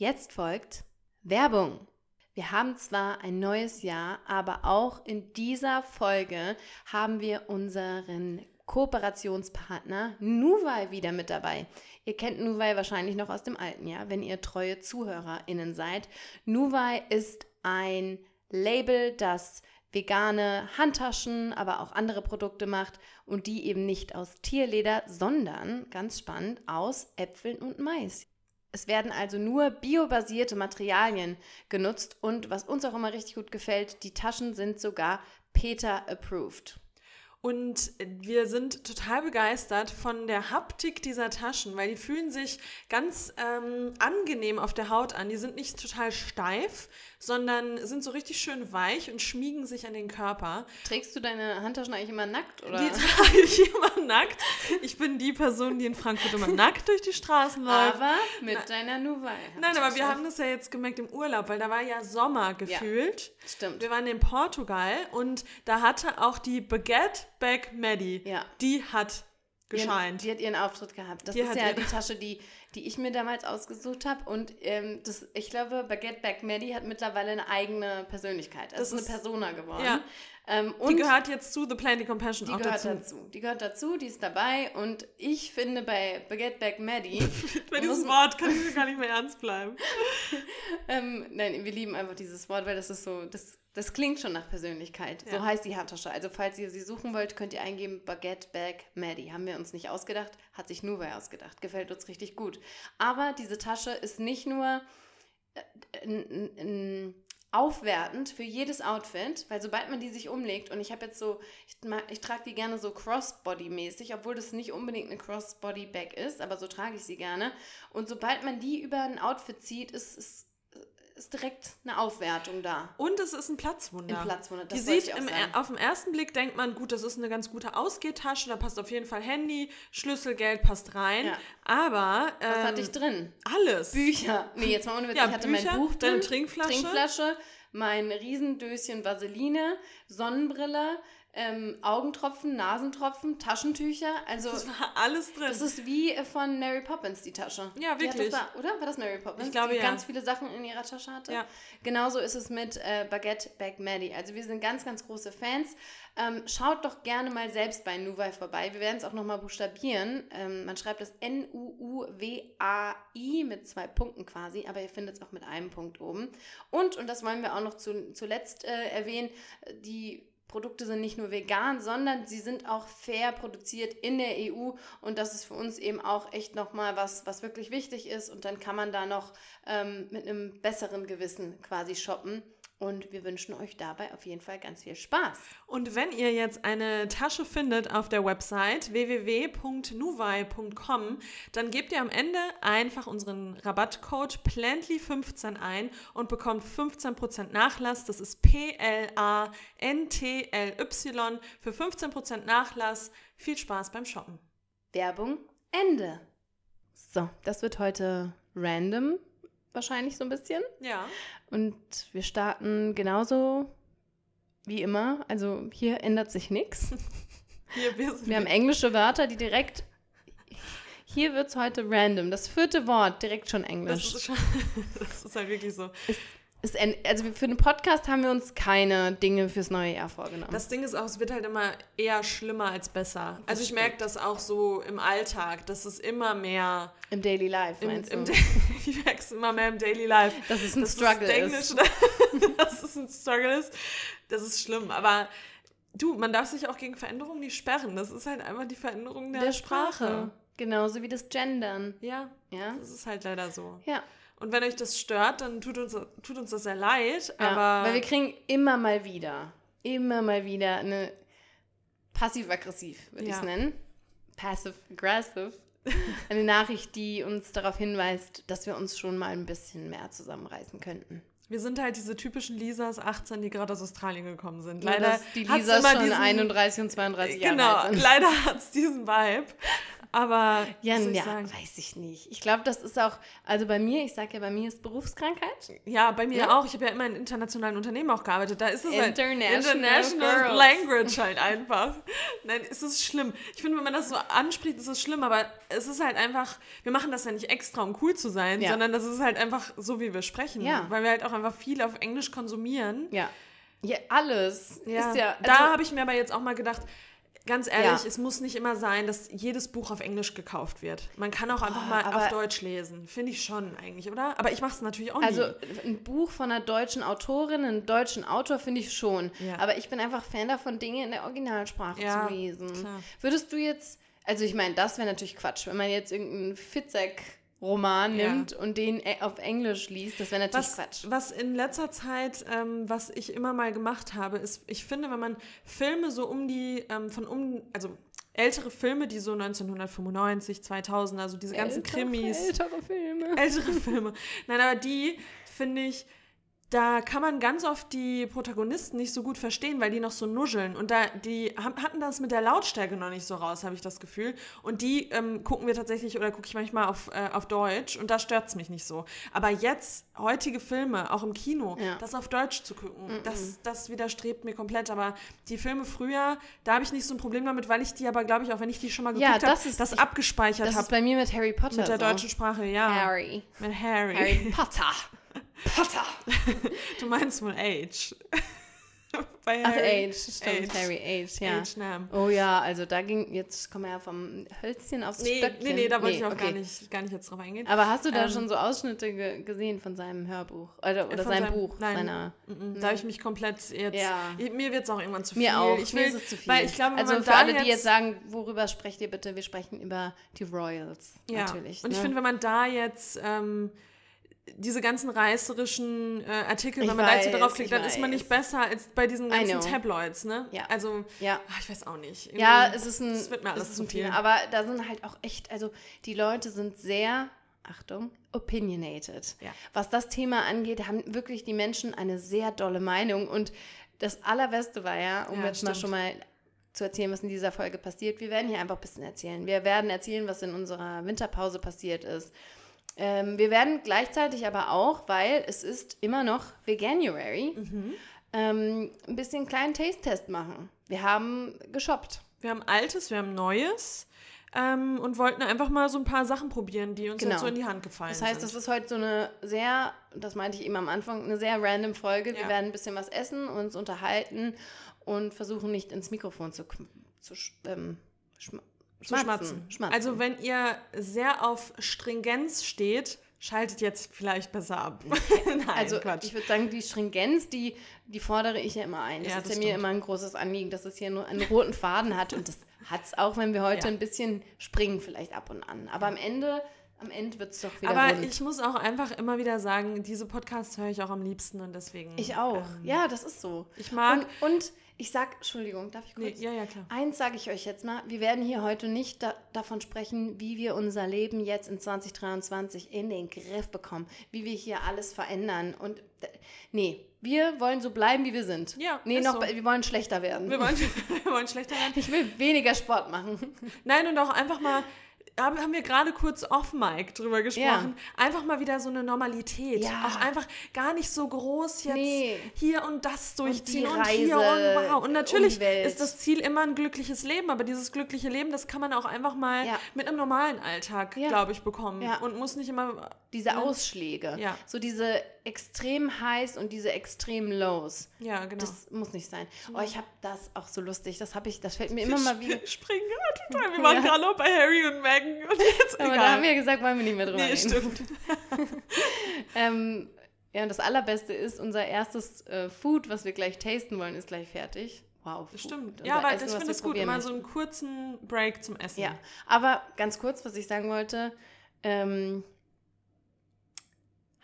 Jetzt folgt Werbung. Wir haben zwar ein neues Jahr, aber auch in dieser Folge haben wir unseren Kooperationspartner Nuwai wieder mit dabei. Ihr kennt Nuwai wahrscheinlich noch aus dem alten Jahr, wenn ihr treue ZuhörerInnen seid. Nuwai ist ein Label, das vegane Handtaschen, aber auch andere Produkte macht und die eben nicht aus Tierleder, sondern, ganz spannend, aus Äpfeln und Mais. Es werden also nur biobasierte Materialien genutzt und was uns auch immer richtig gut gefällt, die Taschen sind sogar PETA approved. Und wir sind total begeistert von der Haptik dieser Taschen, weil die fühlen sich ganz ähm, angenehm auf der Haut an. Die sind nicht total steif, sondern sind so richtig schön weich und schmiegen sich an den Körper. Trägst du deine Handtaschen eigentlich immer nackt? Oder? Die trage ich immer nackt. Ich bin die Person, die in Frankfurt immer nackt durch die Straßen läuft. Aber mit Na, deiner Nouvelle. Nein, aber wir haben das ja jetzt gemerkt im Urlaub, weil da war ja Sommer gefühlt. Ja, stimmt. Wir waren in Portugal und da hatte auch die Baguette Bag Maddie, ja. die hat gescheint. Die, die, hat ihren Auftritt gehabt. Das die ist ja die Tasche, die die ich mir damals ausgesucht habe. Und ähm, das, ich glaube, Baguette Back Maddie hat mittlerweile eine eigene Persönlichkeit. Das, das ist eine Persona geworden. Ja. Ähm, die gehört jetzt zu The Plenty Compassion die auch gehört dazu. dazu. Die gehört dazu, die ist dabei. Und ich finde bei Baguette Back Maddie. bei diesem Wort kann ich gar nicht mehr ernst bleiben. ähm, nein, wir lieben einfach dieses Wort, weil das ist so, das das klingt schon nach Persönlichkeit. Ja. So heißt die Handtasche. Also falls ihr sie suchen wollt, könnt ihr eingeben Baguette Bag Maddie. Haben wir uns nicht ausgedacht, hat sich Nuve ausgedacht. Gefällt uns richtig gut. Aber diese Tasche ist nicht nur äh, aufwertend für jedes Outfit, weil sobald man die sich umlegt und ich habe jetzt so, ich, ich trage die gerne so Crossbody-mäßig, obwohl das nicht unbedingt eine Crossbody-Bag ist, aber so trage ich sie gerne. Und sobald man die über ein Outfit zieht, ist es ist direkt eine Aufwertung da. Und es ist ein Platzwunder. Ein Platzwunder, das Die sieht im, auf den ersten Blick, denkt man, gut, das ist eine ganz gute Ausgehtasche, da passt auf jeden Fall Handy, Schlüssel, Geld passt rein. Ja. Aber. Ähm, Was hatte ich drin? Alles. Bücher. Nee, jetzt mal ohne Witz. Ja, ich hatte Bücher, mein Buch drin. Deine Trinkflasche. Trinkflasche, mein Riesendöschen Vaseline, Sonnenbrille, ähm, Augentropfen, Nasentropfen, Taschentücher. Also das war alles drin. Das ist wie von Mary Poppins, die Tasche. Ja, wirklich. Da, oder? War das Mary Poppins? Ich glaube, die ja. ganz viele Sachen in ihrer Tasche hatte. Ja. Genauso ist es mit äh, Baguette Bag Maddie. Also wir sind ganz, ganz große Fans. Ähm, schaut doch gerne mal selbst bei Nuwai vorbei. Wir werden es auch nochmal buchstabieren. Ähm, man schreibt es N-U-U-W-A-I mit zwei Punkten quasi, aber ihr findet es auch mit einem Punkt oben. Und, und das wollen wir auch noch zu, zuletzt äh, erwähnen, die Produkte sind nicht nur vegan, sondern sie sind auch fair produziert in der EU und das ist für uns eben auch echt nochmal was, was wirklich wichtig ist und dann kann man da noch ähm, mit einem besseren Gewissen quasi shoppen. Und wir wünschen euch dabei auf jeden Fall ganz viel Spaß. Und wenn ihr jetzt eine Tasche findet auf der Website www.nuwai.com, dann gebt ihr am Ende einfach unseren Rabattcode PLANTLY15 ein und bekommt 15% Nachlass. Das ist P-L-A-N-T-L-Y für 15% Nachlass. Viel Spaß beim Shoppen. Werbung Ende. So, das wird heute random wahrscheinlich so ein bisschen. Ja. Und wir starten genauso wie immer. Also hier ändert sich nichts. wir haben englische Wörter, die direkt. Hier wird es heute random. Das vierte Wort direkt schon Englisch. Das ist, schon, das ist halt wirklich so. Ist, also für einen Podcast haben wir uns keine Dinge fürs neue Jahr vorgenommen. Das Ding ist auch, es wird halt immer eher schlimmer als besser. Also ich merke das auch so im Alltag, dass es immer mehr... Im Daily Life, meinst im, du? ich merke es immer mehr im Daily Life. Dass es ein dass Struggle ist. dass es ein Struggle ist. Das ist schlimm, aber... Du, man darf sich auch gegen Veränderungen nicht sperren. Das ist halt einfach die Veränderung der, der Sprache. Sprache. Genauso wie das Gendern. Ja, ja. Das ist halt leider so. Ja. Und wenn euch das stört, dann tut uns, tut uns das sehr leid. Ja, aber weil wir kriegen immer mal wieder, immer mal wieder eine passiv-aggressiv, würde ja. ich es nennen. Passive-aggressive. Eine Nachricht, die uns darauf hinweist, dass wir uns schon mal ein bisschen mehr zusammenreißen könnten. Wir sind halt diese typischen Lisas 18, die gerade aus Australien gekommen sind. Leider die Lisas schon diesen, 31 und 32 Jahre Genau, leider hat es diesen Vibe. Aber Ja, ja, sagen? weiß ich nicht. Ich glaube, das ist auch, also bei mir, ich sage ja, bei mir ist Berufskrankheit. Ja, bei mir Ja? auch. Ich habe ja immer in internationalen Unternehmen auch gearbeitet. Da ist es halt International International Girls. Language halt einfach. Nein, es ist schlimm. Ich finde, wenn man das so anspricht, ist es schlimm, aber es ist halt einfach, wir machen das ja nicht extra, um cool zu sein, Ja. sondern das ist halt einfach so, wie wir sprechen. Ja. Weil wir halt auch einfach viel auf Englisch konsumieren. Ja. Ja, alles. Ja, Ist ja also, da habe ich mir aber jetzt auch mal gedacht, ganz ehrlich, Ja. es muss nicht immer sein, dass jedes Buch auf Englisch gekauft wird. Man kann auch einfach Oh, mal auf Deutsch lesen. Finde ich schon eigentlich, oder? Aber ich mache es natürlich auch Also nie. ein Buch von einer deutschen Autorin, einem deutschen Autor finde ich schon. Ja. Aber ich bin einfach Fan davon, Dinge in der Originalsprache Ja, zu lesen. klar. Würdest du jetzt, also ich meine, das wäre natürlich Quatsch, wenn man jetzt irgendeinen Fitzek-Roman Ja. nimmt und den e- auf Englisch liest, das wäre natürlich Was, Quatsch. was in letzter Zeit, ähm, was ich immer mal gemacht habe, ist, ich finde, wenn man Filme so um die, ähm, von um, also ältere Filme, die so 1995, 2000, also diese ganzen Ältere- Krimis, Ältere Filme. ältere Filme. Nein, aber die finde ich, da kann man ganz oft die Protagonisten nicht so gut verstehen, weil die noch so nuscheln. Und da, die haben, hatten das mit der Lautstärke noch nicht so raus, habe ich das Gefühl. Und die ähm, gucken wir tatsächlich, oder gucke ich manchmal auf, äh, auf Deutsch und da stört es mich nicht so. Aber jetzt, heutige Filme, auch im Kino, Ja. das auf Deutsch zu gucken, das, das widerstrebt mir komplett. Aber die Filme früher, da habe ich nicht so ein Problem damit, weil ich die aber, glaube ich, auch wenn ich die schon mal Ja, geguckt habe, das ist- das ich- abgespeichert Das ist habe bei mir mit Harry Potter mit der so. deutschen Sprache, ja. Harry. Mit Harry. Harry Potter. Potter. Du meinst wohl Age. Bei Ach. Age, stimmt, Age. Harry Age, ja. Age, Nam. Oh ja, also da ging, jetzt kommen wir ja vom Hölzchen aufs Nee, Stöckchen. nee, nee, da wollte ich auch okay. gar, nicht, gar nicht jetzt drauf eingehen. Aber hast du da Ähm, schon so Ausschnitte ge gesehen von seinem Hörbuch? Oder, oder Von seinem Buch? nein. Seiner, Mhm, Da habe ich mich komplett jetzt. Ja. Mir wird es auch irgendwann zu viel. mir auch, Ich mir will, ist es zu viel. Weil ich glaube, also für alle, jetzt, die jetzt sagen, worüber sprecht ihr bitte? Wir sprechen über die Royals, ja. natürlich. Und ich ne? finde, wenn man da jetzt. Ähm, diese ganzen reißerischen äh, Artikel, Ich wenn man da weiß, draufklickt, ich dann ist man nicht weiß. besser als bei diesen ganzen. Tabloids, ne? Ja. Also, Ja. ach, ich weiß auch nicht. Ja, Irgendwie- es ist ein, es wird mir alles es ist ein. Thema. Aber da sind halt auch echt, also die Leute sind sehr, Achtung, opinionated. Ja. Was das Thema angeht, haben wirklich die Menschen eine sehr dolle Meinung. Und das Allerbeste war ja, um Ja, jetzt mal stimmt. schon mal zu erzählen, was in dieser Folge passiert. Wir werden hier einfach ein bisschen erzählen. Wir werden erzählen, was in unserer Winterpause passiert ist. Ähm, wir werden gleichzeitig aber auch, weil es ist immer noch Veganuary, Mhm. ähm, ein bisschen einen kleinen Taste-Test machen. Wir haben geshoppt. Wir haben Altes, wir haben Neues ähm, und wollten einfach mal so ein paar Sachen probieren, die uns Genau. so in die Hand gefallen Das heißt, sind. das ist heute so eine sehr, das meinte ich eben am Anfang, eine sehr random Folge. Wir Ja. werden ein bisschen was essen, uns unterhalten und versuchen nicht ins Mikrofon zu, zu ähm, zu schmatzen. schmatzen. Also wenn ihr sehr auf Stringenz steht, schaltet jetzt vielleicht besser ab. Nein, also Quatsch. ich würde sagen, die Stringenz, die, die fordere ich ja immer ein. Das Ja, ist das ja mir stimmt. immer ein großes Anliegen, dass es hier nur einen roten Faden hat. Und das hat es auch, wenn wir heute Ja. ein bisschen springen, vielleicht ab und an. Aber am Ende, am Ende wird es doch wieder Aber rund. ich muss auch einfach immer wieder sagen, diese Podcasts höre ich auch am liebsten und deswegen. Ich auch. ähm, ja, das ist so. Ich mag. Und, und ich sag, Entschuldigung, darf ich nee, kurz? ja, ja, klar. Eins sage ich euch jetzt mal, wir werden hier heute nicht da davon sprechen, wie wir unser Leben jetzt in 2023 in den Griff bekommen, wie wir hier alles verändern. Und nee, wir wollen so bleiben, wie wir sind. Ja, nee, ist noch, so. wir wollen schlechter werden. Wir wollen, wir wollen schlechter werden. ich will weniger Sport machen. Nein, und auch einfach mal, haben, haben wir gerade kurz off-mic drüber gesprochen, einfach mal wieder so eine Normalität. Ja. Auch einfach gar nicht so groß jetzt Nee. hier und das durchziehen die und, hier Reise und wow. Und natürlich die Welt. ist das Ziel immer ein glückliches Leben, aber dieses glückliche Leben, das kann man auch einfach mal Ja. mit einem normalen Alltag, Ja. glaube ich, bekommen. Ja. Und muss nicht immer. Diese ne? Ausschläge. Ja. So diese extrem Highs und diese extrem Lows. Ja, genau. Das muss nicht sein. Oh, ich habe das auch so lustig. Das habe ich, das fällt mir immer mal wieder. Wir springen gerade total. Wir waren Ja. gerade noch bei Harry und Meghan und jetzt Aber egal. da haben wir ja gesagt, wollen wir nicht mehr drüber nee, reden. stimmt. Ähm, ja, und das Allerbeste ist, unser erstes äh, Food, was wir gleich tasten wollen, ist gleich fertig. Wow, Food. Stimmt. Unser Ja, aber Essen, ich finde es gut, immer so einen kurzen Break zum Essen. Ja, aber ganz kurz, was ich sagen wollte. Ähm,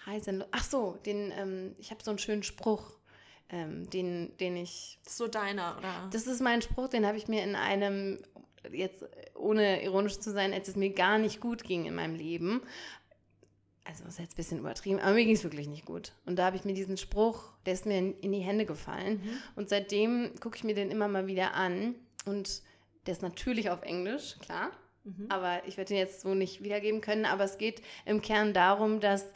Lows. Ach so, den, ähm, ich habe so einen schönen Spruch, ähm, den, den ich. Das ist so deiner, oder? Das ist mein Spruch, den habe ich mir in einem, jetzt ohne ironisch zu sein, als es mir gar nicht gut ging in meinem Leben. Also, das ist jetzt ein bisschen übertrieben, aber mir ging es wirklich nicht gut. Und da habe ich mir diesen Spruch, der ist mir in, in die Hände gefallen. Mhm. Und seitdem gucke ich mir den immer mal wieder an. Und der ist natürlich auf Englisch, klar. mhm. aber ich werde den jetzt so nicht wiedergeben können. Aber es geht im Kern darum, dass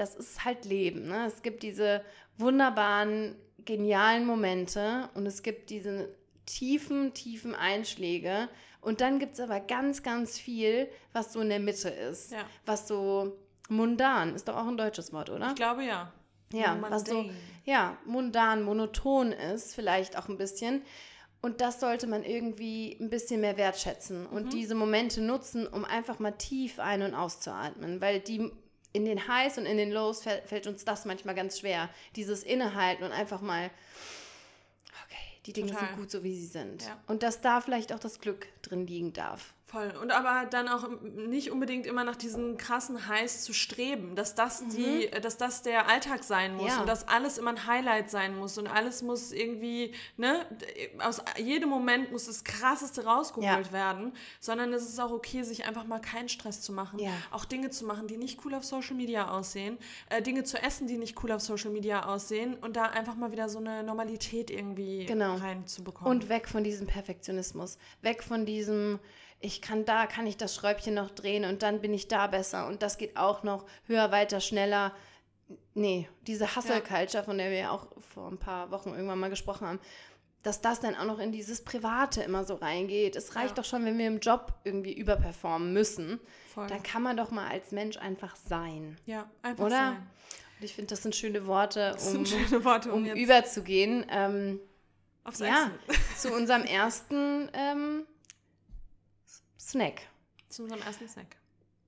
das ist halt Leben. Ne? Es gibt diese wunderbaren, genialen Momente und es gibt diese tiefen, tiefen Einschläge. Und dann gibt es aber ganz, ganz viel, was so in der Mitte ist. Ja. Was so mundan, ist doch auch ein deutsches Wort, oder? Ich glaube ja. Ja, was so ja, mundan, monoton ist, vielleicht auch ein bisschen. Und das sollte man irgendwie ein bisschen mehr wertschätzen und mhm. diese Momente nutzen, um einfach mal tief ein- und auszuatmen, weil die in den Highs und in den Lows fällt, fällt uns das manchmal ganz schwer. Dieses Innehalten und einfach mal, okay, die Dinge Total. sind gut so, wie sie sind. Ja. Und dass da vielleicht auch das Glück drin liegen darf. Voll. Und aber dann auch nicht unbedingt immer nach diesen krassen Highs zu streben, dass das mhm. die, dass das der Alltag sein muss ja. und dass alles immer ein Highlight sein muss und alles muss irgendwie, ne, aus jedem Moment muss das krasseste rausgeholt ja. werden, sondern es ist auch okay, sich einfach mal keinen Stress zu machen. Ja. Auch Dinge zu machen, die nicht cool auf Social Media aussehen, äh, Dinge zu essen, die nicht cool auf Social Media aussehen und da einfach mal wieder so eine Normalität irgendwie genau. reinzubekommen. Und weg von diesem Perfektionismus, weg von diesem ich kann da, kann ich das Schräubchen noch drehen und dann bin ich da besser und das geht auch noch höher, weiter, schneller. Nee, diese Hustle-Culture, von der wir ja auch vor ein paar Wochen irgendwann mal gesprochen haben, dass das dann auch noch in dieses Private immer so reingeht. Es reicht ja. doch schon, wenn wir im Job irgendwie überperformen müssen. Voll. Dann kann man doch mal als Mensch einfach sein. Ja, einfach Oder? sein. Und ich finde, das sind schöne Worte, um, schöne Worte, um, um überzugehen. Ähm, ja, zu unserem ersten ähm, Snack. Zu unserem ersten Snack.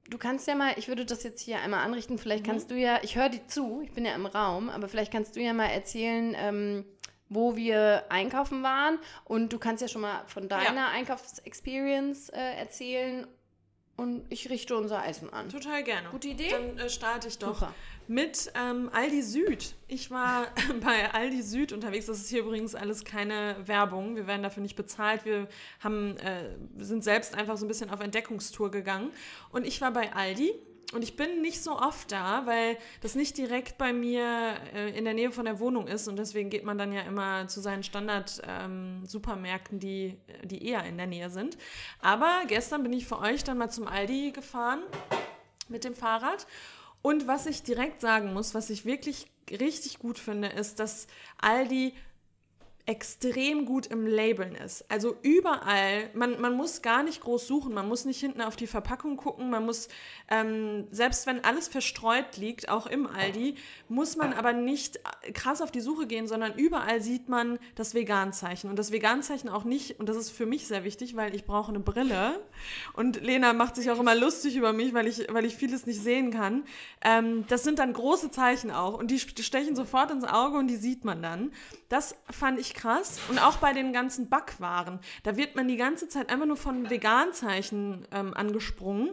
Du kannst ja mal, ich würde das jetzt hier einmal anrichten, vielleicht mhm. kannst du ja, ich höre dir zu, ich bin ja im Raum, aber vielleicht kannst du ja mal erzählen, ähm, wo wir einkaufen waren und du kannst ja schon mal von deiner ja. Einkaufsexperience äh, erzählen und ich richte unser Essen an. Total gerne. Gute Idee? Dann äh, starte ich doch. Super mit ähm, Aldi Süd. Ich war bei Aldi Süd unterwegs. Das ist hier übrigens alles keine Werbung. Wir werden dafür nicht bezahlt. Wir haben, äh, sind selbst einfach so ein bisschen auf Entdeckungstour gegangen. Und ich war bei Aldi. Und ich bin nicht so oft da, weil das nicht direkt bei mir äh, in der Nähe von der Wohnung ist. Und deswegen geht man dann ja immer zu seinen Standard-Supermärkten, ähm, die, die eher in der Nähe sind. Aber gestern bin ich für euch dann mal zum Aldi gefahren mit dem Fahrrad. Und was ich direkt sagen muss, was ich wirklich richtig gut finde, ist, dass Aldi extrem gut im Labeln ist. Also überall, man, man muss gar nicht groß suchen, man muss nicht hinten auf die Verpackung gucken, man muss, ähm, selbst wenn alles verstreut liegt, auch im Aldi, muss man aber nicht krass auf die Suche gehen, sondern überall sieht man das Veganzeichen. Und das Veganzeichen auch nicht, und das ist für mich sehr wichtig, weil ich brauche eine Brille. Und Lena macht sich auch immer lustig über mich, weil ich, weil ich vieles nicht sehen kann. Ähm, das sind dann große Zeichen auch. Und die stechen sofort ins Auge und die sieht man dann. Das fand ich krass. Und auch bei den ganzen Backwaren. Da wird man die ganze Zeit einfach nur von Veganzeichen ähm, angesprungen.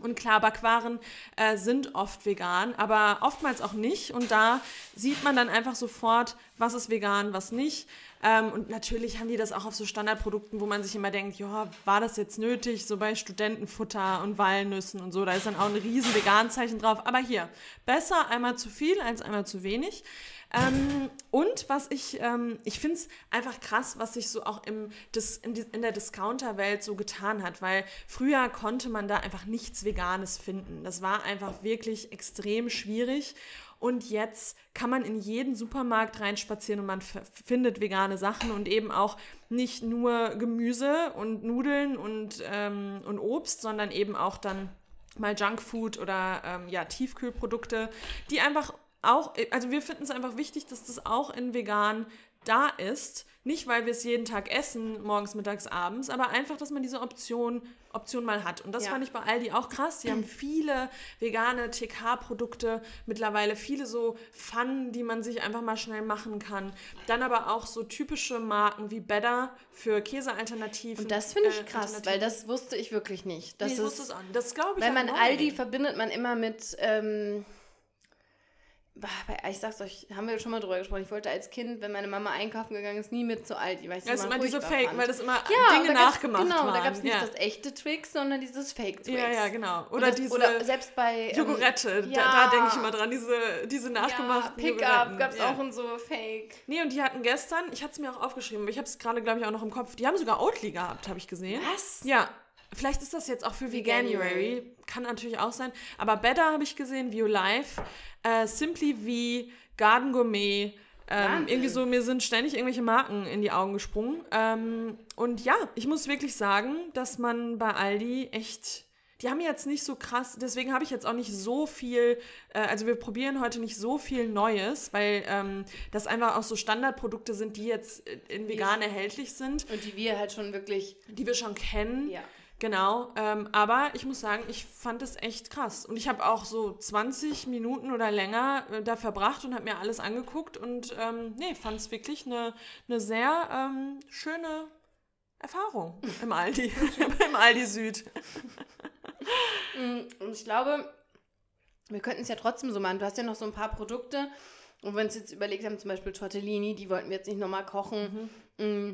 Und klar, Backwaren äh, sind oft vegan, aber oftmals auch nicht. Und da sieht man dann einfach sofort, was ist vegan, was nicht. Ähm, und natürlich haben die das auch auf so Standardprodukten, wo man sich immer denkt, ja, war das jetzt nötig? So bei Studentenfutter und Walnüssen und so, da ist dann auch ein riesen Veganzeichen drauf. Aber hier, besser einmal zu viel als einmal zu wenig. Ähm, und was ich, ähm, ich finde es einfach krass, was sich so auch im, Dis, in, die, in der Discounter-Welt so getan hat, weil früher konnte man da einfach nichts Veganes finden. Das war einfach wirklich extrem schwierig. Und jetzt kann man in jeden Supermarkt reinspazieren und man findet vegane Sachen und eben auch nicht nur Gemüse und Nudeln und, ähm, und Obst, sondern eben auch dann mal Junkfood oder ähm, ja, Tiefkühlprodukte, die einfach auch, also wir finden es einfach wichtig, dass das auch in vegan da ist. Nicht, weil wir es jeden Tag essen, morgens, mittags, abends, aber einfach, dass man diese Option, Option mal hat. Und das ja. fand ich bei Aldi auch krass. Die haben viele vegane TK-Produkte, mittlerweile viele so Pfannen, die man sich einfach mal schnell machen kann. Dann aber auch so typische Marken wie Better für Käsealternativen. Und das finde ich äh, krass, weil das wusste ich wirklich nicht. Das nee, ich wusste es auch nicht. Das glaube ich Weil man Aldi verbindet man immer mit... Ähm ich sag's euch, haben wir schon mal drüber gesprochen. Ich wollte als Kind, wenn meine Mama einkaufen gegangen ist, nie mit zu Aldi, weil ich das immer, immer diese Fake, fand. weil das immer ja, Dinge nachgemacht genau, waren. da gab es nicht ja. das echte Twix, sondern dieses Fake Twix. Ja, ja, genau. Oder das, diese oder selbst bei ähm, Jogurette, ja. da, da denke ich immer dran, diese, diese nachgemachten ja, Pickup gab es auch in so Fake. Nee, und die hatten gestern, ich hatte es mir auch aufgeschrieben, aber ich habe es gerade, glaube ich, auch noch im Kopf, die haben sogar Oatly gehabt, habe ich gesehen. Was? Ja. Vielleicht ist das jetzt auch für Veganuary. Kann natürlich auch sein. Aber Better habe ich gesehen, View Life, äh, Simply V, Garden Gourmet. Ähm, irgendwie so, mir sind ständig irgendwelche Marken in die Augen gesprungen. Ähm, und ja, ich muss wirklich sagen, dass man bei Aldi echt. Die haben jetzt nicht so krass, deswegen habe ich jetzt auch nicht so viel, äh, also wir probieren heute nicht so viel Neues, weil ähm, das einfach auch so Standardprodukte sind, die jetzt äh, in vegan erhältlich sind, Und die wir halt schon wirklich. die wir schon kennen. Ja. Genau, ähm, aber ich muss sagen, ich fand es echt krass. Und ich habe auch so 20 Minuten oder länger äh, da verbracht und habe mir alles angeguckt und ähm, nee, fand es wirklich eine, eine sehr ähm, schöne Erfahrung im Aldi, im Aldi Süd. Mm, Und ich glaube, wir könnten es ja trotzdem so machen. Du hast ja noch so ein paar Produkte. Und wenn wir uns jetzt überlegt haben, zum Beispiel Tortellini, die wollten wir jetzt nicht nochmal kochen. Mm,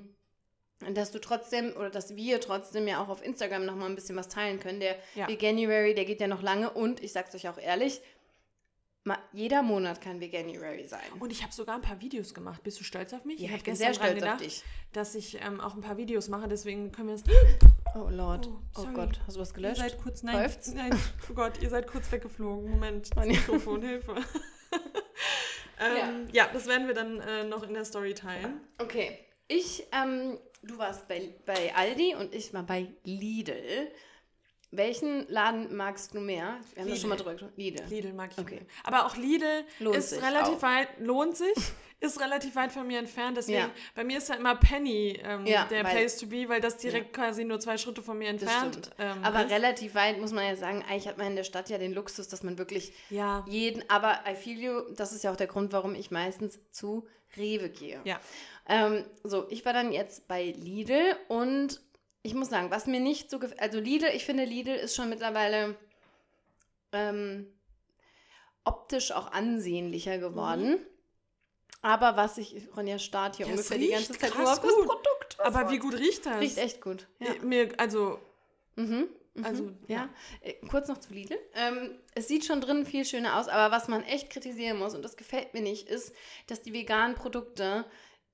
Dass du trotzdem, oder dass wir trotzdem ja auch auf Instagram nochmal ein bisschen was teilen können. Der Ja. Veganuary, der geht ja noch lange. Und ich sag's euch auch ehrlich, jeder Monat kann Veganuary sein. Und ich habe sogar ein paar Videos gemacht. Bist du stolz auf mich? Ja, hab ich bin sehr stolz auf gedacht, dich. Dass ich ähm, auch ein paar Videos mache, deswegen können wir es. Oh Lord. Oh, Oh. Gott, hast du was Ihr gelöscht? seid kurz. Nein, Läuft's? nein. Oh Gott, ihr seid kurz weggeflogen. Moment, das Oh. Mikrofon, Hilfe. ähm, ja. das werden wir dann äh, noch in der Story teilen. Okay, ich, ähm, du warst bei, bei Aldi und ich war bei Lidl. Welchen Laden magst du mehr? Wir haben das schon mal Lidl. drüber gesprochen. Lidl. Lidl mag ich. Okay. mehr. Aber auch Lidl Lohnt ist sich relativ auch. weit, lohnt sich, ist relativ weit von mir entfernt. Deswegen, Ja. bei mir ist ja immer Penny ähm, Ja, der weil- Place to be, weil das direkt quasi nur zwei Schritte von mir entfernt ähm, aber ist. relativ weit muss man ja sagen, eigentlich hat man in der Stadt ja den Luxus, dass man wirklich Ja, jeden, aber I feel you, das ist ja auch der Grund, warum ich meistens zu Rewe gehe. ja. Ähm, so, ich war dann jetzt bei Lidl und ich muss sagen, was mir nicht so gefällt, also Lidl, ich finde Lidl ist schon mittlerweile ähm, optisch auch ansehnlicher geworden. Aber was ich, Ronja starrt hier Ja, es ungefähr die ganze Zeit nur auf das. Produkt. Aber wie gut riecht das? Riecht echt gut. Ja. Äh, Mir, also, Mhm. Mhm. Also, ja. ja. Äh, Kurz noch zu Lidl. Ähm, es sieht schon drin viel schöner aus, aber was man echt kritisieren muss, und das gefällt mir nicht, ist, dass die veganen Produkte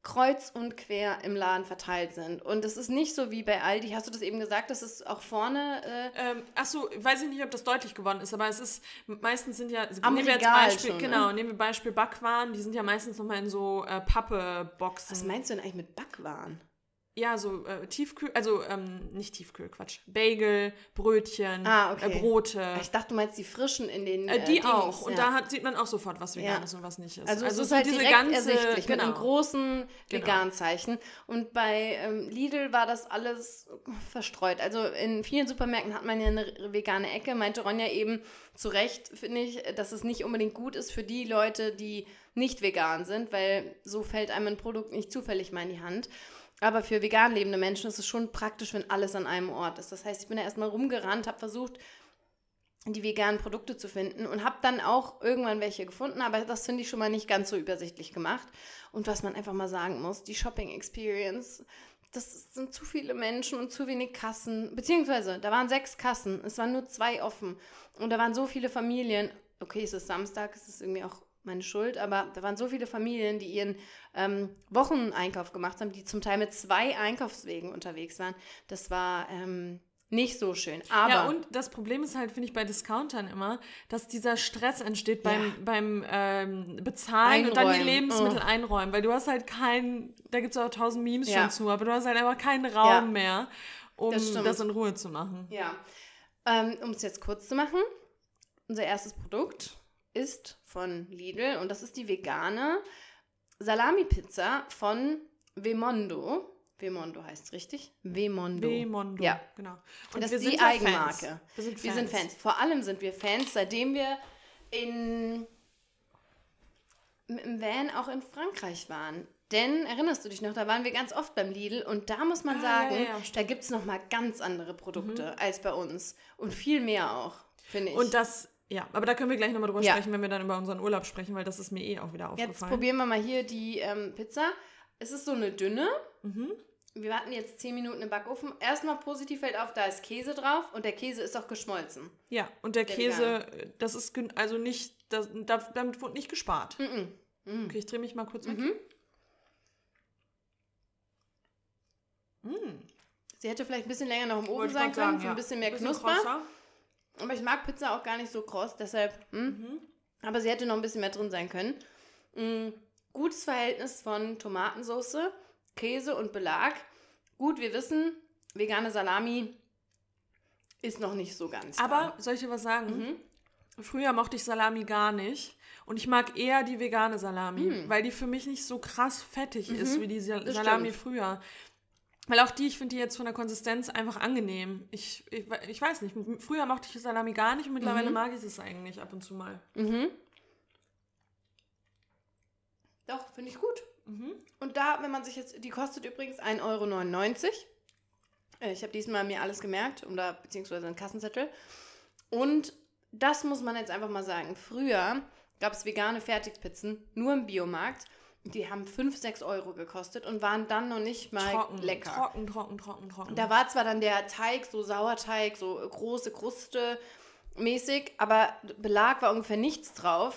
kreuz und quer im Laden verteilt sind. Und es ist nicht so wie bei Aldi. Hast du das eben gesagt, dass es auch vorne. Äh, ähm, achso, weiß ich nicht, ob das deutlich geworden ist, aber es ist, meistens sind ja, Am nehmen wir jetzt Beispiel, schon, ne? genau, nehmen wir Beispiel Backwaren, die sind ja meistens nochmal in so äh, Pappe-Boxen. was meinst du denn eigentlich mit Backwaren? Ja, so äh, Tiefkühl, also ähm, nicht Tiefkühl, Quatsch. Bagel, Brötchen, Ah, okay. äh, Brote. Ich dachte, du meinst die frischen in den. Äh, die Dings, auch. Und ja. da hat, sieht man auch sofort, was vegan Ja. ist und was nicht ist. Also, es ist halt direkt ersichtlich mit einem genau. großen Genau. Veganzeichen. Und bei ähm, Lidl war das alles verstreut. Also in vielen Supermärkten hat man ja eine vegane Ecke. Meinte Ronja eben zu Recht, finde ich, dass es nicht unbedingt gut ist für die Leute, die nicht vegan sind, weil so fällt einem ein Produkt nicht zufällig mal in die Hand. Aber für vegan lebende Menschen ist es schon praktisch, wenn alles an einem Ort ist. Das heißt, ich bin da erstmal rumgerannt, habe versucht, die veganen Produkte zu finden und habe dann auch irgendwann welche gefunden, aber das finde ich schon mal nicht ganz so übersichtlich gemacht. Und was man einfach mal sagen muss, die Shopping Experience, das sind zu viele Menschen und zu wenig Kassen, beziehungsweise da waren sechs Kassen, es waren nur zwei offen und da waren so viele Familien, okay, es ist Samstag, es ist irgendwie auch meine Schuld, aber da waren so viele Familien, die ihren ähm, Wocheneinkauf gemacht haben, die zum Teil mit zwei Einkaufswegen unterwegs waren. Das war ähm, nicht so schön. Aber Ja, und das Problem ist halt, finde ich, bei Discountern immer, dass dieser Stress entsteht beim, Ja. beim ähm, Bezahlen und dann die Einräumen. Lebensmittel Oh. einräumen, weil du hast halt keinen, da gibt es auch tausend Memes Ja. schon zu, aber du hast halt einfach keinen Raum Ja. mehr, um Das das, in Ruhe zu machen. Ja, ähm, um es jetzt kurz zu machen, unser erstes Produkt ist von Lidl und das ist die vegane Salami-Pizza von Vemondo. Vemondo heißt es richtig? Vemondo. Wemondo. Ja. genau. Und das ist die Eigenmarke. Fans. Wir sind Fans. Wir sind Fans. Vor allem sind wir Fans, seitdem wir in, im Van auch in Frankreich waren. Denn, erinnerst du dich noch, da waren wir ganz oft beim Lidl und da muss man Ah, sagen, ja, ja, da gibt es nochmal ganz andere Produkte als bei uns. Und viel mehr auch, finde ich. Und das, ja, aber da können wir gleich nochmal drüber Ja. sprechen, wenn wir dann über unseren Urlaub sprechen, weil das ist mir eh auch wieder Jetzt aufgefallen. probieren wir mal hier die ähm, Pizza. Es ist so eine dünne. Mhm. Wir warten jetzt 10 Minuten im Backofen. Erstmal positiv fällt auf, da ist Käse drauf und der Käse ist auch geschmolzen. Ja, und der, Der Käse, das ist also nicht, das, da, damit wurde nicht gespart. Mhm. Mhm. Okay, ich drehe mich mal kurz weg. Mhm. Mm. Sie hätte vielleicht ein bisschen länger noch im Ofen sein können, sagen, für ein bisschen mehr Bisschen Knusper. krosser. Aber ich mag Pizza auch gar nicht so kross, deshalb. Hm. Aber sie hätte noch ein bisschen mehr drin sein können. Mm, gutes Verhältnis von Tomatensauce, Käse und Belag. Gut, wir wissen, vegane Salami ist noch nicht so ganz. da. Aber soll ich dir was sagen? Mhm. Früher mochte ich Salami gar nicht. Und ich mag eher die vegane Salami, Mhm. weil die für mich nicht so krass fettig ist Mhm, wie die das Salami stimmt. früher. Weil auch die, ich finde die jetzt von der Konsistenz einfach angenehm. Ich, ich, ich weiß nicht, früher mochte ich Salami gar nicht und mittlerweile Mhm. mag ich es eigentlich ab und zu mal. Mhm. Doch, finde ich gut. Mhm. Und da, wenn man sich jetzt, die kostet übrigens 1,99 Euro. Äh, Ich habe diesmal mir alles gemerkt, oder beziehungsweise einen Kassenzettel. Und das muss man jetzt einfach mal sagen. Früher gab es vegane Fertigpizzen nur im Biomarkt. Die haben 5, 6 Euro gekostet und waren dann noch nicht mal Trocken, lecker. trocken, trocken, trocken, trocken. Da war zwar dann der Teig so Sauerteig, so große Kruste mäßig, aber Belag war ungefähr nichts drauf.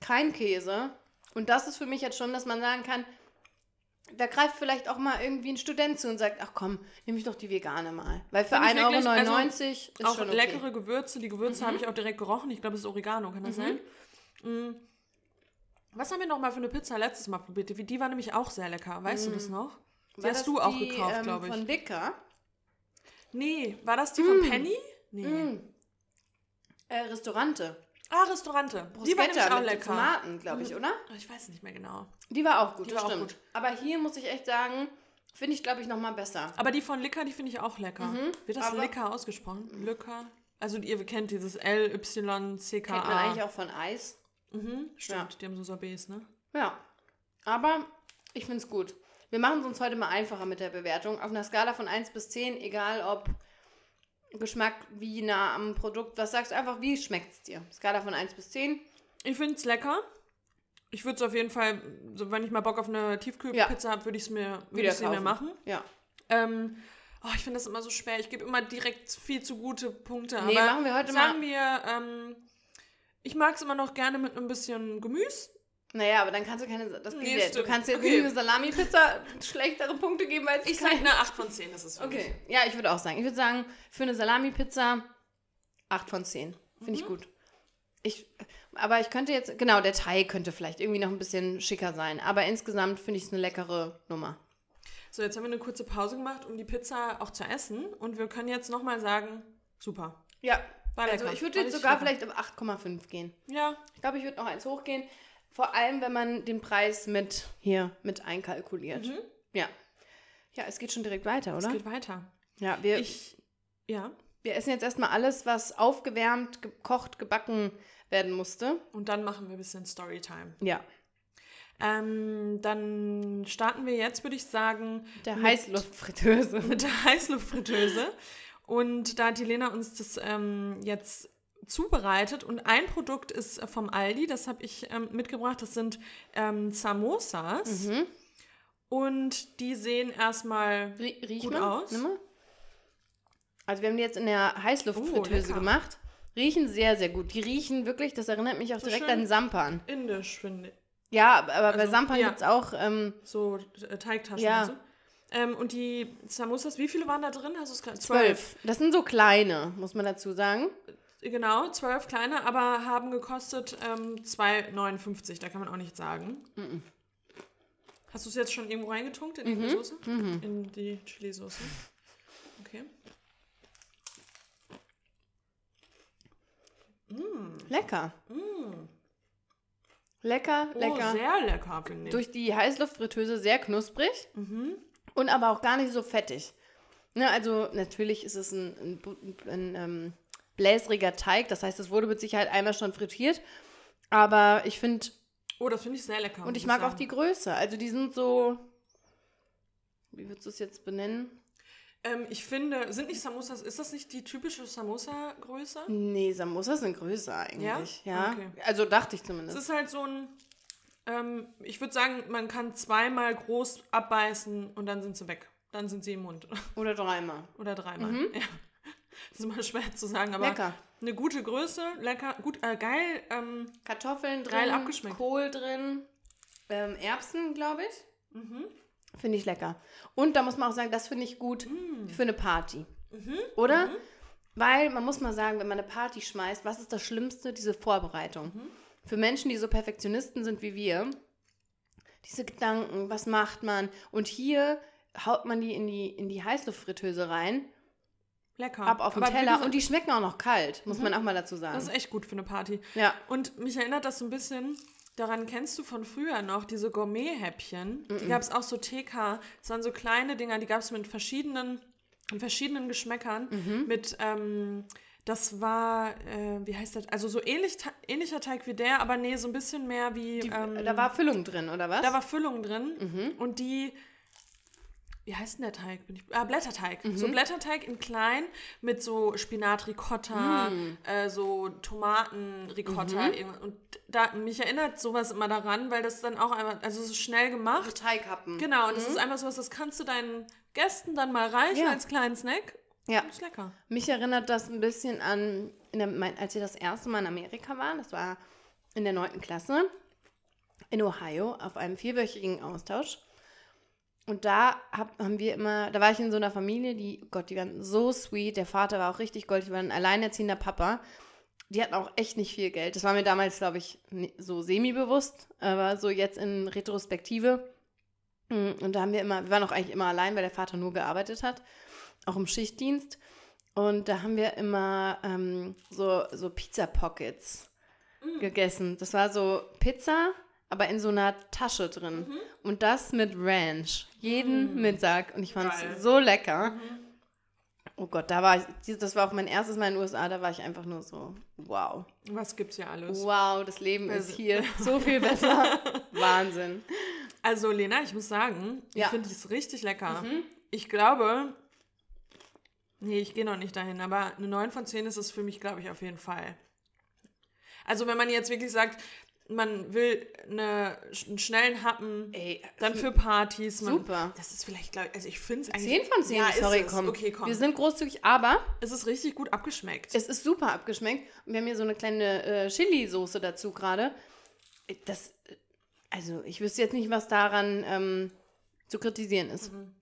Kein Käse. Und das ist für mich jetzt schon, dass man sagen kann, da greift vielleicht auch mal irgendwie ein Student zu und sagt, ach komm, nehme ich doch die vegane mal. Weil für Find ich 1,99 Euro wirklich, ist auch schon okay. leckere Gewürze. Die Gewürze habe ich auch direkt gerochen. Ich glaube, das ist Oregano, kann das Mhm. sein? Mm. Was haben wir noch mal für eine Pizza letztes Mal probiert? Die war nämlich auch sehr lecker. Weißt du das noch? Die Mhm. War hast du auch die, gekauft, ähm, glaube ich. Von Dicker. Nee, war das die von Penny? Nee. Mm. Äh, Restaurante. Ah, Restaurante. die war nämlich Bruschetta auch mit lecker. Tomaten, glaube ich, Mhm. oder? Ich weiß nicht mehr genau. Die war auch gut, Die war auch stimmt. gut. Aber hier muss ich echt sagen, finde ich, glaube ich, noch mal besser. Aber die von Licker, die finde ich auch lecker. Mhm, Wird das Licker ausgesprochen? Licker? Also ihr kennt dieses L-Y-C-K-A. Kennt man eigentlich auch von Eis. Mhm, stimmt, Ja. die haben so Sorbets, ne? Ja. Aber ich finde es gut. Wir machen es uns heute mal einfacher mit der Bewertung. Auf einer Skala von 1 bis 10, egal ob Geschmack, wie nah am Produkt, was sagst du einfach, wie schmeckt es dir? Skala von 1 bis 10. Ich finde es lecker. Ich würde es auf jeden Fall, so, wenn ich mal Bock auf eine Tiefkühlpizza habe, würde ich es mir, würd Wieder mir kaufen. machen. Ja. Ähm, oh, ich finde das immer so schwer. Ich gebe immer direkt viel zu gute Punkte. Nee, machen wir heute sagen wir, ähm, ich mag es immer noch gerne mit ein bisschen Gemüse. Naja, aber dann kannst du keine. Das Nee, geht. Du kannst jetzt Okay. eine Salami-Pizza schlechtere Punkte geben als Ich sage eine 8 von 10, das ist für mich. Okay. Ja, ich würde auch sagen. Ich würde sagen, für eine Salami-Pizza 8 von 10. Finde Mhm. ich gut. Ich, aber ich könnte jetzt, genau, der Teig könnte vielleicht irgendwie noch ein bisschen schicker sein. Aber insgesamt finde ich es eine leckere Nummer. So, jetzt haben wir eine kurze Pause gemacht, um die Pizza auch zu essen. Und wir können jetzt nochmal sagen, super. Ja. War Also lecker. ich würde jetzt sogar lecker. vielleicht auf 8,5 gehen. Ja, Ich glaube, ich würde noch eins hochgehen. Vor allem, wenn man den Preis mit hier mit einkalkuliert. Mhm. Ja. Ja, es geht schon direkt weiter, es oder? geht weiter. Ja, wir, Ich, ja. wir essen jetzt erstmal alles, was aufgewärmt, gekocht, gebacken werden musste. Und dann machen wir ein bisschen Storytime. Ja. Ähm, dann starten wir jetzt, würde ich sagen, Der Mit- Heißluftfritteuse. mit der Heißluftfritteuse. Und da hat die Lena uns das ähm, jetzt zubereitet. Und ein Produkt ist äh, vom Aldi, das habe ich ähm, mitgebracht. Das sind ähm, Samosas. Mhm. Und die sehen erstmal Rie riech Gut mal. aus. Nimm mal. Also wir haben die jetzt in der Oh, Heißluftfritteuse lecker. gemacht. Riechen sehr, sehr gut. Die riechen wirklich, das erinnert mich auch So direkt an Sampan. indisch, finde ich. Ja, aber aber bei Also, Sampan ja. gibt es auch, ähm, So äh, Teigtaschen Ja. und so. Ähm, und die Samosas, wie viele waren da drin? Hast du es gerade? zwölf. Das sind so kleine, muss man dazu sagen. Genau, zwölf kleine, aber haben gekostet ähm, 2,59. Da kann man auch nichts sagen. Mhm. Hast du es jetzt schon irgendwo reingetunkt in die Mhm. Soße? Mhm. In die Chili-Soße. Okay. Mm. Lecker. Mm. Lecker, Oh, lecker. sehr lecker, finde ich. Durch die Heißluftfritteuse sehr knusprig Mhm. Und aber auch gar nicht so fettig. Ne, also natürlich ist es ein, ein, bu- ein, ähm, bläsriger Teig, das heißt, es wurde mit Sicherheit einmal schon frittiert. Aber ich finde, Oh, das finde ich sehr lecker. und ich mag auch sagen. die Größe. Also die sind so, wie würdest du es jetzt benennen? Ähm, ich finde, sind nicht Samosas, ist das nicht die typische Samosa-Größe? Nee, Samosas sind größer eigentlich. Ja. Okay. Also dachte ich Es zumindest. ist halt so ein, ähm, ich würde sagen, man kann zweimal groß abbeißen und dann sind sie weg. Dann sind sie im Mund. Oder dreimal. Oder dreimal. Mhm. Ja. Das ist immer schwer zu sagen, aber Lecker. eine gute Größe, lecker, gut, äh, geil. Ähm, Kartoffeln drin, Geil abgeschmeckt. Kohl drin, ähm, Erbsen, glaube ich. mhm. Finde ich lecker. Und da muss man auch sagen, das finde ich gut Mm. für eine Party. Mhm. Oder? Weil man muss mal sagen, wenn man eine Party schmeißt, was ist das Schlimmste? Diese Vorbereitung. Mhm. Für Menschen, die so Perfektionisten sind wie wir, diese Gedanken, was macht man? Und hier haut man die in die, in die Heißluftfritteuse rein, Lecker. ab auf den Aber Teller und die schmecken auch noch kalt, muss man auch mal dazu Das sagen. ist echt gut für eine Party. Ja. Und mich erinnert das so ein bisschen daran, kennst du von früher noch diese Gourmet-Häppchen? Die gab es auch so TK. Das waren so kleine Dinger, die gab es mit verschiedenen, mit verschiedenen Geschmäckern. Mhm. Mit, ähm, das war, äh, wie heißt das? Also so ähnlich, ähnlicher Teig wie der, aber nee, so ein bisschen mehr wie. Die, ähm, da war Füllung drin, oder was? da war Füllung drin. Mhm. Und die. Wie heißt denn der Teig? Bin ich, ah, Blätterteig. So Mhm. Blätterteig in klein mit so Spinat Ricotta, Mhm. äh, so Tomaten Ricotta. irgendwas. Und da, mich erinnert sowas immer daran, weil das dann auch einfach, also so schnell so gemacht. Teighappen. Genau, und das ist einfach sowas, das kannst du deinen Gästen dann mal reichen Ja. als kleinen Snack. Ja. Ist lecker. Mich erinnert das ein bisschen an, der, als wir das erste Mal in Amerika waren, das war in der 9. Klasse in Ohio auf einem vierwöchigen Austausch. Und da hab, haben wir immer, da war ich in so einer Familie, die, Gott, die waren so sweet. Der Vater war auch richtig goldig, die waren ein alleinerziehender Papa. Die hatten auch echt nicht viel Geld. Das war mir damals, glaube ich, so semi-bewusst, aber so jetzt in Retrospektive. Mm, Und da haben wir immer, wir waren auch eigentlich immer allein, weil der Vater nur gearbeitet hat, auch im Schichtdienst. Und da haben wir immer ähm, so, so Pizza Pockets gegessen. Das war so Pizza, aber in so einer Tasche drin. Und das mit Ranch. Jeden Mittag. Und ich fand es so lecker. Oh Gott, da war ich, das war auch mein erstes Mal in den USA, da war ich einfach nur so, wow. Was gibt's hier alles? Wow, das Leben ist Also- hier so viel besser. Wahnsinn. Also, Lena, ich muss sagen, ich Ja. finde es richtig lecker. Ich glaube, nee, ich gehe noch nicht dahin, aber eine 9 von 10 ist es für mich, glaube ich, auf jeden Fall. Also, wenn man jetzt wirklich sagt, man will eine, einen schnellen Happen, Ey, dann für Partys. Man, Super. Das ist vielleicht, glaube ich, also ich finde es eigentlich. 10 von 10, ja, ist sorry, komm. Okay, komm. Wir sind großzügig, aber es ist richtig gut abgeschmeckt. es ist super abgeschmeckt. Und wir haben hier so eine kleine äh, Chili-Soße dazu gerade. Äh, Das, äh, also ich wüsste jetzt nicht, was daran ähm, zu kritisieren ist. Mhm.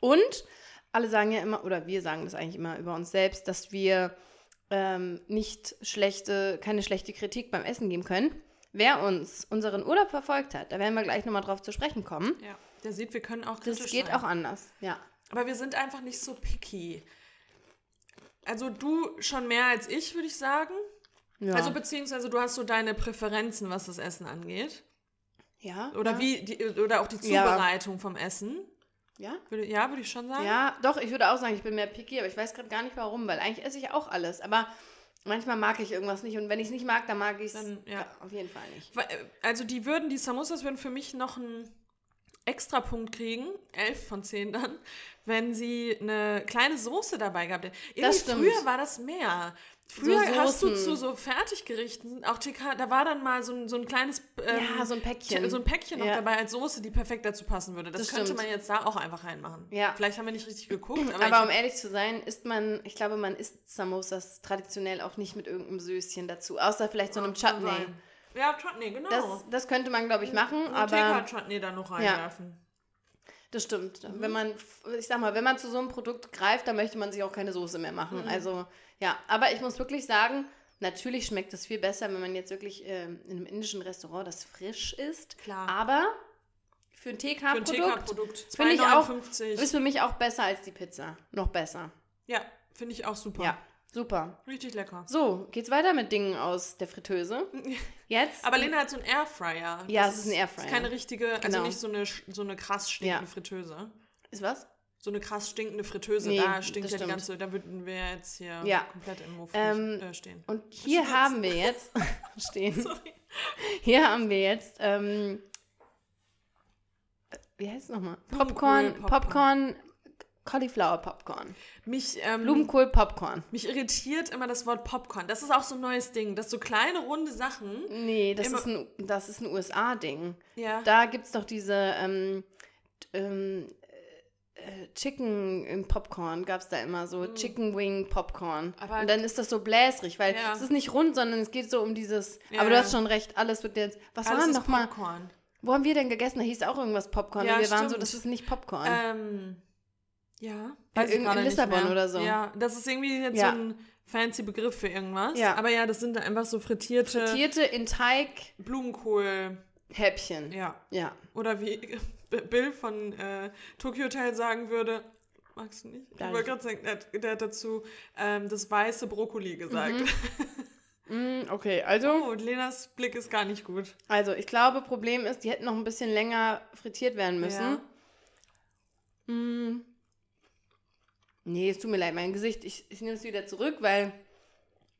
Und alle sagen ja immer, oder wir sagen das eigentlich immer über uns selbst, dass wir ähm, nicht schlechte, keine schlechte Kritik beim Essen geben können. Wer uns unseren Urlaub verfolgt hat, da werden wir gleich nochmal drauf zu sprechen kommen. ja, der sieht, wir können auch Das kritisch geht sein. auch anders, ja. Aber wir sind einfach nicht so picky. Also du schon mehr als ich, würde ich sagen. ja. Also beziehungsweise du hast so deine Präferenzen, was das Essen angeht. ja, Oder ja. wie die, oder auch die Ja. Zubereitung vom Essen. Ja? Würde, ja, würde ich schon sagen. Ja, doch, ich würde auch sagen, ich bin mehr picky, aber ich weiß gerade gar nicht warum, weil eigentlich esse ich auch alles. Aber manchmal mag ich irgendwas nicht und wenn ich es nicht mag, dann mag ich es ja. auf jeden Fall nicht. Äh, Also die würden, die Samosas würden für mich noch einen Extrapunkt kriegen, 11 von 10 dann, wenn sie eine kleine Soße dabei gehabt hätten. Irgendwie stimmt. früher war das mehr. Früher hast du zu so Fertiggerichten, auch TK, da war dann mal so ein, so ein kleines ähm, ja, so ein Päckchen. so ein Päckchen noch Ja. dabei als Soße, die perfekt dazu passen würde. Das, Das könnte stimmt. man jetzt da auch einfach reinmachen. Ja. Vielleicht haben wir nicht richtig geguckt, aber, Aber, um ehrlich zu sein, isst man, ich glaube, man isst Samosas traditionell auch nicht mit irgendeinem Söschen dazu, außer vielleicht so einem Chutney. Ja, Chutney, genau. Das, das könnte man, glaube ich, machen, Und aber TK-Chutney da noch reinwerfen. Das stimmt. Mhm. Wenn man, ich sag mal, wenn man zu so einem Produkt greift, dann möchte man sich auch keine Soße mehr Mhm. machen. Also, ja, aber ich muss wirklich sagen, natürlich schmeckt es viel besser, wenn man jetzt wirklich ähm, in einem indischen Restaurant das frisch isst. Klar. Aber für ein TK-Produkt finde ich auch- 2,59. ist für mich auch besser als die Pizza. Noch besser. Ja, finde ich auch super. Ja, super. Richtig lecker. So, geht's weiter mit Dingen aus der Fritteuse. Jetzt. Aber Lena hat so einen Airfryer. Ja, Das es ist ein Airfryer. Ist keine richtige, also Genau. nicht so eine, so eine krass stinkende Ja. Fritteuse. Ist was? So eine krass stinkende Fritteuse, Nee, da stinkt ja die ganze, da würden wir jetzt hier Ja. komplett im Muff Ähm, äh, stehen. Und hier sitzen. haben wir jetzt. stehen. Sorry. Hier haben wir jetzt. Ähm, äh, wie heißt es nochmal? Popcorn, Blumenkohl, Popcorn, Cauliflower Popcorn. Mich, ähm, Blumenkohl Popcorn. mich irritiert immer das Wort Popcorn. Das ist auch so ein neues Ding, dass so kleine runde Sachen. Nee, das ist ein, das ist ein USA-Ding. Ja. Da gibt es doch diese ähm, ähm, äh, Chicken im Popcorn, gab es da immer so. Chicken Wing Popcorn. Mm. Aber- Und dann ist das so bläsrig, weil Ja. es ist nicht rund, sondern es geht so um dieses. Ja, aber du hast schon recht, alles wird jetzt. Was Alles war denn nochmal? Popcorn. Wo haben wir denn gegessen? Da hieß auch irgendwas Popcorn. Ja, und wir waren so, stimmt. das ist nicht Popcorn. Ähm, ja. Gerade in nicht Lissabon oder so. Ja, das ist irgendwie jetzt Ja. so ein fancy Begriff für irgendwas. Ja. Aber ja, das sind einfach so frittierte Frittierte in Teig Blumenkohl. Häppchen. Ja. Ja. Oder wie Bill von äh, Tokyo Hotel sagen würde, magst du nicht? Ich wollte gerade sagen, der, hat- der hat dazu ähm, das weiße Brokkoli gesagt. Mm, okay, also, Oh, und Lenas Blick ist gar nicht gut. also ich glaube, Problem ist, die hätten noch ein bisschen länger frittiert werden müssen. Ja. Mm. Nee, es tut mir leid, mein Gesicht, ich, ich nehme es wieder zurück, weil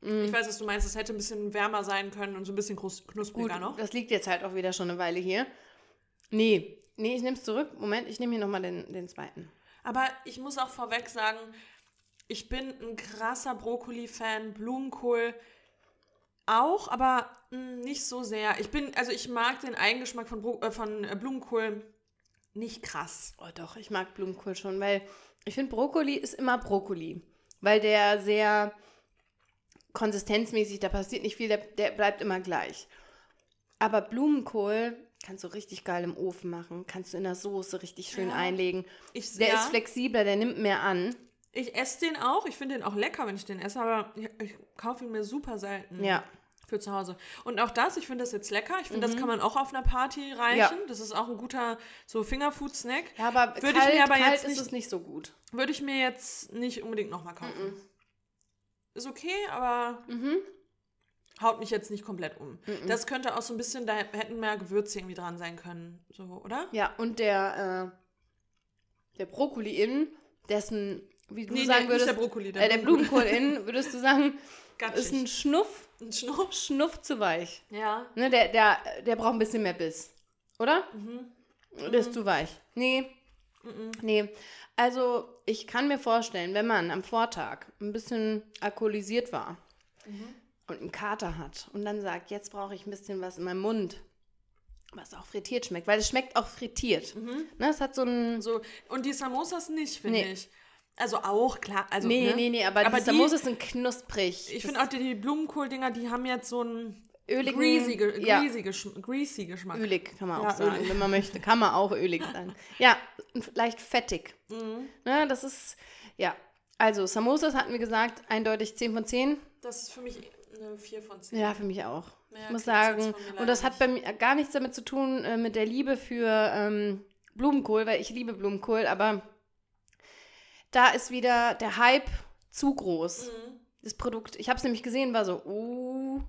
Ich weiß, was du meinst, es hätte ein bisschen wärmer sein können und so ein bisschen gut, knuspriger noch. das liegt jetzt halt auch wieder schon eine Weile hier. Nee, nee, ich nehme es zurück. Moment, ich nehme hier nochmal den, den zweiten. Aber ich muss auch vorweg sagen, ich bin ein krasser Brokkoli-Fan, Blumenkohl auch, aber mh, nicht so sehr. Ich bin, also ich mag den Eigengeschmack von, Bro äh, von äh, Blumenkohl nicht krass. Oh doch, ich mag Blumenkohl schon, weil ich finde, Brokkoli ist immer Brokkoli. Weil der sehr konsistenzmäßig, da passiert nicht viel, der, der bleibt immer gleich. Aber Blumenkohl kannst du richtig geil im Ofen machen, kannst du in der Soße richtig schön Ja. einlegen. Ich, Der ja, ist flexibler, der nimmt mehr an. ich esse den auch, ich finde den auch lecker, wenn ich den esse, aber ich, ich kaufe ihn mir super selten Ja. Für zu Hause. Und auch das, ich finde das jetzt lecker. Ich finde, Mhm. das kann man auch auf einer Party reichen. Das ist auch ein guter so Fingerfood-Snack. Ja, aber Würde ich kalt, mir aber kalt jetzt ist nicht- es nicht so gut. Würde ich mir jetzt nicht unbedingt nochmal kaufen. Ist okay, aber Mhm. haut mich jetzt nicht komplett um. Das könnte auch so ein bisschen, da hätten mehr Gewürze irgendwie dran sein können, so, oder? Ja, und der, äh, der Brokkoli innen, dessen, wie du Nee, sagen nee, würdest, der Brokkoli, der äh, der Blumenkohl innen, würdest du sagen, Gatschig. ist ein Schnuff, Ein Schnuff. Schnuff zu weich. Ja. Ne, der, der, der braucht ein bisschen mehr Biss. Oder? Mhm. Der ist zu weich. Nee. Nee. Also, ich kann mir vorstellen, wenn man am Vortag ein bisschen alkoholisiert war Mhm. und einen Kater hat und dann sagt, jetzt brauche ich ein bisschen was in meinem Mund, was auch frittiert schmeckt, weil es schmeckt auch frittiert. Ne, es hat so ein. So, und die Samosas nicht, finde Nee. ich. Also auch, klar. Also, nee, ne? nee, nee, aber, Aber die Samosas sind knusprig. Ich finde auch die, die Blumenkohl-Dinger, die haben jetzt so einen öligen, greasy, ja, greasy, greasy Geschmack. ölig kann man auch Ja, sagen, ölig. wenn man möchte. Kann man auch ölig sein. Ja, leicht fettig. Mhm. Ne, das ist, ja. Also, Samosas hatten wir gesagt, eindeutig 10 von 10. Das ist für mich eine 4 von 10. Ja, für mich auch. Mehr ich muss sagen, und das hat bei mir gar nichts damit zu tun äh, mit der Liebe für ähm, Blumenkohl, weil ich liebe Blumenkohl, aber da ist wieder der Hype zu groß. Mhm. Das Produkt, ich habe es nämlich gesehen, war so, uh,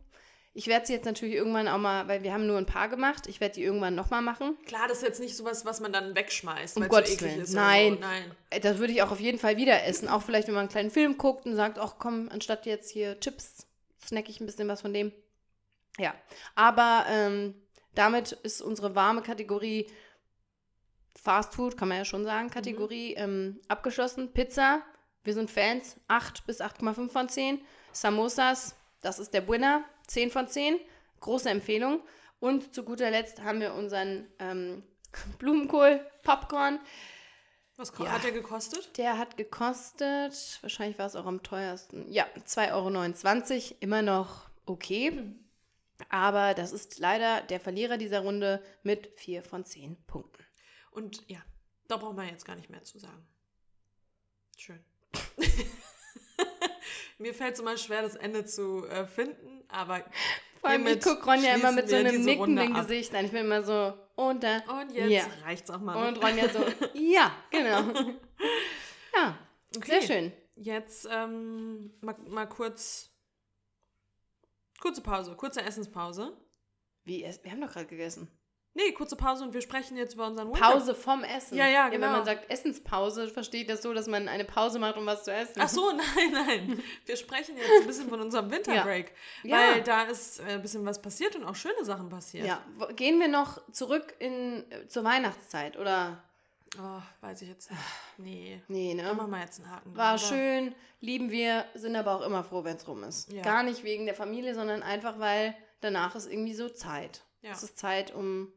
ich werde sie jetzt natürlich irgendwann auch mal, weil wir haben nur ein paar gemacht, ich werde die irgendwann nochmal machen. Klar, das ist jetzt nicht sowas, was man dann wegschmeißt, Um weil Gottes es so eklig Willen. ist. Nein. So. Nein. Äh, Das würde ich auch auf jeden Fall wieder essen. Auch vielleicht, wenn man einen kleinen Film guckt und sagt, ach komm, anstatt jetzt hier Chips, snack ich ein bisschen was von dem. Ja, aber ähm, damit ist unsere warme Kategorie Fast Food, kann man ja schon sagen, Kategorie ähm, abgeschlossen. Pizza, wir sind Fans, 8 bis 8,5 von 10. Samosas, das ist der Winner, 10 von 10. Große Empfehlung. Und zu guter Letzt haben wir unseren ähm, Blumenkohl, Popcorn. Was Ja. hat der gekostet? Der hat gekostet, wahrscheinlich war es auch am teuersten, ja, 2,29 Euro. Immer noch okay. Aber das ist leider der Verlierer dieser Runde mit 4 von 10 Punkten. Und ja, da braucht man jetzt gar nicht mehr zu sagen. Schön. Mir fällt es immer schwer, das Ende zu äh, finden, aber Vor allem, ich gucke Ronja immer mit so einem nickenden. Gesicht an. Ich bin immer so, und da. Und jetzt Ja. reicht's auch mal. Und? Ronja so, ja, genau. Ja, Okay. sehr schön. Jetzt ähm, mal, mal kurz. Kurze Pause, kurze Essenspause. Wie, es- wir haben doch gerade gegessen. Nee, kurze Pause und wir sprechen jetzt über unseren Winter. Pause vom Essen. Ja, ja, Wenn genau. man sagt Essenspause, versteht das so, dass man eine Pause macht, um was zu essen. Ach so, nein, nein. Wir sprechen jetzt ein bisschen von unserem Winterbreak. Ja. Weil da ist äh, ein bisschen was passiert und auch schöne Sachen passiert. Ja, gehen wir noch zurück in, äh, zur Weihnachtszeit, oder? Oh, weiß ich jetzt nicht. Nee. Nee, Da ne? machen wir jetzt einen Haken. War oder? schön, lieben wir, sind aber auch immer froh, wenn es rum ist. Ja. Gar nicht wegen der Familie, sondern einfach, weil danach ist irgendwie so Zeit. Ja. Es ist Zeit, um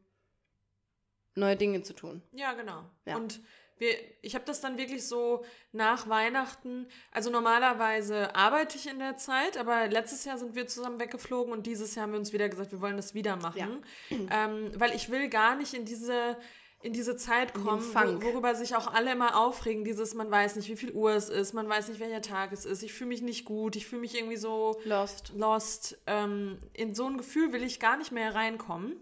neue Dinge zu tun. Ja, genau. Ja. Und Wir, ich habe das dann wirklich so nach Weihnachten, also normalerweise arbeite ich in der Zeit, aber letztes Jahr sind wir zusammen weggeflogen und dieses Jahr haben wir uns wieder gesagt, wir wollen das wieder machen. Ja. Ähm, weil ich will gar nicht in diese in diese Zeit kommen, wo, worüber sich auch alle immer aufregen, dieses, man weiß nicht, wie viel Uhr es ist, man weiß nicht, welcher Tag es ist, ich fühle mich nicht gut, ich fühle mich irgendwie so lost. lost. Ähm, in so ein Gefühl will ich gar nicht mehr reinkommen.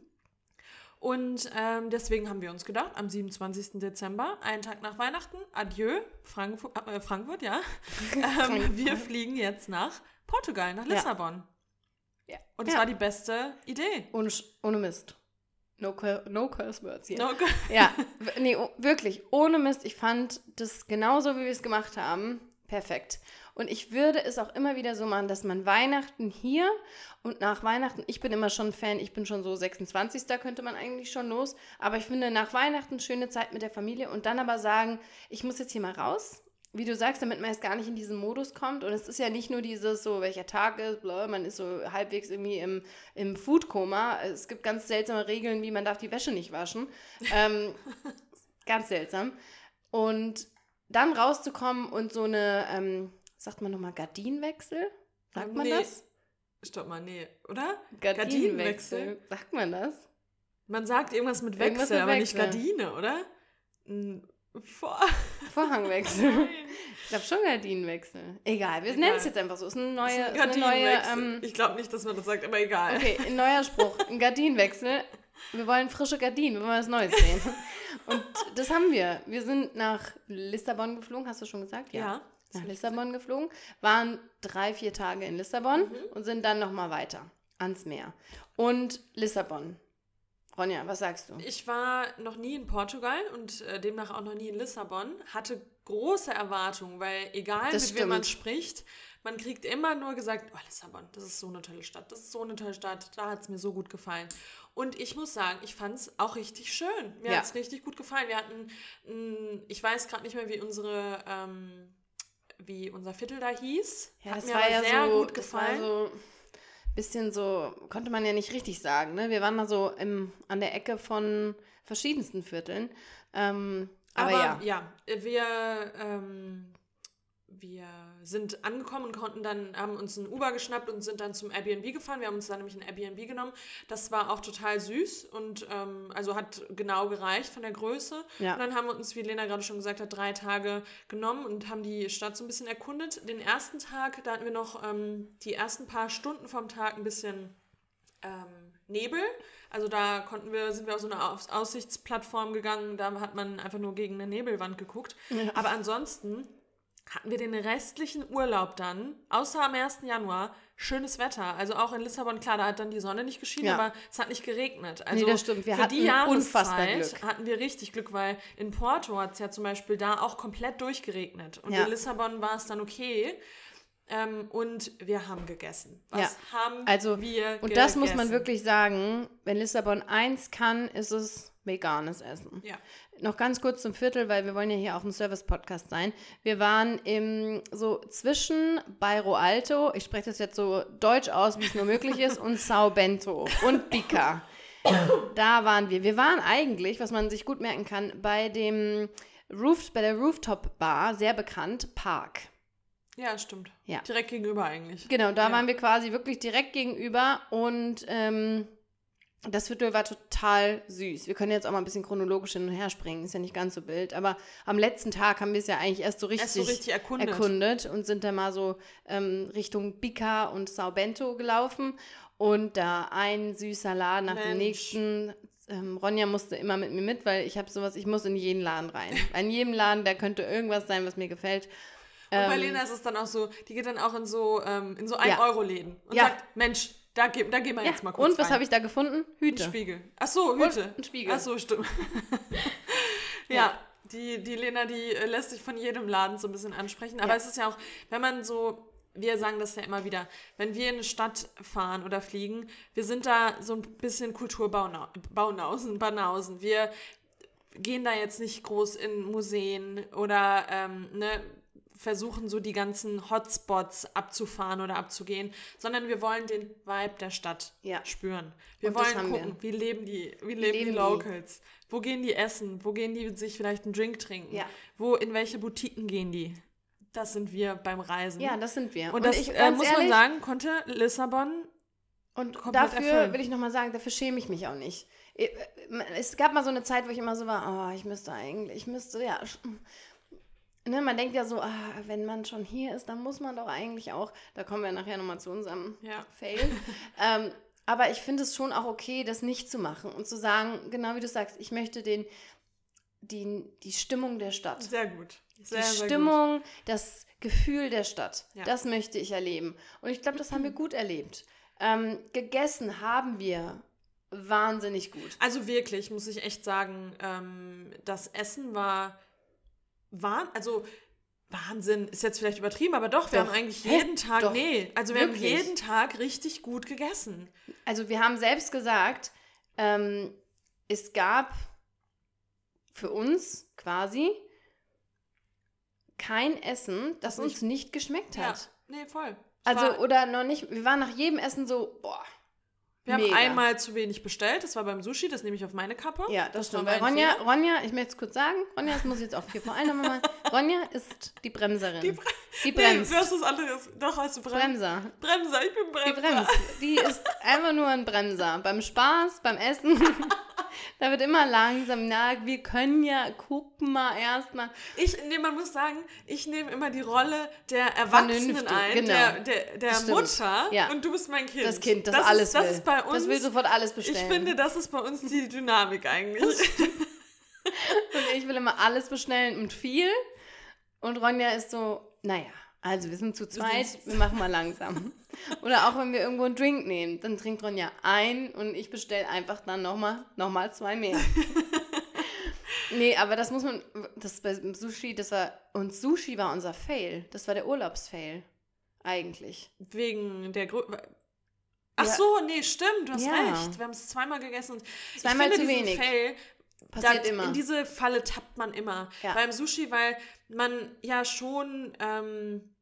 Und ähm, deswegen haben wir uns gedacht, am 27. Dezember, einen Tag nach Weihnachten, adieu, Frankfurt, äh, Frankfurt ja, ähm, wir fliegen jetzt nach Portugal, nach Lissabon. Ja. Und es ja. war die beste Idee. Und ohne Mist. No, no curse words hier. No ja, nee, wirklich, ohne Mist. Ich fand das genauso, wie wir es gemacht haben, perfekt. Und ich würde es auch immer wieder so machen, dass man Weihnachten hier und nach Weihnachten, ich bin immer schon Fan, ich bin schon so 26. Da könnte man eigentlich schon los. Aber ich finde nach Weihnachten schöne Zeit mit der Familie und dann aber sagen, ich muss jetzt hier mal raus wie du sagst, damit man jetzt gar nicht in diesen Modus kommt. Und es ist ja nicht nur dieses, so welcher Tag ist, bla, man ist so halbwegs irgendwie im, im Foodkoma. Es gibt ganz seltsame Regeln, wie man darf die Wäsche nicht waschen. Ähm, ganz seltsam. Und dann rauszukommen und so eine, ähm, sagt man nochmal, Gardinenwechsel? Sagt man nee. das? Stopp mal, nee, oder? Gardinenwechsel. Sagt man das? Man sagt irgendwas mit Wechsel, irgendwas mit aber nicht Gardine, oder? Vor Vorhangwechsel. ich glaube schon Gardinenwechsel. Egal, wir nennen es jetzt einfach so. Es ist eine neue. Ist ein eine neue ähm, ich glaube nicht, dass man das sagt, aber egal. Okay, ein neuer Spruch. Ein Gardinenwechsel. Wir wollen frische Gardinen, wir wollen was Neues sehen. Und das haben wir. Wir sind nach Lissabon geflogen, hast du schon gesagt? Ja. ja nach Lissabon geflogen, waren drei, vier Tage in Lissabon mhm. und sind dann nochmal weiter ans Meer. Und Lissabon, Ronja, was sagst du? Ich war noch nie in Portugal und äh, demnach auch noch nie in Lissabon. Hatte große Erwartungen, weil egal das mit wem man spricht, man kriegt immer nur gesagt, oh Lissabon, das ist so eine tolle Stadt, das ist so eine tolle Stadt, da hat es mir so gut gefallen. Und ich muss sagen, ich fand es auch richtig schön. Mir ja. hat es richtig gut gefallen. Wir hatten, ich weiß gerade nicht mehr, wie unsere, ähm, wie unser Viertel da hieß. Ja, hat mir aber ja sehr so, gut gefallen. Das war so bisschen so, konnte man ja nicht richtig sagen. Ne? Wir waren mal so im, an der Ecke von verschiedensten Vierteln. Ähm, aber, aber, ja. ja, wir ähm, wir sind angekommen und konnten dann, haben uns ein Uber geschnappt und sind dann zum Airbnb gefahren. Wir haben uns dann nämlich ein Airbnb genommen. Das war auch total süß und ähm, also hat genau gereicht von der Größe. Ja. Und dann haben wir uns, wie Lena gerade schon gesagt hat, drei Tage genommen und haben die Stadt so ein bisschen erkundet. Den ersten Tag, da hatten wir noch ähm, die ersten paar Stunden vom Tag ein bisschen ähm, Nebel. Also da konnten wir, sind wir auf so eine Aussichtsplattform gegangen, da hat man einfach nur gegen eine Nebelwand geguckt. Ja. Aber ansonsten hatten wir den restlichen Urlaub dann, außer am 1. Januar, schönes Wetter. Also auch in Lissabon, klar, da hat dann die Sonne nicht geschienen, ja. aber es hat nicht geregnet. Also nee, das stimmt. Wir für hatten die Jahreszeit hatten wir richtig Glück, weil in Porto hat es ja zum Beispiel da auch komplett durchgeregnet. Und ja. in Lissabon war es dann okay. Ähm, und wir haben gegessen. Was ja. haben also, wir Und gegessen? das muss man wirklich sagen, wenn Lissabon eins kann, ist es veganes Essen. Ja. Noch ganz kurz zum Viertel, weil wir wollen ja hier auch ein Service-Podcast sein. Wir waren im, so zwischen Bairro Alto, ich spreche das jetzt so deutsch aus, wie es nur möglich ist, und Sao Bento und Bica. Da waren wir. Wir waren eigentlich, was man sich gut merken kann, bei dem Roof, bei der Rooftop Bar, sehr bekannt, Park. Ja, stimmt. Ja. Direkt gegenüber eigentlich. Genau, da ja. waren wir quasi wirklich direkt gegenüber und ähm, das Viertel war total süß. Wir können jetzt auch mal ein bisschen chronologisch hin und her springen, ist ja nicht ganz so wild. Aber am letzten Tag haben wir es ja eigentlich erst so richtig, erst so richtig erkundet. erkundet. und sind dann mal so ähm, Richtung Bica und Sao Bento gelaufen. Und da ein süßer Laden nach Mensch. dem nächsten. Ähm, Ronja musste immer mit mir mit, weil ich habe sowas, ich muss in jeden Laden rein. in jedem Laden, da könnte irgendwas sein, was mir gefällt. Und bei ähm, Lena ist es dann auch so, die geht dann auch in so, ähm, in so 1-Euro-Läden und ja. sagt, Mensch, da, ge da gehen wir ja. jetzt mal kurz Und was habe ich da gefunden? Hüte. Ein Spiegel. Ach so, Hüte. Und ein Spiegel. Ach so, stimmt. ja, ja, die, die Lena, die äh, lässt sich von jedem Laden so ein bisschen ansprechen. Aber ja. es ist ja auch, wenn man so wir sagen das ja immer wieder, wenn wir in eine Stadt fahren oder fliegen, wir sind da so ein bisschen Kulturbaunausen, Banausen. Wir gehen da jetzt nicht groß in Museen oder ähm, ne, versuchen, so die ganzen Hotspots abzufahren oder abzugehen, sondern wir wollen den Vibe der Stadt Ja. spüren. Wir Und wollen gucken, wie leben die, wie leben, leben die die? Locals, wo gehen die essen, wo gehen die sich vielleicht einen Drink trinken, Ja. wo, in welche Boutiquen gehen die. Das sind wir beim Reisen. Ja, das sind wir. und das ich, äh, muss man ehrlich, sagen, konnte Lissabon Und dafür erfüllen. will ich nochmal sagen, dafür schäme ich mich auch nicht. Ich- Es gab mal so eine Zeit, wo ich immer so war, oh, ich müsste eigentlich, ich müsste, ja. Ne, man denkt ja so, ah, wenn man schon hier ist, dann muss man doch eigentlich auch, da kommen wir nachher nochmal zu unserem Ja. Fail. ähm, aber ich finde es schon auch okay, das nicht zu machen und zu sagen, genau wie du sagst, ich möchte den, die, die Stimmung der Stadt sehr gut. Sehr, die sehr gut. Stimmung, das Gefühl der Stadt. Ja. Das möchte ich erleben. Und ich glaube, das haben wir gut erlebt. Ähm, gegessen haben wir wahnsinnig gut. Also wirklich, muss ich echt sagen, ähm, das Essen war, war, also Wahnsinn, ist jetzt vielleicht übertrieben, aber doch, wir Doch. haben eigentlich Hä? jeden Tag, Doch. nee, also wir Wirklich? haben jeden Tag richtig gut gegessen. Also wir haben selbst gesagt, ähm, es gab für uns quasi kein Essen, das Das uns nicht geschmeckt Ja, hat. nee, voll. Also, oder noch nicht, wir waren nach jedem Essen so, boah, wir haben mega. einmal zu wenig bestellt, das war beim Sushi, das nehme ich auf meine Kappe. Ja, das, stimmt. Weil mein Ronja, Fehler. Ronja, ich möchte es kurz sagen, Ronja, das muss ich jetzt auch hier vor allem nochmal. Ronja ist die Bremserin. Die Die, Bre- Nee, bremst. du hast was anderes. Doch, hast du Brem Bremser. Bremser, ich bin Die Bremser. bremst. Die ist einfach nur ein Bremser. Beim Spaß, beim Essen. Da wird immer langsam, na, wir können ja, guck mal erstmal. Ich, nee, man muss sagen, ich nehme immer die Rolle der Erwachsenen Vernünftig, ein, genau. der, der, der Das stimmt. Mutter Ja. und du bist mein Kind. Das Kind, das, ist, alles das will. ist bei uns. Das will sofort alles ich bestellen. finde, das ist bei uns die Dynamik eigentlich. Und ich will immer alles bestellen und viel. Und Ronja ist so, naja, also wir sind zu zweit, wir machen mal langsam. Oder auch wenn wir irgendwo einen Drink nehmen, dann trinkt Ronja ein und ich bestelle einfach dann nochmal noch mal zwei mehr. nee, aber das muss man, das bei Sushi, das war, und Sushi war unser Fail. Das war der Urlaubsfail. Eigentlich. Wegen der Größe. Ach Ja. so, nee, stimmt, du hast Ja. recht. Wir haben es zweimal gegessen. Und Zweimal zu wenig. Fail, Passiert da, immer. In diese Falle tappt man immer. Ja. Beim Sushi, weil man ja schon. Ähm,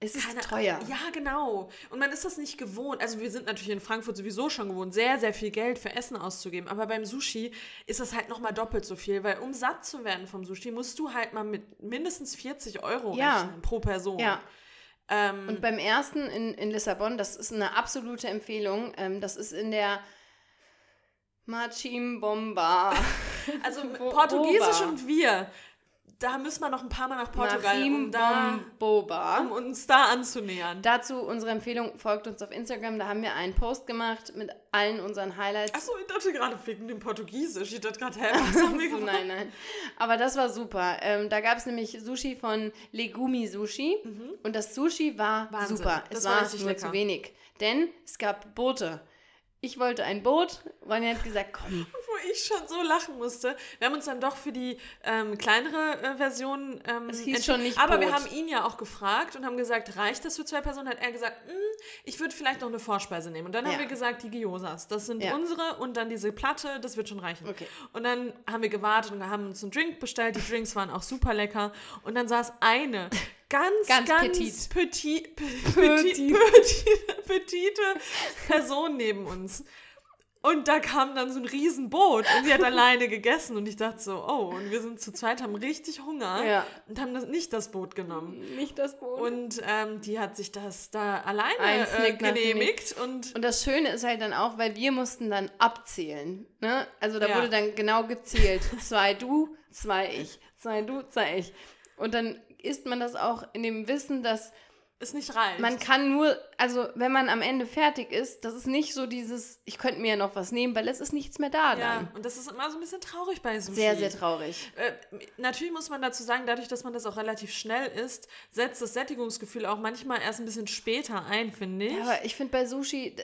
Es ist keine teuer. Ja, genau. Und man ist das nicht gewohnt. Also wir sind natürlich in Frankfurt sowieso schon gewohnt, sehr, sehr viel Geld für Essen auszugeben. Aber beim Sushi ist das halt nochmal doppelt so viel, weil um satt zu werden vom Sushi, musst du halt mal mit mindestens 40 Euro Ja. rechnen pro Person. Ja. Ähm, Und beim ersten in, in Lissabon, das ist eine absolute Empfehlung. Ähm, das ist in der Machimbomba. also Wo- Portugiesisch Boba. und wir, da müssen wir noch ein paar Mal nach Portugal, um, da, Machimbomboba. um uns da anzunähern. Dazu unsere Empfehlung, folgt uns auf Instagram. Da haben wir einen Post gemacht mit allen unseren Highlights. Achso, ich dachte gerade wegen dem Portugiesisch. Ich dachte gerade, hä, was haben wir so, gemacht? nein, nein. Aber das war super. Ähm, da gab es nämlich Sushi von Legumi Sushi. Und das Sushi war Mhm. Wahnsinn. super. Das es war war, richtig nur lecker. zu wenig. Denn es gab Boote. Ich wollte ein Boot. Ronja hat gesagt, komm, Wo ich schon so lachen musste. Wir haben uns dann doch für die ähm, kleinere äh, Version ähm, Es hieß entschieden. schon nicht Aber wir Boot. haben ihn ja auch gefragt und haben gesagt, reicht das für zwei Personen? Hat er gesagt, "Mm, ich würde vielleicht noch eine Vorspeise nehmen. Und dann haben Ja. wir gesagt, die Gyosas, das sind Ja. unsere und dann diese Platte, das wird schon reichen. Okay. Und dann haben wir gewartet und haben uns einen Drink bestellt. Die Drinks waren auch super lecker. Und dann saß eine ganz, Ganz ganz, petit. petit, petit, Petit. petit, petite Person neben uns. Und da kam dann so ein Riesenboot und sie hat alleine gegessen und ich dachte so, oh, und wir sind zu zweit, haben richtig Hunger Ja. und haben das, nicht das Boot genommen. nicht das Boot. Und ähm, die hat sich das da alleine Ein äh, genehmigt und Und das Schöne ist halt dann auch, weil wir mussten dann abzählen. Ne? Also da Ja. wurde dann genau gezählt. zwei du, zwei ich. Zwei du, zwei ich. Und dann isst man das auch in dem Wissen, dass ist nicht reicht. man kann nur, also wenn man am Ende fertig ist, das ist nicht so dieses, ich könnte mir ja noch was nehmen, weil es ist nichts mehr da ja, dann. und das ist immer so ein bisschen traurig bei Sushi. Sehr, sehr traurig. Äh, natürlich muss man dazu sagen, dadurch, dass man das auch relativ schnell isst, setzt das Sättigungsgefühl auch manchmal erst ein bisschen später ein, finde ich. Ja, aber ich finde bei Sushi,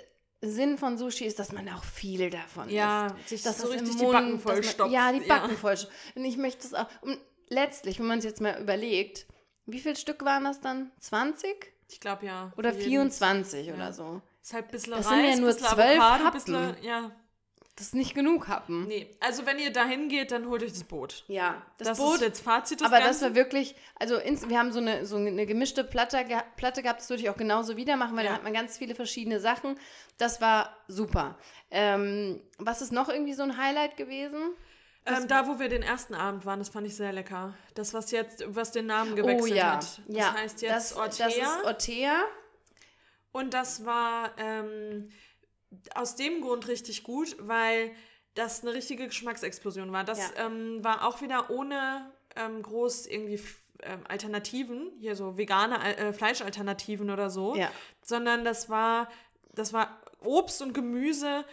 Sinn von Sushi ist, dass man auch viel davon Ja, isst. sich dass so richtig die Mund, Backen dass man- vollstopft. Ja, die Ja. Backen voll. Und ich möchte es auch. Und letztlich, wenn man es jetzt mal überlegt, wie viel Stück waren das dann? 20? Ich glaube ja. Oder für jeden. 24 Ja. oder so. Ist halt ein bisschen Das Reis, sind ja nur zwölf Happen. bisschen, ja. das ist nicht genug Happen. Nee, also wenn ihr dahin geht, dann holt euch das Boot. Ja, Das, das, Boot. ist jetzt Fazit des aber das Ganzen. war wirklich, also ins, wir haben so eine, so eine gemischte Platte, geha- Platte gehabt, das würde ich auch genauso wieder machen, weil Ja. da hat man ganz viele verschiedene Sachen. Das war super. Ähm, was ist noch irgendwie so ein Highlight gewesen? Ähm, da, wo wir den ersten Abend waren, das fand ich sehr lecker. Das, was jetzt, was den Namen gewechselt oh ja, hat. Das ja. heißt jetzt das, Ortea. Das ist Ortea. Und das war ähm, aus dem Grund richtig gut, weil das eine richtige Geschmacksexplosion war. Das Ja. ähm, war auch wieder ohne ähm, groß irgendwie ähm, Alternativen, hier so vegane äh, Fleischalternativen oder so, Ja. sondern das war, das war Obst und Gemüse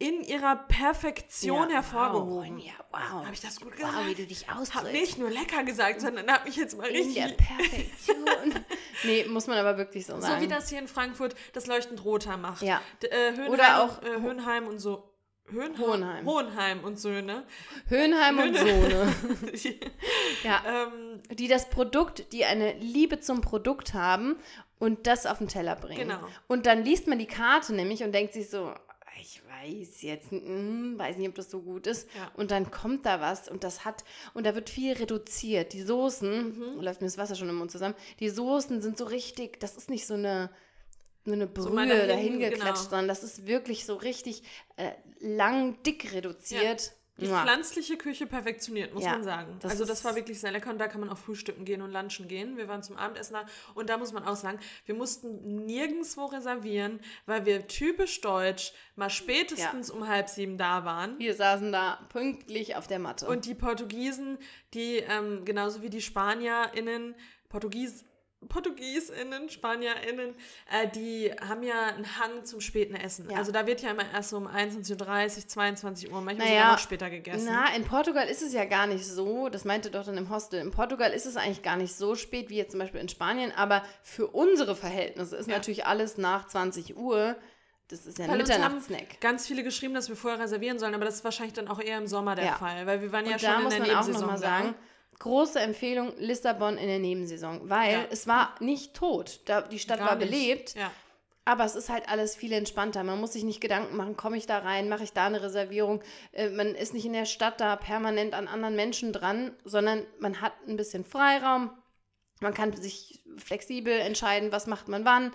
in ihrer Perfektion ja, hervorgehoben. Wow, ja, wow. Hab ich das gut Wow, gesagt? wie du dich ausdrückst. nicht nur lecker gesagt, sondern hab mich jetzt mal in richtig der Perfektion. nee, muss man aber wirklich so sagen. So wie das hier in Frankfurt das leuchtend Roter macht. Ja. D äh, Höhenheim, Oder auch- äh, Höhenheim und so. Höhenheim? Hohenheim. Hohenheim und Söhne. Höhenheim und Höhne- Sohne. Ja. ähm, die das Produkt, die eine Liebe zum Produkt haben und das auf den Teller bringen. Genau. Und dann liest man die Karte nämlich und denkt sich so, weiß jetzt, mm, weiß nicht, ob das so gut ist. Ja. Und dann kommt da was und das hat, und da wird viel reduziert. Die Soßen, Mhm. läuft mir das Wasser schon im Mund zusammen, die Soßen sind so richtig, das ist nicht so eine, nur eine Brühe mal dahin, dahin geklatscht, genau. sondern das ist wirklich so richtig äh, lang, dick reduziert. Die Mua. pflanzliche Küche perfektioniert, muss Ja, man sagen. das also das war wirklich sehr lecker und da kann man auch frühstücken gehen und lunchen gehen. Wir waren zum Abendessen da und da muss man auch sagen, wir mussten nirgendwo reservieren, weil wir typisch deutsch mal spätestens um halb sieben da waren. Wir saßen da pünktlich auf der Matte. Und die Portugiesen, die ähm, genauso wie die SpanierInnen, Portugies, PortugiesInnen, SpanierInnen, äh, die haben ja einen Hang zum späten Essen. Ja. Also da wird ja immer erst so um 21.30 Uhr, 22 Uhr, manchmal Naja, sogar noch später gegessen. Na, in Portugal ist es ja gar nicht so, das meinte doch dann im Hostel, in Portugal ist es eigentlich gar nicht so spät wie jetzt zum Beispiel in Spanien, aber für unsere Verhältnisse ist Ja. natürlich alles nach 20 Uhr, das ist ja ein Mitternachtssnack. Ganz viele geschrieben, dass wir vorher reservieren sollen, aber das ist wahrscheinlich dann auch eher im Sommer der Ja. Fall, weil wir waren ja Und schon da in muss der man auch Nebensaison nochmal da. sagen, große Empfehlung, Lissabon in der Nebensaison, weil Ja. es war nicht tot, da, die Stadt Gar war nicht. belebt, Ja. Aber es ist halt alles viel entspannter. Man muss sich nicht Gedanken machen, komme ich da rein, mache ich da eine Reservierung. Äh, man ist nicht in der Stadt da permanent an anderen Menschen dran, sondern man hat ein bisschen Freiraum. Man kann sich flexibel entscheiden, was macht man wann.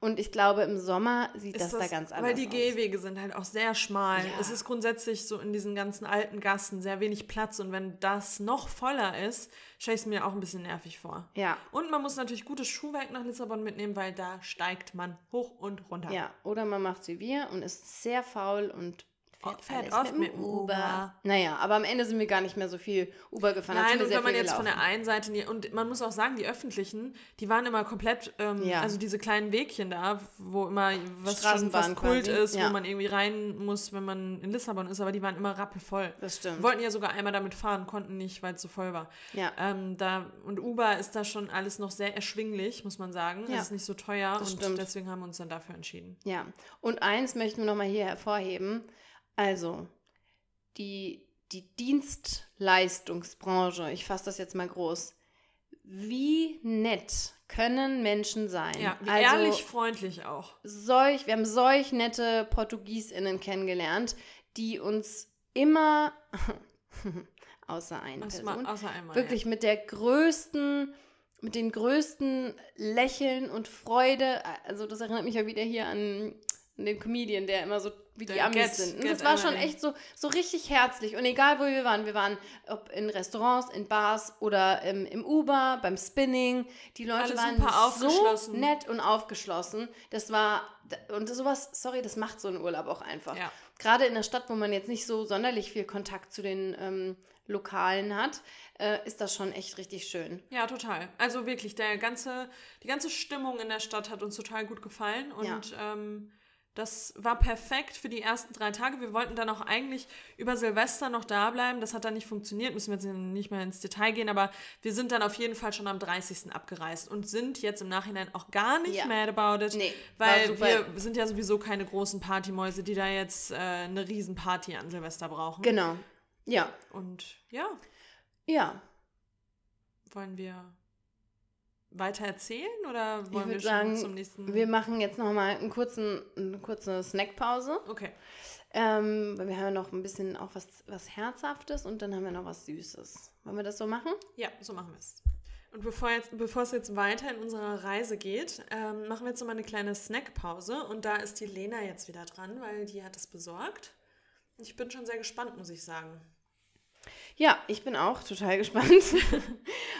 Und ich glaube, im Sommer sieht Ist das, da ganz anders Weil die aus. Gehwege sind halt auch sehr schmal. Ja. Es ist grundsätzlich so in diesen ganzen alten Gassen sehr wenig Platz und wenn das noch voller ist, stelle ich es mir auch ein bisschen nervig vor. Ja, Und man muss natürlich gutes Schuhwerk nach Lissabon mitnehmen, weil da steigt man hoch und runter. ja. Oder man macht wie wir und ist sehr faul und fährt, Fährt alles oft mit dem Uber. Uber. Naja, aber am Ende sind wir gar nicht mehr so viel Uber gefahren. Nein, wir und wenn man jetzt von der gelaufen. einen Seite, nie- und man muss auch sagen, die öffentlichen, die waren immer komplett, ähm, Ja. also diese kleinen Wegchen da, wo immer was schon fast Kult quasi, ist, ja. wo man irgendwie rein muss, wenn man in Lissabon ist, aber die waren immer rappelvoll. Das stimmt. Wir wollten ja sogar einmal damit fahren, konnten nicht, weil es so voll war. Ja. Ähm, da, und Uber ist da schon alles noch sehr erschwinglich, muss man sagen. Ja. Es ist nicht so teuer Das und stimmt. deswegen haben wir uns dann dafür entschieden. Ja, und eins möchten wir nochmal hier hervorheben. Also, die, die Dienstleistungsbranche, ich fasse das jetzt mal groß. Wie nett können Menschen sein? Ja, wie also, ehrlich freundlich auch. solch, wir haben solch nette PortugiesInnen kennengelernt, die uns immer, außer eine Außer, Person, außer einmal. wirklich mit der größten, mit den größten Lächeln und Freude. Also das erinnert mich ja wieder hier an, an den Comedian, der immer so wie die Amis Get- sind. Und das war schon echt so, so richtig herzlich. Und egal, wo wir waren, wir waren ob in Restaurants, in Bars oder im, im Uber, beim Spinning. Die Leute Alle waren so nett und aufgeschlossen. Das war, und sowas, sorry, das macht so einen Urlaub auch einfach. Ja. Gerade in der Stadt, wo man jetzt nicht so sonderlich viel Kontach zu den ähm, Lokalen hat, äh, ist das schon echt richtig schön. Ja, total. Also wirklich, der ganze, die ganze Stimmung in der Stadt hat uns total gut gefallen und ähm, das war perfekt für die ersten drei Tage. Wir wollten dann auch eigentlich über Silvester noch da bleiben. Das hat dann nicht funktioniert, müssen wir jetzt nicht mehr ins Detail gehen, aber wir sind dann auf jeden Fall schon am 30. abgereist und sind jetzt im Nachhinein auch gar nicht Ja. mad about it, Nee, weil wir sind ja sowieso keine großen Partymäuse, die da jetzt äh, eine Riesenparty an Silvester brauchen. Genau. Ja. Und ja, Ja. wollen wir weiter erzählen oder wollen wir schon sagen, zum nächsten? Wir machen jetzt noch mal einen kurzen, eine kurze Snackpause. okay. Ähm, weil wir haben ja noch ein bisschen auch was, was Herzhaftes und dann haben wir noch was Süßes. Wollen wir das so machen? Ja, so machen wir es. Und bevor, jetzt, bevor es jetzt weiter in unserer Reise geht, ähm, machen wir jetzt nochmal eine kleine Snackpause. Und da ist die Lena jetzt wieder dran, weil die hat es besorgt. Ich bin schon sehr gespannt, muss ich sagen. Ja, ich bin auch total gespannt.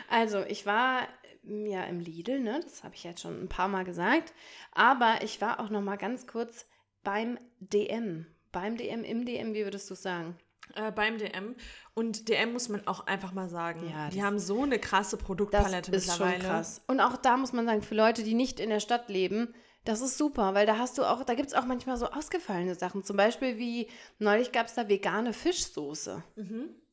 also, ich war ja im Lidl, ne? Das habe ich jetzt schon ein paar Mal gesagt. Aber ich war auch noch mal ganz kurz beim DM. Beim DM, im DM, wie würdest du sagen? Äh, beim DM. Und DM muss man auch einfach mal sagen. Ja, die haben so eine krasse Produktpalette das ist mittlerweile. schon krass. Und auch da muss man sagen, für Leute, die nicht in der Stadt leben, das ist super, weil da hast du auch, da gibt es auch manchmal so ausgefallene Sachen. Zum Beispiel wie neulich gab es da vegane Fischsoße.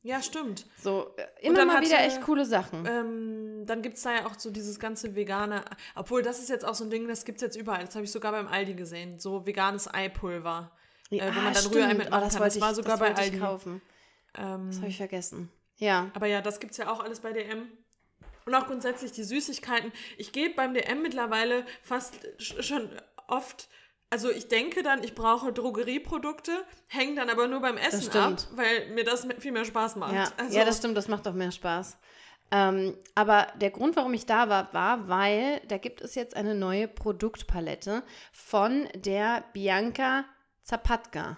Ja, stimmt. So äh, immer mal wieder echt coole Sachen. Ähm, dann gibt es da ja auch so dieses ganze vegane, obwohl das ist jetzt auch so ein Ding, das gibt es jetzt überall. Das habe ich sogar beim Aldi gesehen. So veganes Eipulver. äh, wo man dann Rührei mitmachen oh, das kann. wollte Das war ich, sogar das bei Aldi. kaufen. Ähm, Das habe ich vergessen. Ja. aber ja, das gibt es ja auch alles bei DM. Und auch grundsätzlich die Süßigkeiten. Ich gehe beim DM mittlerweile fast sch- schon oft. Also ich denke dann, ich brauche Drogerieprodukte, hänge dann aber nur beim Essen ab, weil mir das viel mehr Spaß macht. Ja, also, ja, das stimmt, das macht auch mehr Spaß. Ähm, aber der Grund, warum ich da war, war, weil da gibt es jetzt eine neue Produktpalette von der Bianca Zapatka.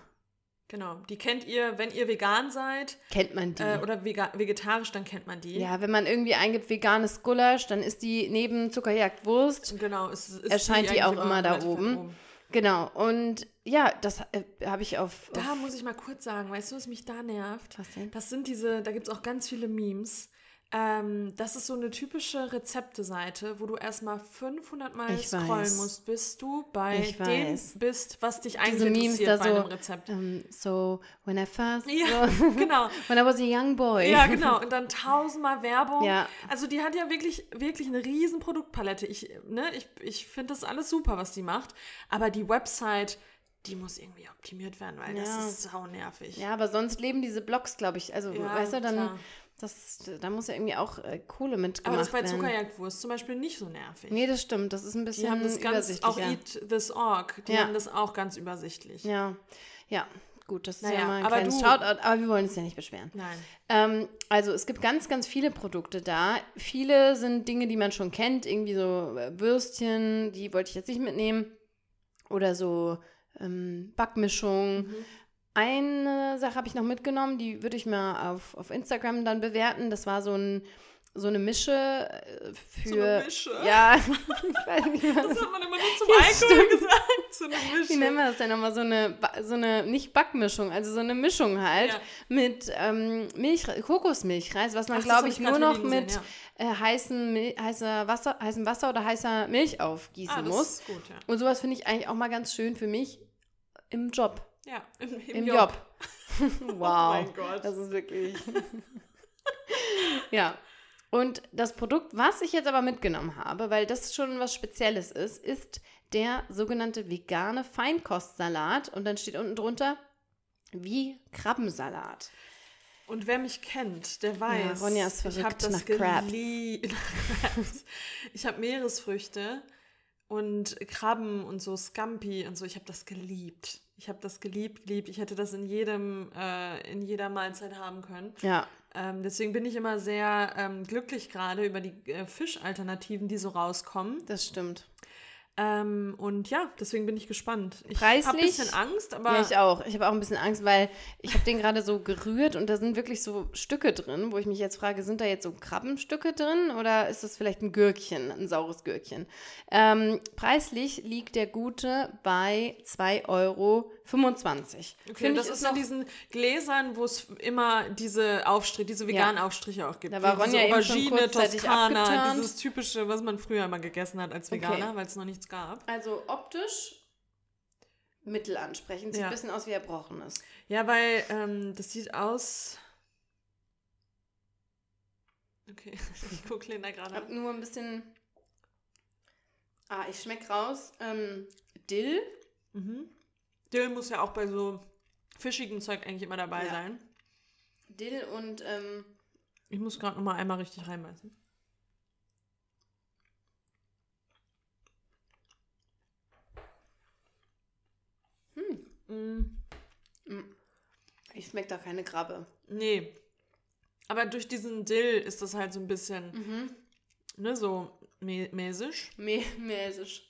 Genau, die kennt ihr, wenn ihr vegan seid Kennt man die? äh, oder vegetarisch, dann kennt man die. ja, wenn man irgendwie eingibt veganes Gulasch, dann ist die neben Zuckerjagd Wurst. Genau, es ist Erscheint die eigentlich auch immer da weit oben. Genau. Und ja, das äh, habe ich auf. Da auf muss ich mal kurz sagen, weißt du, was mich da nervt? Was denn? Das sind diese, da gibt es auch ganz viele Memes. Ähm, das ist so eine typische Rezepte-Seite, wo du erstmal 500 Mal Ich scrollen weiß. musst, bis du bei Ich dem weiß. bist, was dich eigentlich diese Memes interessiert da bei so. einem Rezept. ähm, so, when I first. Ja, so, genau. when I was a young boy. Ja, genau. Und dann tausendmal Werbung. Ja. Also die hat ja wirklich, wirklich eine riesen Produktpalette. Ich, ne, ich, ich finde das alles super, was die macht. Aber die Website, die muss irgendwie optimiert werden, weil das Ja. ist sau nervig. Ja, aber sonst leben diese Blogs, glaube ich. Also, Ja, weißt du, dann, klar. Das, da muss ja irgendwie auch äh, Kohle mitgemacht Aber das bei werden. Zuckerjagdwurst zum Beispiel nicht so nervig. Nee, das stimmt. Das ist ein bisschen Die haben das ganz, auch. Eat This Org, die Ja. haben das auch ganz übersichtlich. Ja, ja. Gut, das ist Naja, ja mal ein aber kleines du- Shoutout, aber wir wollen uns ja nicht beschweren. Nein. Ähm, also es gibt ganz, ganz viele Produkte da. Viele sind Dinge, die man schon kennt, irgendwie so äh, Würstchen, die wollte ich jetzt nicht mitnehmen. Oder so ähm, Backmischung. Mhm. Eine Sache habe ich noch mitgenommen, die würde ich mal auf, auf Instagram dann bewerten. Das war so, ein, so eine Mische äh, für. So eine Mische? Ja, ich weiß nicht, was Das hat man immer nur zum Ja, Alkohol gesagt. So eine Mische. wie nennen wir das denn nochmal? So eine, so eine, nicht Backmischung, also so eine Mischung halt Ja. mit ähm, Milch, Kokosmilchreis, was man, glaube ich, nur noch mit sehen, äh, heißen, Mil heißer Wasser, heißem Wasser oder heißer Milch aufgießen Ah, das muss. ist gut, ja. Und sowas finde ich eigentlich auch mal ganz schön für mich im Job. Ja, im, im, Im Job. Job. wow. mein Gott. Das ist wirklich. ja. Und das Produkt, was ich jetzt aber mitgenommen habe, weil das schon was Spezielles ist, ist der sogenannte vegane Feinkostsalat. Und dann steht unten drunter wie Krabbensalat. Und wer mich kennt, der weiß, Ronja ist ich habe verrückt das nach Crabs. geliebt. Nach Crabs. Ich habe Meeresfrüchte und Krabben und so Scampi und so. Ich habe das geliebt. Ich habe das geliebt, geliebt. Ich hätte das in jedem, äh, in jeder Mahlzeit haben können. Ja. Ähm, deswegen bin ich immer sehr ähm, glücklich gerade über die äh, Fischalternativen, die so rauskommen. Das stimmt. Ähm, und ja, deswegen bin ich gespannt. Ich habe ein bisschen Angst, aber ja, ich auch. Ich habe auch ein bisschen Angst, weil ich habe den gerade so gerührt und da sind wirklich so Stücke drin, wo ich mich jetzt frage, sind da jetzt so Krabbenstücke drin oder ist das vielleicht ein Gürkchen, ein saures Gürkchen? Ähm, preislich liegt der gute bei 2,25 Euro. Okay, Finde das ich, ist in diesen Gläsern, wo es immer diese Aufstriche, diese veganen Aufstriche auch gibt. Da war Ronja diese Aubergine, Toskana, abgeturnt. dieses typische, was man früher immer gegessen hat als Veganer, Okay. weil es noch nichts gab. Also optisch mittelansprechend. Sieht Ja. ein bisschen aus wie Erbrochenes. Ja, weil ähm, das sieht aus. Okay, ich gucke Lena Ich gerade habe an. nur ein bisschen. Ah, ich schmecke raus. Ähm, Dill. Mhm. Dill muss ja auch bei so fischigem Zeug eigentlich immer dabei Ja. sein. Dill und ähm, Ich muss gerade noch mal einmal richtig reinbeißen. hm, Mm. Ich schmecke da keine Krabbe. Nee. Aber durch diesen Dill ist das halt so ein bisschen, Mhm. ne, so mä mäßig. Mä mäßig.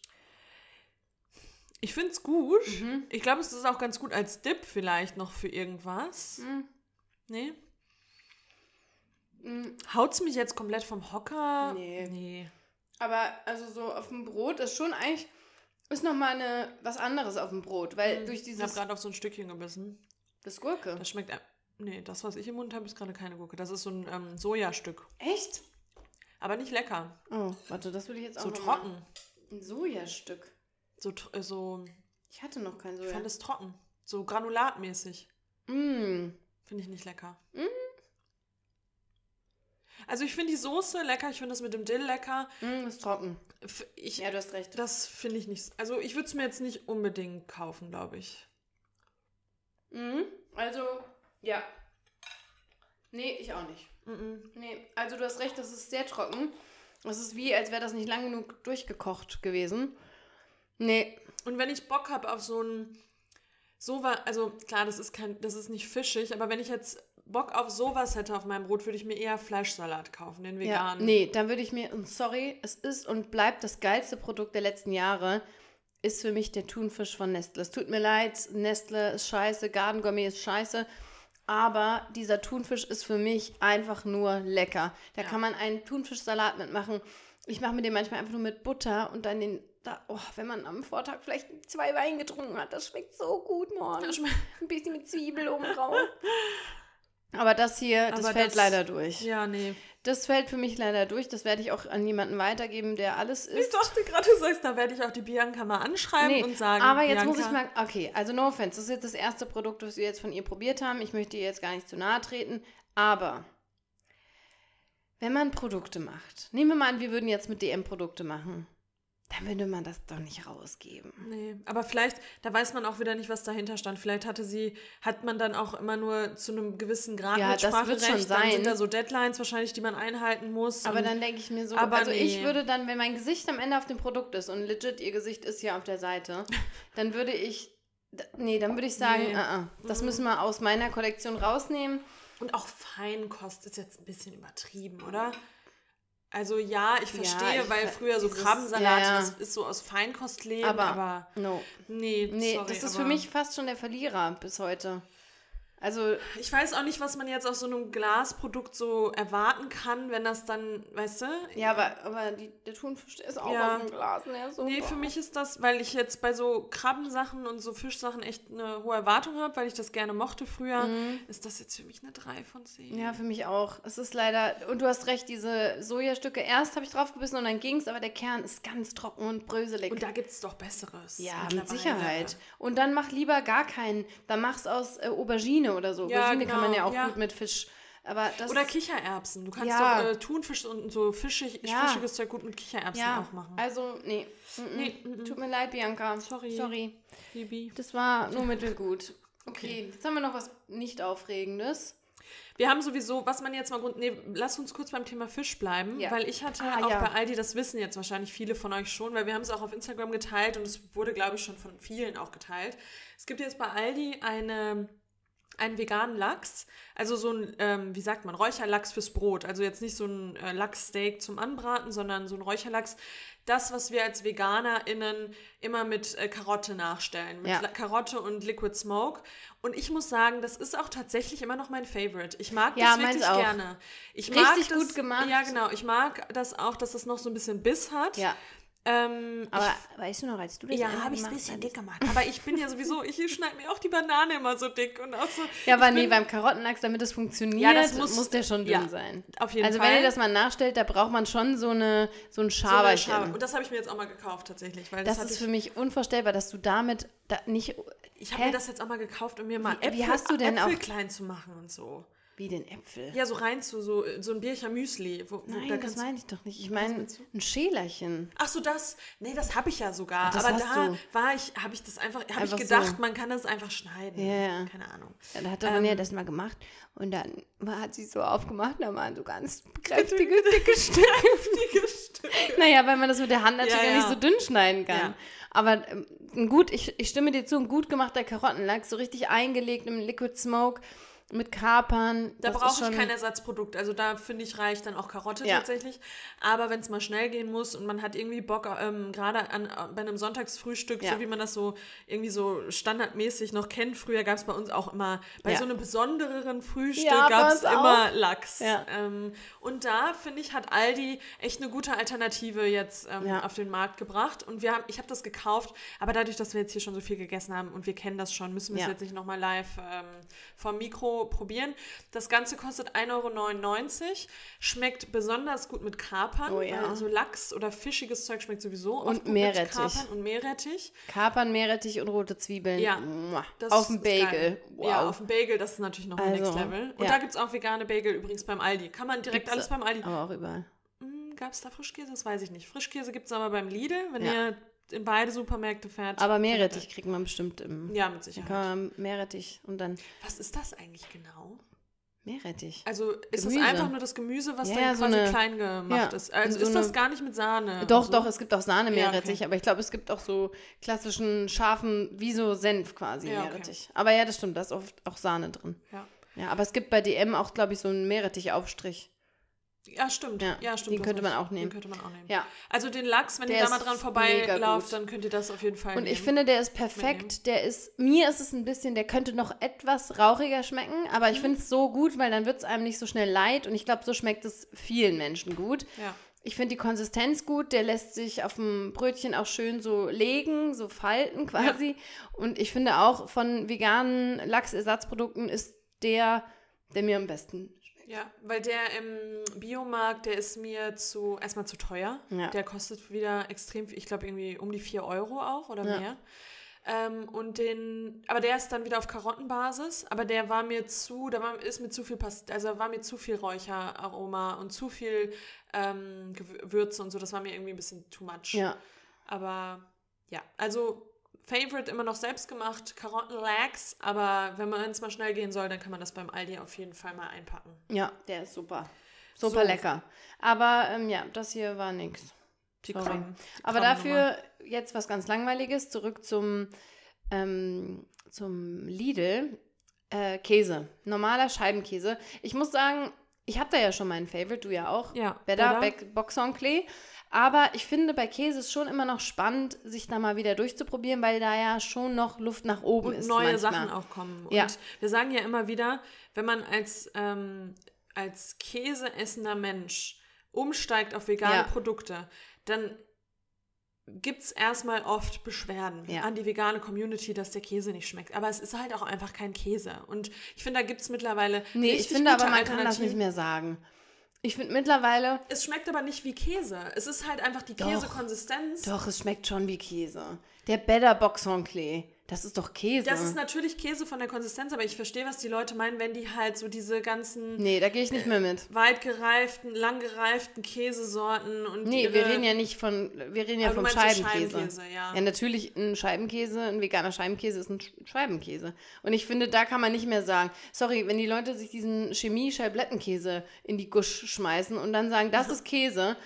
Ich find's gut. Mhm. Ich glaube, es ist auch ganz gut als Dip vielleicht noch für irgendwas. Mhm. Nee? Mhm. Haut's mich jetzt komplett vom Hocker? Nee. Nee. Aber also so auf dem Brot ist schon eigentlich, ist nochmal eine, was anderes auf dem Brot. Weil durch Ich habe dieses, gerade auf so ein Stückchen gebissen. das Gurke. Das schmeckt. äh, Nee, das, was ich im Mund habe, ist gerade keine Gurke. Das ist so ein ähm, Sojastück. Echt? Aber nicht lecker. Oh, warte, das würde ich jetzt auch So noch mal- trocken. Ein Sojastück. So, äh, so. Ich hatte noch kein Ich Soja. fand es trocken. So granulatmäßig. Mm. Finde ich nicht lecker. Mhm. Also ich finde die Soße lecker, ich finde das mit dem Dill lecker. Mm, ist trocken. Ich, Ja, du hast recht. Das finde ich nicht. Also ich würde es mir jetzt nicht unbedingt kaufen, glaube ich. Mhm. Also, ja. Nee, ich auch nicht. Mhm. Nee, also du hast recht, das ist sehr trocken. Das ist wie, als wäre das nicht lang genug durchgekocht gewesen. Nee. Und wenn ich Bock habe auf so ein sowas, also klar, das ist kein, das ist nicht fischig, aber wenn ich jetzt Bock auf sowas hätte auf meinem Brot, würde ich mir eher Fleischsalat kaufen, den Ja, veganen. nee, dann würde ich mir, und sorry, es ist und bleibt das geilste Produkt der letzten Jahre, ist für mich der Thunfisch von Nestle. Es tut mir leid, Nestle ist scheiße, Garden Gourmet ist scheiße, aber dieser Thunfisch ist für mich einfach nur lecker. Da Ja. kann man einen Thunfischsalat mitmachen. Ich mache mir den manchmal einfach nur mit Butter und dann den, da, oh, wenn man am Vortag vielleicht zwei Wein getrunken hat, das schmeckt so gut morgens. Ein bisschen mit Zwiebel oben drauf. Aber das hier, das Aber fällt das- leider durch. Ja, nee. Das fällt für mich leider durch. Das werde ich auch an jemanden weitergeben, der alles Ich isst. dachte gerade, du sagst, da werde ich auch die Bianca mal anschreiben Nee, und sagen. aber jetzt Bianca, muss ich mal, okay, also no offense, das ist jetzt das erste Produkt, das wir jetzt von ihr probiert haben. Ich möchte ihr jetzt gar nicht zu nahe treten, aber wenn man Produkte macht, nehmen wir mal an, wir würden jetzt mit DM Produkte machen, dann würde man das doch nicht rausgeben. Nee, aber vielleicht, da weiß man auch wieder nicht, was dahinter stand. Vielleicht hatte sie, hat man dann auch immer nur zu einem gewissen Grad Ja, das wird Mitspracherecht. schon Dann sein. sind da so Deadlines wahrscheinlich, die man einhalten muss. Aber dann denke ich mir so, Aber also ich nee. würde dann, wenn mein Gesicht am Ende auf dem Produkt ist und legit ihr Gesicht ist hier auf der Seite, dann würde ich, nee, dann würde ich sagen, Nee. uh -uh, das müssen wir aus meiner Kollektion rausnehmen. Und auch Feinkost ist jetzt ein bisschen übertrieben, oder? Also ja, ich Ja, verstehe, ich weil ver- früher so Krabbensalat, ja, ja. das ist so aus Feinkostleben, Aber- aber, No. nee, Nee, sorry, das ist für mich fast schon der Verlierer bis heute. Also, Ich weiß auch nicht, was man jetzt aus so einem Glasprodukt so erwarten kann, wenn das dann, weißt du? ja, aber, aber die, der Thunfisch ist auch Ja. aus dem Glas. Ne? So Nee, für mich ist das, weil ich jetzt bei so Krabbensachen und so Fischsachen echt eine hohe Erwartung habe, weil ich das gerne mochte früher, ist das jetzt für mich eine 3 von 10. Mhm. Ja, für mich auch. Es ist leider, und du hast recht, diese Sojastücke, erst habe ich draufgebissen und dann ging es, aber der Kern ist ganz trocken und bröselig. Und da gibt es doch Besseres. ja, mit. Sicherheit. Und dann mach lieber gar keinen, dann mach's aus äh, Aubergine oder so. Ja, Aubergine kann man genau, ja auch ja. gut mit Fisch. Aber das Oder Kichererbsen. Du kannst Ja. doch äh, Thunfisch und so fischig, fischiges Zeug gut mit Kichererbsen auch machen. also, nee. Mm -mm. Nee, mm. Tut mir leid, Bianca. Sorry. Sorry. Phoebe. Das war nur mittelgut. Okay, jetzt haben wir noch was nicht Aufregendes. Wir haben sowieso, was man jetzt mal grund. Nee, lass uns kurz beim Thema Fisch bleiben, Ja. weil ich hatte Ah, auch ja. bei Aldi, das wissen jetzt wahrscheinlich viele von euch schon, weil wir haben es auch auf Instagram geteilt und es wurde, glaube ich, schon von vielen auch geteilt. Es gibt jetzt bei Aldi eine, einen veganen Lachs, also so ein, ähm, wie sagt man, Räucherlachs fürs Brot. Also jetzt nicht so ein äh, Lachssteak zum Anbraten, sondern so ein Räucherlachs. Das, was wir als VeganerInnen immer mit äh, Karotte nachstellen. Mit Ja. Karotte und Liquid Smoke. Und ich muss sagen, das ist auch tatsächlich immer noch mein Favorite. Ich mag Ja, das wirklich gerne. Ich Richtig mag das, gut gemacht. Ja, genau. Ich mag das auch, dass es noch so ein bisschen Biss hat. Ja. Ähm, Aber weißt du noch, als du das ja, habe ich es ein bisschen dick gemacht. Aber ich bin ja sowieso, ich schneide mir auch die Banane immer so dick und auch so. Ja, aber ich nee, bin- beim Karottenlachs, damit es funktioniert, Ja, das muss- muss, der schon dünn ja, sein. auf jeden also Fall. wenn ihr das mal nachstellt, da braucht man schon so, eine, so ein so eine Schaberchen. Schabe. Und das habe ich mir jetzt auch mal gekauft tatsächlich, weil das, das ist ich, für mich unvorstellbar, dass du damit da nicht. ich habe mir das jetzt auch mal gekauft, um mir mal Wie- wie Äpfel, hast du denn Äpfel auch- klein zu machen und so. Wie den Äpfel. Ja, so rein zu so, so ein Biercher Müsli. Wo, Nein, da das meine ich doch nicht. Ich meine ein Schälerchen. Ach so, das. Nee, das habe ich ja sogar. Das Aber da du. war ich, habe ich das einfach, habe ich gedacht, so. man kann das einfach schneiden. Ja, ja. Keine Ahnung. Ja, da hat Ronja Ähm. das mal gemacht und dann hat sie so aufgemacht, da waren so ganz kräftige, dicke Stücke. Naja, weil man das mit der Hand natürlich Ja, ja, nicht so dünn schneiden kann. Aber ähm, gut, ich, ich stimme dir zu, ein gut gemachter Karottenlachs, so richtig eingelegt im Liquid Smoke mit Kapern. Da brauche ich schon- kein Ersatzprodukt. Also da finde ich reicht dann auch Karotte Ja. tatsächlich. Aber wenn es mal schnell gehen muss und man hat irgendwie Bock, ähm, gerade äh, bei einem Sonntagsfrühstück, Ja. so wie man das so irgendwie so standardmäßig noch kennt. Früher gab es bei uns auch immer, bei Ja. so einem besondereren Frühstück Ja, gab es uns auch. immer Lachs. Ähm, und da, finde ich, hat Aldi echt eine gute Alternative jetzt ähm, auf den Markt gebracht. Und wir haben, ich habe das gekauft, aber dadurch, dass wir jetzt hier schon so viel gegessen haben und wir kennen das schon, müssen wir es jetzt nicht nochmal live ähm, vom Mikro probieren. Das Ganze kostet 1,99 Euro, schmeckt besonders gut mit Kapern. Oh ja. weil So Lachs oder fischiges Zeug schmeckt sowieso Und Meerrettich. Kapern und Meerrettich. Kapern, Meerrettich und rote Zwiebeln. Ja, Auf dem. Bagel. Wow. Ja, auf dem Bagel, das ist natürlich noch ein Also, Next Level. Und ja. da gibt es auch vegane Bagel übrigens beim Aldi. Kann man direkt Gibt's alles beim Aldi. Aber auch überall. Gab es da Frischkäse? Das weiß ich nicht. Frischkäse gibt es aber beim Lidl, wenn Ja. ihr in beide Supermärkte fährt. Aber Meerrettich kriegt man bestimmt im. Ja, mit Sicherheit. Kann man Meerrettich und dann Was ist das eigentlich genau? Meerrettich. Also ist Gemüse. das einfach nur das Gemüse, was Ja, dann ja, so quasi eine- klein gemacht ja, ist? Also so ist das gar nicht mit Sahne? Doch, so? doch, es gibt auch Sahne-Meerrettich, Ja, okay. aber ich glaube, es gibt auch so klassischen scharfen, wie so Senf quasi Ja, okay. Meerrettich. Aber ja, das stimmt, da ist oft auch Sahne drin. Ja. Ja, aber es gibt bei DM auch, glaube ich, so einen Meerrettich-Aufstrich. Ja, stimmt. Ja, Ja, stimmt. den könnte man auch nehmen. Den könnte man auch nehmen. Ja. Also den Lachs, wenn Der ihr da mal dran vorbeilauft, dann könnt ihr das auf jeden Fall Und nehmen. ich finde, der ist perfekt. Der ist, mir ist es ein bisschen, der könnte noch etwas rauchiger schmecken, aber Mhm. ich finde es so gut, weil dann wird es einem nicht so schnell leid und ich glaube, so schmeckt es vielen Menschen gut. Ja. Ich finde die Konsistenz gut, der lässt sich auf dem Brötchen auch schön so legen, so falten quasi. Und ich finde auch von veganen Lachsersatzprodukten ist der, der mir am besten. Ja, weil der im Biomarkt, der ist mir zu erstmal zu teuer. Ja. Der kostet wieder extrem viel, ich glaube irgendwie um die 4 Euro auch oder Ja. mehr. Ähm, und den, aber der ist dann wieder auf Karottenbasis, aber der war mir zu, da war, ist mir zu viel Past also war mir zu viel Räucheraroma und zu viel ähm, Gewürze und so, das war mir irgendwie ein bisschen too much. Ja, Aber ja, also Favorite immer noch selbst gemacht, Karottenlachs, aber wenn man es mal schnell gehen soll, dann kann man das beim Aldi auf jeden Fall mal einpacken. ja, der ist super. Super So. lecker. Aber ähm, ja, das hier war nix. Die Sorry. Kram- die Aber dafür jetzt was ganz Langweiliges. Zurück zum, ähm, zum Lidl. Äh, Käse. Normaler Scheibenkäse. Ich muss sagen, ich habe da ja schon meinen Favorite, du ja auch. Ja, Better, Better. Boxonklee. Aber ich finde, bei Käse ist schon immer noch spannend, sich da mal wieder durchzuprobieren, weil da ja schon noch Luft nach oben und ist. neue manchmal. Sachen auch kommen. Und Ja. wir sagen ja immer wieder, wenn man als, ähm, als Käse essender Mensch umsteigt auf vegane Ja. Produkte, dann gibt es erstmal oft Beschwerden Ja. an die vegane Community, dass der Käse nicht schmeckt. Aber es ist halt auch einfach kein Käse. Und ich finde, da gibt es mittlerweile. Nee, ich finde aber, man kann das nicht mehr sagen. Ich finde mittlerweile, Es schmeckt aber nicht wie Käse. Es ist halt einfach die. Käsekonsistenz. doch, es schmeckt schon wie Käse. Der Better Boxonklee, das ist doch Käse. Das ist natürlich Käse von der Konsistenz, aber ich verstehe, was die Leute meinen, wenn die halt so diese ganzen nee, da gehe ich nicht mehr mit. weit gereiften, lang gereiften Käsesorten und Nee, wir reden ja nicht von, wir reden ja du vom Scheibenkäse. Scheibenkäse, ja. Ja, natürlich ein Scheibenkäse, ein veganer Scheibenkäse ist ein Sch- Scheibenkäse. Und ich finde, da kann man nicht mehr sagen, sorry, wenn die Leute sich diesen Chemie-Scheiblettenkäse in die Gusch schmeißen und dann sagen, das ist Käse.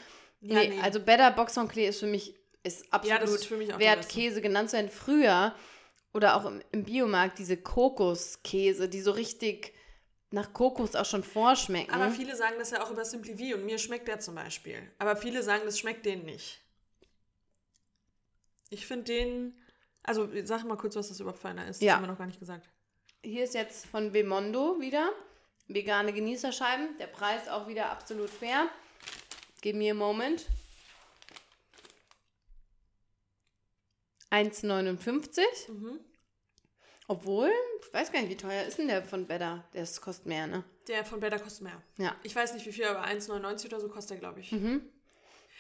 Ja, nee, nee. also Better Boxonklee ist für mich ist absolut ist für mich wert. Käse genannt zu werden. Früher oder auch im, im Biomarkt diese Kokoskäse, die so richtig nach Kokos auch schon vorschmecken. Aber viele sagen das ja auch über Simply V und mir schmeckt der zum Beispiel. Aber viele sagen, das schmeckt denen nicht. Ich finde den, also sag mal kurz, was das überhaupt für einer ist. Das Ja. haben wir noch gar nicht gesagt. Hier ist jetzt von Vemondo wieder. Vegane Genießerscheiben. Der Preis auch wieder absolut fair. Give me a moment. 1,59. Mhm. Obwohl, ich weiß gar nicht, wie teuer ist denn der von Better? Der ist- kostet mehr, ne? Der von Better kostet mehr. Ja. Ich weiß nicht wie viel, aber 1,99 oder so kostet der, glaube ich. Mhm.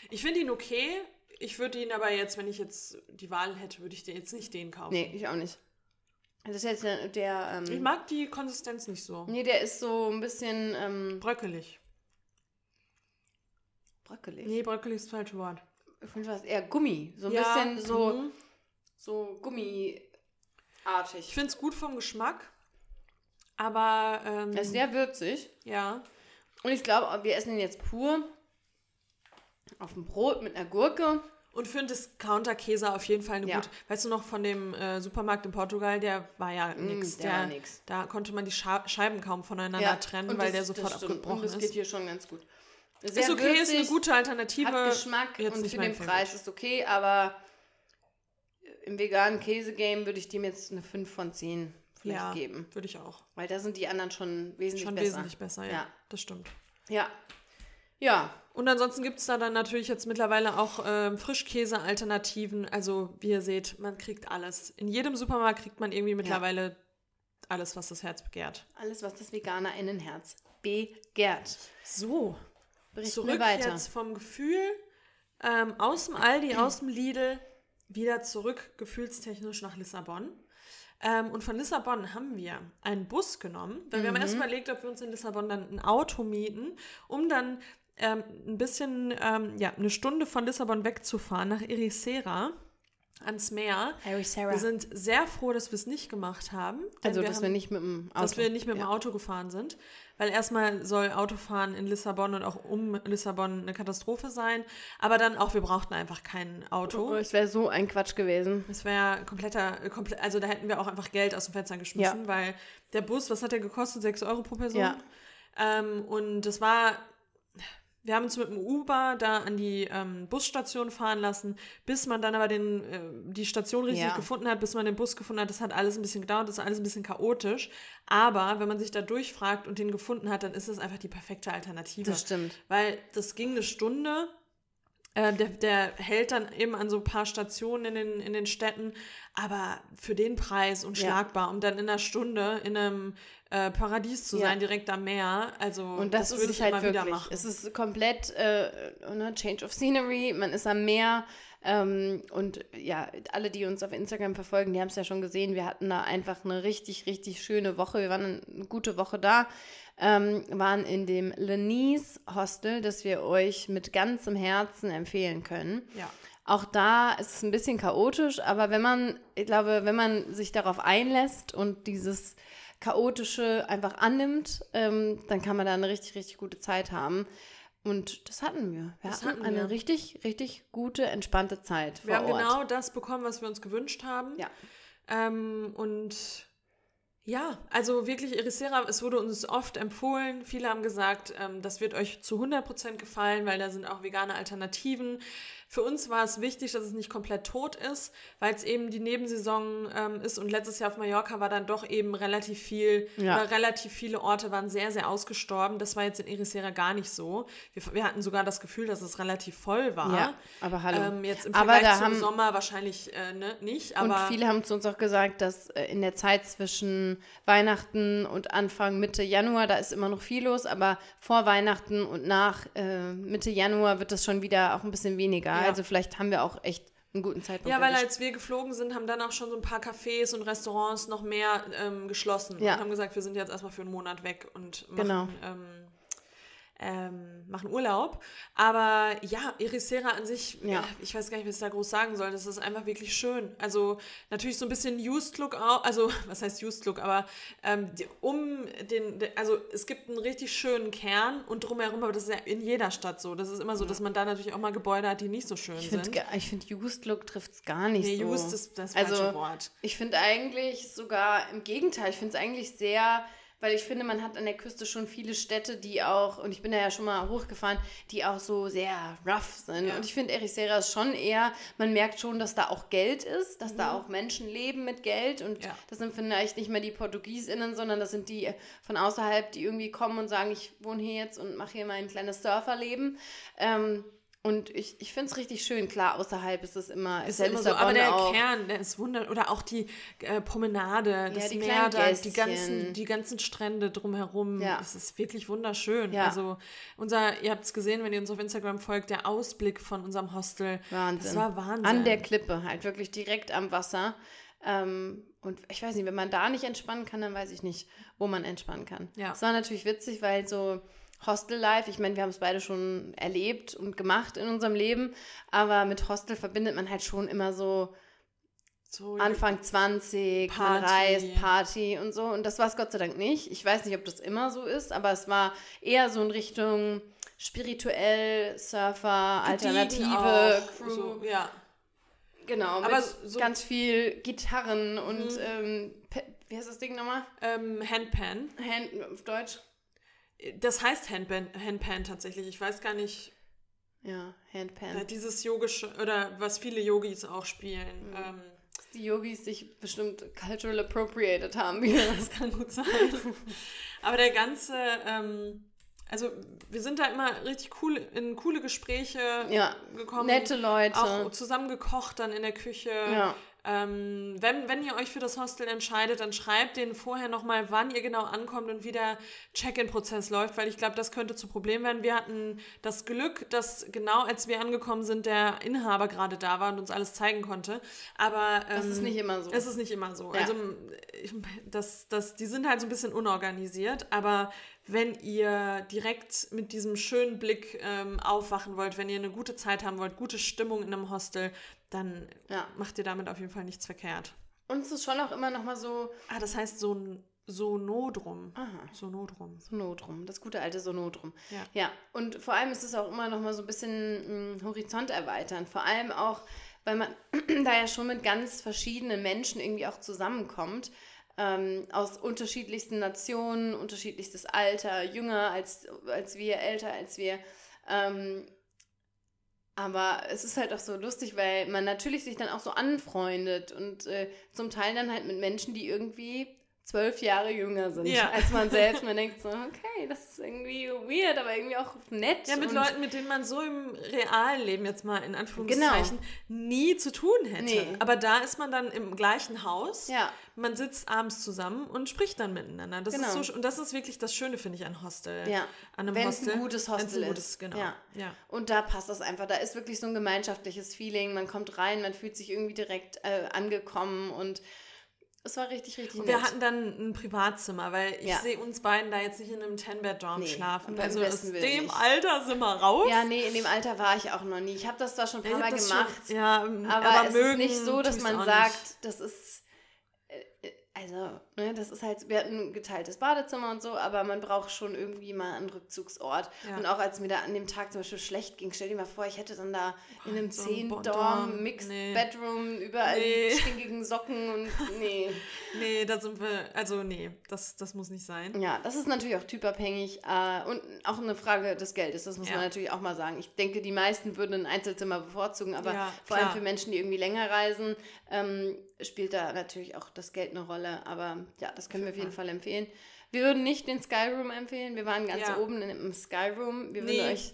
Ich finde ihn okay. Ich würde ihn aber jetzt, wenn ich jetzt die Wahl hätte, würde ich den jetzt nicht den kaufen. Nee, ich auch nicht. Das ist jetzt der. der Ich ähm, mag die Konsistenz nicht so. nee, der ist so ein bisschen ähm, Bröckelig. bröckelig. Nee, bröckelig ist das falsche Wort. Ich finde was eher Gummi. So ein Ja, bisschen so, mhm. So gummiartig. Ich finde es gut vom Geschmack, aber ähm, Er ist sehr würzig. ja. Und ich glaube, wir essen ihn jetzt pur auf dem Brot mit einer Gurke Und für einen Discounter-Käse auf jeden Fall eine Ja. gute. Weißt du noch von dem äh, Supermarkt in Portugal, der war ja nix. Mm, der war nix. Da konnte man die Scha Scheiben kaum voneinander Ja, trennen, weil das- der sofort abgebrochen Und das geht ist. hier schon ganz gut. Ist Sehr okay, ist eine würzig, gute Alternative. Hat Geschmack jetzt und für den. Preis ist okay, aber im veganen Käse-Game würde ich dem jetzt eine 5 von 10 vielleicht ja, geben. würde ich auch. Weil da sind die anderen schon wesentlich Schon besser. wesentlich besser, ja. Ja. Das stimmt. Ja. Ja. Und ansonsten gibt es da dann natürlich jetzt mittlerweile auch ähm, Frischkäse-Alternativen. Also, wie ihr seht, man kriegt alles. In jedem Supermarkt kriegt man irgendwie mittlerweile alles, was das Herz begehrt. Alles, was das VeganerInnenherz begehrt. So, Berichten zurück weiter. jetzt vom Gefühl ähm, aus dem Aldi, aus dem Lidl, wieder zurück gefühlstechnisch nach Lissabon. Ähm, und von Lissabon haben wir einen Bus genommen, weil wir haben Mhm. erst überlegt, ob wir uns in Lissabon dann ein Auto mieten, um dann ähm, ein bisschen, ähm, ja, eine Stunde von Lissabon wegzufahren nach Ericeira ans Meer. Harry Sarah. Wir sind sehr froh, dass wir es nicht gemacht haben. also, dass haben- wir nicht mit dem Auto. dass wir nicht mit dem ja. Auto gefahren sind. Weil erstmal soll Autofahren in Lissabon und auch um Lissabon eine Katastrophe sein. Aber dann auch, wir brauchten einfach kein Oh, Auto. es wäre so ein Quatsch gewesen. Es wäre kompletter, komple also da hätten wir auch einfach Geld aus dem Fenster geschmissen, weil der Bus, was hat der gekostet? 6 Euro pro Person. Ja. Ähm, und das war, wir haben uns mit dem Uber da an die ähm, Busstation fahren lassen, bis man dann aber den, äh, die Station richtig Ja. gefunden hat, bis man den Bus gefunden hat. Das hat alles ein bisschen gedauert, das ist alles ein bisschen chaotisch. Aber wenn man sich da durchfragt und den gefunden hat, dann ist es einfach die perfekte Alternative. Das stimmt. Weil das ging eine Stunde. Äh, der, der hält dann eben an so ein paar Stationen in den, in den Städten, aber für den Preis unschlagbar, um dann in einer Stunde in einem äh, Paradies zu Ja. sein, direkt am Meer. Also Und das, würde ist es ich halt immer wieder machen. Es ist komplett äh, ne, Change of Scenery. Man ist am Meer. Ähm, und ja, alle, die uns auf Instagram verfolgen, die haben es ja schon gesehen. Wir hatten da einfach eine richtig, richtig schöne Woche. Wir waren eine gute Woche da. Ähm, waren in dem Lenise Hostel, das wir euch mit ganzem Herzen empfehlen können. Ja. Auch da ist es ein bisschen chaotisch, aber wenn man, ich glaube, wenn man sich darauf einlässt und dieses Chaotische einfach annimmt, ähm, dann kann man da eine richtig, richtig gute Zeit haben. Und das hatten wir. Wir Das hatten, hatten eine wir. richtig, richtig gute, entspannte Zeit Wir haben Ort. genau das bekommen, was wir uns gewünscht haben. Ja. Ähm, und ja, also wirklich Ericeira, es wurde uns oft empfohlen. Viele haben gesagt, ähm, das wird euch zu 100% gefallen, weil da sind auch vegane Alternativen. Für uns war es wichtig, dass es nicht komplett tot ist, weil es eben die Nebensaison ähm, ist und letztes Jahr auf Mallorca war dann doch eben relativ viel, Ja. oder relativ viele Orte waren sehr, sehr ausgestorben. Das war jetzt in Ericeira gar nicht so. Wir, wir hatten sogar das Gefühl, dass es relativ voll war. Ja, aber hallo. Ähm, jetzt im Aber Vergleich da zum haben- Sommer wahrscheinlich äh, ne, nicht, und aber viele haben zu uns auch gesagt, dass äh, in der Zeit zwischen Weihnachten und Anfang Mitte Januar, da ist immer noch viel los, aber vor Weihnachten und nach äh, Mitte Januar wird das schon wieder auch ein bisschen weniger. Ja. Also vielleicht haben wir auch echt einen guten Zeitpunkt. ja, weil erwischt. als wir geflogen sind, haben dann auch schon so ein paar Cafés und Restaurants noch mehr ähm, geschlossen Ja. und haben gesagt, wir sind jetzt erstmal für einen Monat weg und machen, Genau. ähm, ähm, machen Urlaub. Aber ja, Ericeira an sich, Ja. äh, ich weiß gar nicht, was ich da groß sagen soll. Das ist einfach wirklich schön. Also natürlich so ein bisschen Used Look auch, also was heißt Used Look, aber ähm, die, um den, de- also es gibt einen richtig schönen Kern und drumherum, aber das ist ja in jeder Stadt so. Das ist immer so, dass man da natürlich auch mal Gebäude hat, die nicht so schön ich sind. finde, ich find, Used Look trifft es gar nicht Nee, so. used ist das Also, falsche Wort. Ich finde eigentlich sogar im Gegenteil, ich finde es eigentlich sehr, weil ich finde, man hat an der Küste schon viele Städte, die auch, und ich bin da ja schon mal hochgefahren, die auch so sehr rough sind. Ja. Und ich finde, Ericeira ist schon eher, man merkt schon, dass da auch Geld ist, dass Mhm. da auch Menschen leben mit Geld. Und Ja. das sind vielleicht nicht mehr die PortugiesInnen, sondern das sind die von außerhalb, die irgendwie kommen und sagen, ich wohne hier jetzt und mache hier mein kleines Surferleben. Ähm, und ich, ich finde es richtig schön. Klar, außerhalb ist es immer, Ist ja immer so, aber der auch. Kern, der ist wunder oder auch die äh, Promenade, das die Meer, da, die ganzen, die ganzen Strände drumherum. Ja. Es ist wirklich wunderschön. Ja. Also unser, ihr habt es gesehen, wenn ihr uns auf Instagram folgt, der Ausblick von unserem Hostel. Wahnsinn. Das war Wahnsinn. An der Klippe, halt wirklich direkt am Wasser. Ähm, und ich weiß nicht, wenn man da nicht entspannen kann, dann weiß ich nicht, wo man entspannen kann. Ja. Es war natürlich witzig, weil so Hostel-Life, ich meine, wir haben es beide schon erlebt und gemacht in unserem Leben, aber mit Hostel verbindet man halt schon immer so so, Anfang 20, man Party. reist, Party und so. Und das war es Gott sei Dank nicht. Ich weiß nicht, ob das immer so ist, aber es war eher so in Richtung spirituell, Surfer, Gediegen Alternative, auch, Crew. So, ja. Genau, Aber so- ganz viel Gitarren und Mhm. ähm, wie heißt das Ding nochmal? Ähm, Handpan. Hand auf Deutsch? Das heißt Handpan, Handpan tatsächlich. Ich weiß gar nicht, Ja, Handpan. äh, dieses yogische, oder was viele Yogis auch spielen. Mhm. Ähm, Die Yogis sich bestimmt cultural appropriated haben wieder. das kann gut sein. Aber der ganze, ähm, also wir sind da immer richtig cool in coole Gespräche Ja, gekommen. nette Leute. Auch zusammen gekocht dann in der Küche. ja. Ähm, wenn, wenn ihr euch für das Hostel entscheidet, dann schreibt denen vorher nochmal, wann ihr genau ankommt und wie der Check-in-Prozess läuft, weil ich glaube, das könnte zu Problem werden. Wir hatten das Glück, dass genau als wir angekommen sind, der Inhaber gerade da war und uns alles zeigen konnte. Aber ähm, Das ist nicht immer so. Es ist nicht immer so. Ja. Also ich, das, das, die sind halt so ein bisschen unorganisiert, aber wenn ihr direkt mit diesem schönen Blick ähm, aufwachen wollt, wenn ihr eine gute Zeit haben wollt, gute Stimmung in einem Hostel, dann Ja. macht ihr damit auf jeden Fall nichts verkehrt. Und es ist schon auch immer noch mal so, Ah, das heißt so ein Sonodrum. aha, Sonodrum. Sonodrum, das gute alte Sonodrum. Ja. Ja, und vor allem ist es auch immer noch mal so ein bisschen mh, Horizont erweitern. Vor allem auch, weil man da ja schon mit ganz verschiedenen Menschen irgendwie auch zusammenkommt. Ähm, aus unterschiedlichsten Nationen, unterschiedlichstes Alter, jünger als, als wir, älter als wir. Ähm, aber es ist halt auch so lustig, weil man natürlich sich dann auch so anfreundet und äh, zum Teil dann halt mit Menschen, die irgendwie zwölf Jahre jünger sind Ja. als man selbst. Man denkt so, okay, das ist irgendwie weird, aber irgendwie auch nett. Ja, mit Leuten, mit denen man so im realen Leben jetzt mal in Anführungszeichen nie zu tun hätte. Nee. Aber da ist man dann im gleichen Haus. Ja, Man sitzt abends zusammen und spricht dann miteinander. Das Genau. ist so, sch- und das ist wirklich das Schöne, finde ich, an Hostel. ja. An einem Wenn es Hostel. ein gutes Hostel ein gutes, ist. genau. Ja. ja. Und da passt das einfach. Da ist wirklich so ein gemeinschaftliches Feeling. Man kommt rein, man fühlt sich irgendwie direkt äh, angekommen und es war richtig, richtig Und nett. wir hatten dann ein Privatzimmer, weil ich Ja. sehe uns beiden da jetzt nicht in einem Ten-Bed-Dorm Nee, schlafen. Also aus dem nicht. Alter sind wir raus. ja, nee, in dem Alter war ich auch noch nie. Ich habe das zwar schon ein paar Mal gemacht, Schon, ja, aber, aber, es ist nicht so, dass man sagt, nicht. das ist. äh, äh, Also, ne, das ist halt, wir hatten ein geteiltes Badezimmer und so, aber man braucht schon irgendwie mal einen Rückzugsort. Ja. Und auch als mir da an dem Tag zum Beispiel schlecht ging, stell dir mal vor, ich hätte dann da in einem so ein Dorm, Zehn-Dorm, Mixed nee. Bedroom, überall Nee. die stinkigen Socken und nee. Nee, da sind wir, also nee, das, das muss nicht sein. Ja, das ist natürlich auch typabhängig äh, und auch eine Frage des Geldes, das muss Ja. man natürlich auch mal sagen. Ich denke, die meisten würden ein Einzelzimmer bevorzugen, aber Ja, vor allem für Menschen, die irgendwie länger reisen, ähm, spielt da natürlich auch das Geld eine Rolle. Aber ja, das können wir auf jeden Fall empfehlen. Wir würden nicht den Skyroom empfehlen, wir waren ganz Ja. oben im Skyroom. Wir würden Nee. euch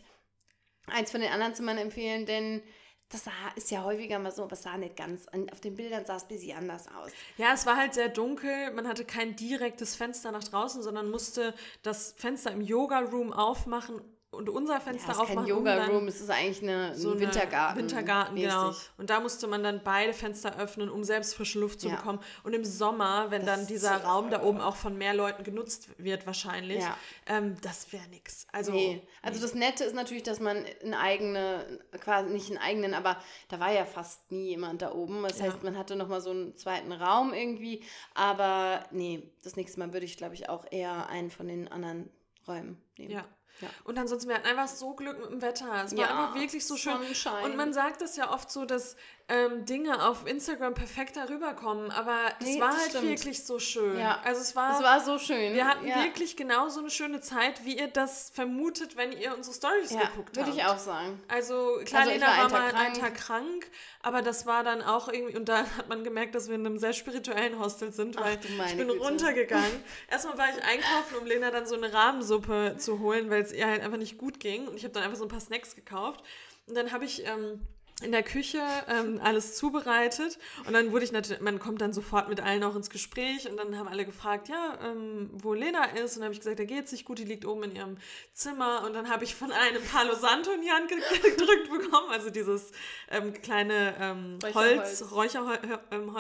eins von den anderen Zimmern empfehlen, denn das sah, ist ja häufiger mal so, aber es sah nicht ganz, an- auf den Bildern sah es ein bisschen anders aus. Ja, es war halt sehr dunkel. Man hatte kein direktes Fenster nach draußen, sondern musste das Fenster im Yoga-Room aufmachen und unser Fenster Ja, es ist aufmachen. kein dann Yoga-Room, es ist eigentlich eine, so ein Wintergarten. Wintergarten, genau. mäßig. Und da musste man dann beide Fenster öffnen, um selbst frische Luft zu Ja. bekommen. Und im Sommer, wenn Das dann dieser ist- Raum da oben auch von mehr Leuten genutzt wird, wahrscheinlich, Ja. ähm, das wäre nix. Also, nee. Also das Nette ist natürlich, dass man eine eigene, quasi nicht einen eigenen, aber da war ja fast nie jemand da oben. Das heißt, man hatte nochmal so einen zweiten Raum irgendwie. Aber nee, das nächste Mal würde ich, glaube ich, auch eher einen von den anderen Räumen nehmen. ja. Ja. Und ansonsten, wir hatten einfach so Glück mit dem Wetter. Es war Ja, einfach wirklich so schön. Sonnenschein. Und man sagt es ja oft so, dass ähm, Dinge auf Instagram perfekt darüber kommen, aber es Nee, war das halt stimmt. wirklich so schön. Ja. Also es war, Es war so schön. wir hatten ja. wirklich genauso eine schöne Zeit, wie ihr das vermutet, wenn ihr unsere Stories ja, geguckt würde habt. ich auch sagen. Also klar, Also Lena war war, mal einen krank. Tag krank, aber das war dann auch irgendwie, und da hat man gemerkt, dass wir in einem sehr spirituellen Hostel sind, Ach weil meine ich bin Güte. runtergegangen. Erstmal war ich einkaufen, um Lena dann so eine Rahmensuppe zu holen, weil es ihr halt einfach nicht gut ging. Und ich habe dann einfach so ein paar Snacks gekauft. Und dann habe ich ähm, in der Küche ähm, alles zubereitet und dann wurde ich natürlich, man kommt dann sofort mit allen auch ins Gespräch und dann haben alle gefragt, ja, ähm, wo Lena ist und dann habe ich gesagt, da geht's nicht gut, die liegt oben in ihrem Zimmer und dann habe ich von einem Palo Santo in die Hand ge- gedrückt bekommen, also dieses ähm, kleine ähm, Holz, Räucherholz. Ähm,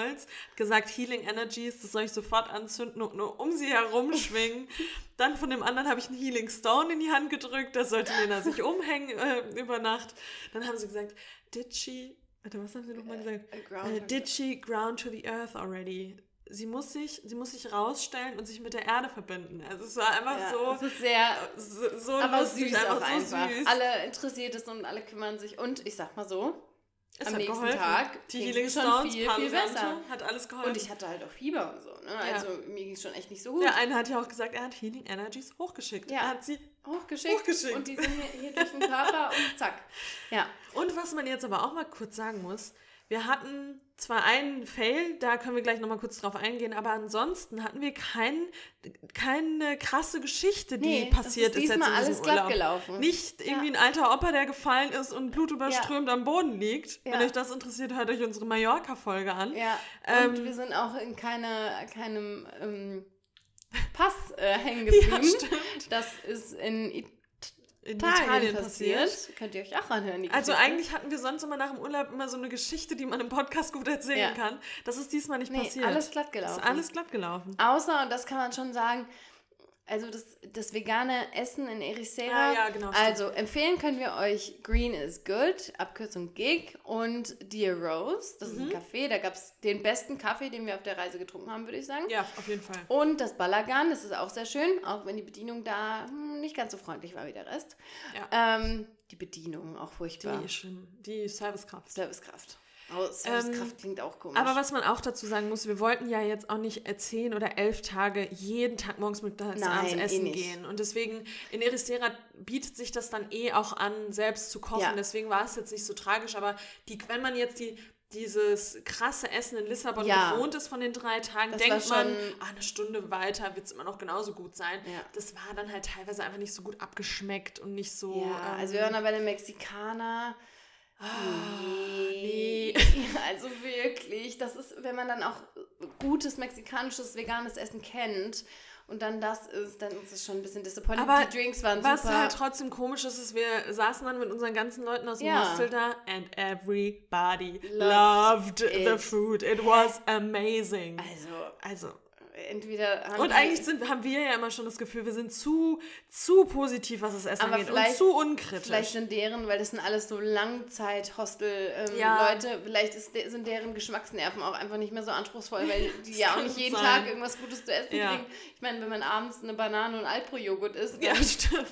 gesagt, Healing Energies, das soll ich sofort anzünden und nur um sie herum schwingen. Dann von dem anderen habe ich einen Healing Stone in die Hand gedrückt, das sollte Lena sich umhängen äh, über Nacht. Dann haben sie gesagt, did she, warte, was haben sie nochmal gesagt? Äh, ground Äh, did she ground to the earth already? sie muss sich, sie muss sich rausstellen und sich mit der Erde verbinden. Also es war einfach Ja, so, es ist sehr, so, so aber lustig, süß auch so einfach. süß. Alle interessiert es und alle kümmern sich. Und ich sag mal so, Es am hat nächsten geholfen. Tag die Healing Stones, viel, Palo viel Santo, besser. hat alles geholfen. Und ich hatte halt auch Fieber und so. Ne? Also mir ging es schon echt nicht so gut. der eine hat ja auch gesagt, er hat Healing Energies hochgeschickt. Ja. Er hat sie hochgeschickt, Hochgeschickt. und die sind hier, hier durch den Körper und zack. Ja. Und was man jetzt aber auch mal kurz sagen muss, wir hatten zwar einen Fail, da können wir gleich nochmal kurz drauf eingehen, aber ansonsten hatten wir kein, keine krasse Geschichte, die Nee, passiert das ist, ist jetzt in alles diesem glatt Urlaub. gelaufen. Nicht Ja. irgendwie ein alter Opa, der gefallen ist und blutüberströmt am Boden liegt. Ja. Wenn euch das interessiert, hört euch unsere Mallorca-Folge an. Ja, Ähm, und wir sind auch in keine, keinem ähm, Pass äh, hängen Ja, geblieben. stimmt. das ist in Italien, In Italien passiert. passiert. Könnt ihr euch auch anhören. Die Also Geschichte. eigentlich hatten wir sonst immer nach dem Urlaub immer so eine Geschichte, die man im Podcast gut erzählen Ja. kann. Das ist diesmal nicht Nee, passiert. alles glatt ist gelaufen. alles glatt gelaufen. Außer, und das kann man schon sagen, also das, das vegane Essen in Ericeira. Ah, ja, genau. Also empfehlen können wir euch Green is Good, Abkürzung GIG und Dear Rose. Das Mhm. ist ein Café. Da gab es den besten Kaffee, den wir auf der Reise getrunken haben, würde ich sagen. Ja, auf jeden Fall. Und das Balagan, das ist auch sehr schön, auch wenn die Bedienung da hm, nicht ganz so freundlich war wie der Rest. Ja. Ähm, die Bedienung auch furchtbar. Die, schlimm. die Servicekraft. Servicekraft. Oh, Servicekraft klingt auch komisch. Ähm, Aber was man auch dazu sagen muss, wir wollten ja jetzt auch nicht zehn oder elf Tage jeden Tag morgens, mittags, Nein, abends eh essen nicht. gehen. Und deswegen in Ericeira bietet sich das dann eh auch an, selbst zu kochen. Ja. Deswegen war es jetzt nicht so tragisch. Aber die, wenn man jetzt die dieses krasse Essen in Lissabon Ja. gewohnt ist von den drei Tagen, Das denkt man, ah, eine Stunde weiter wird es immer noch genauso gut sein. Ja. Das war dann halt teilweise einfach nicht so gut abgeschmeckt und nicht so. ja, ähm, also wir waren da bei den Mexikaner. Ah, Nee. Also wirklich, das ist, wenn man dann auch gutes mexikanisches, veganes Essen kennt und dann das ist, dann ist es schon ein bisschen disappointing. Aber die Drinks waren Was super. halt trotzdem komisch ist, ist, wir saßen dann mit unseren ganzen Leuten aus dem Ja. Hostel da and everybody Loved loved, the food. It was amazing. also, Also. Entweder haben Und eigentlich sind, haben wir ja immer schon das Gefühl, wir sind zu, zu positiv, was das Essen Aber angeht und vielleicht- zu unkritisch. Vielleicht sind deren, weil das sind alles so Langzeit-Hostel-Leute, Ja. vielleicht ist sind deren Geschmacksnerven auch einfach nicht mehr so anspruchsvoll, weil die ja auch nicht jeden sein. Tag irgendwas Gutes zu essen Ja. kriegen. Ich meine, wenn man abends eine Banane und Alpro-Joghurt isst, ja, stimmt,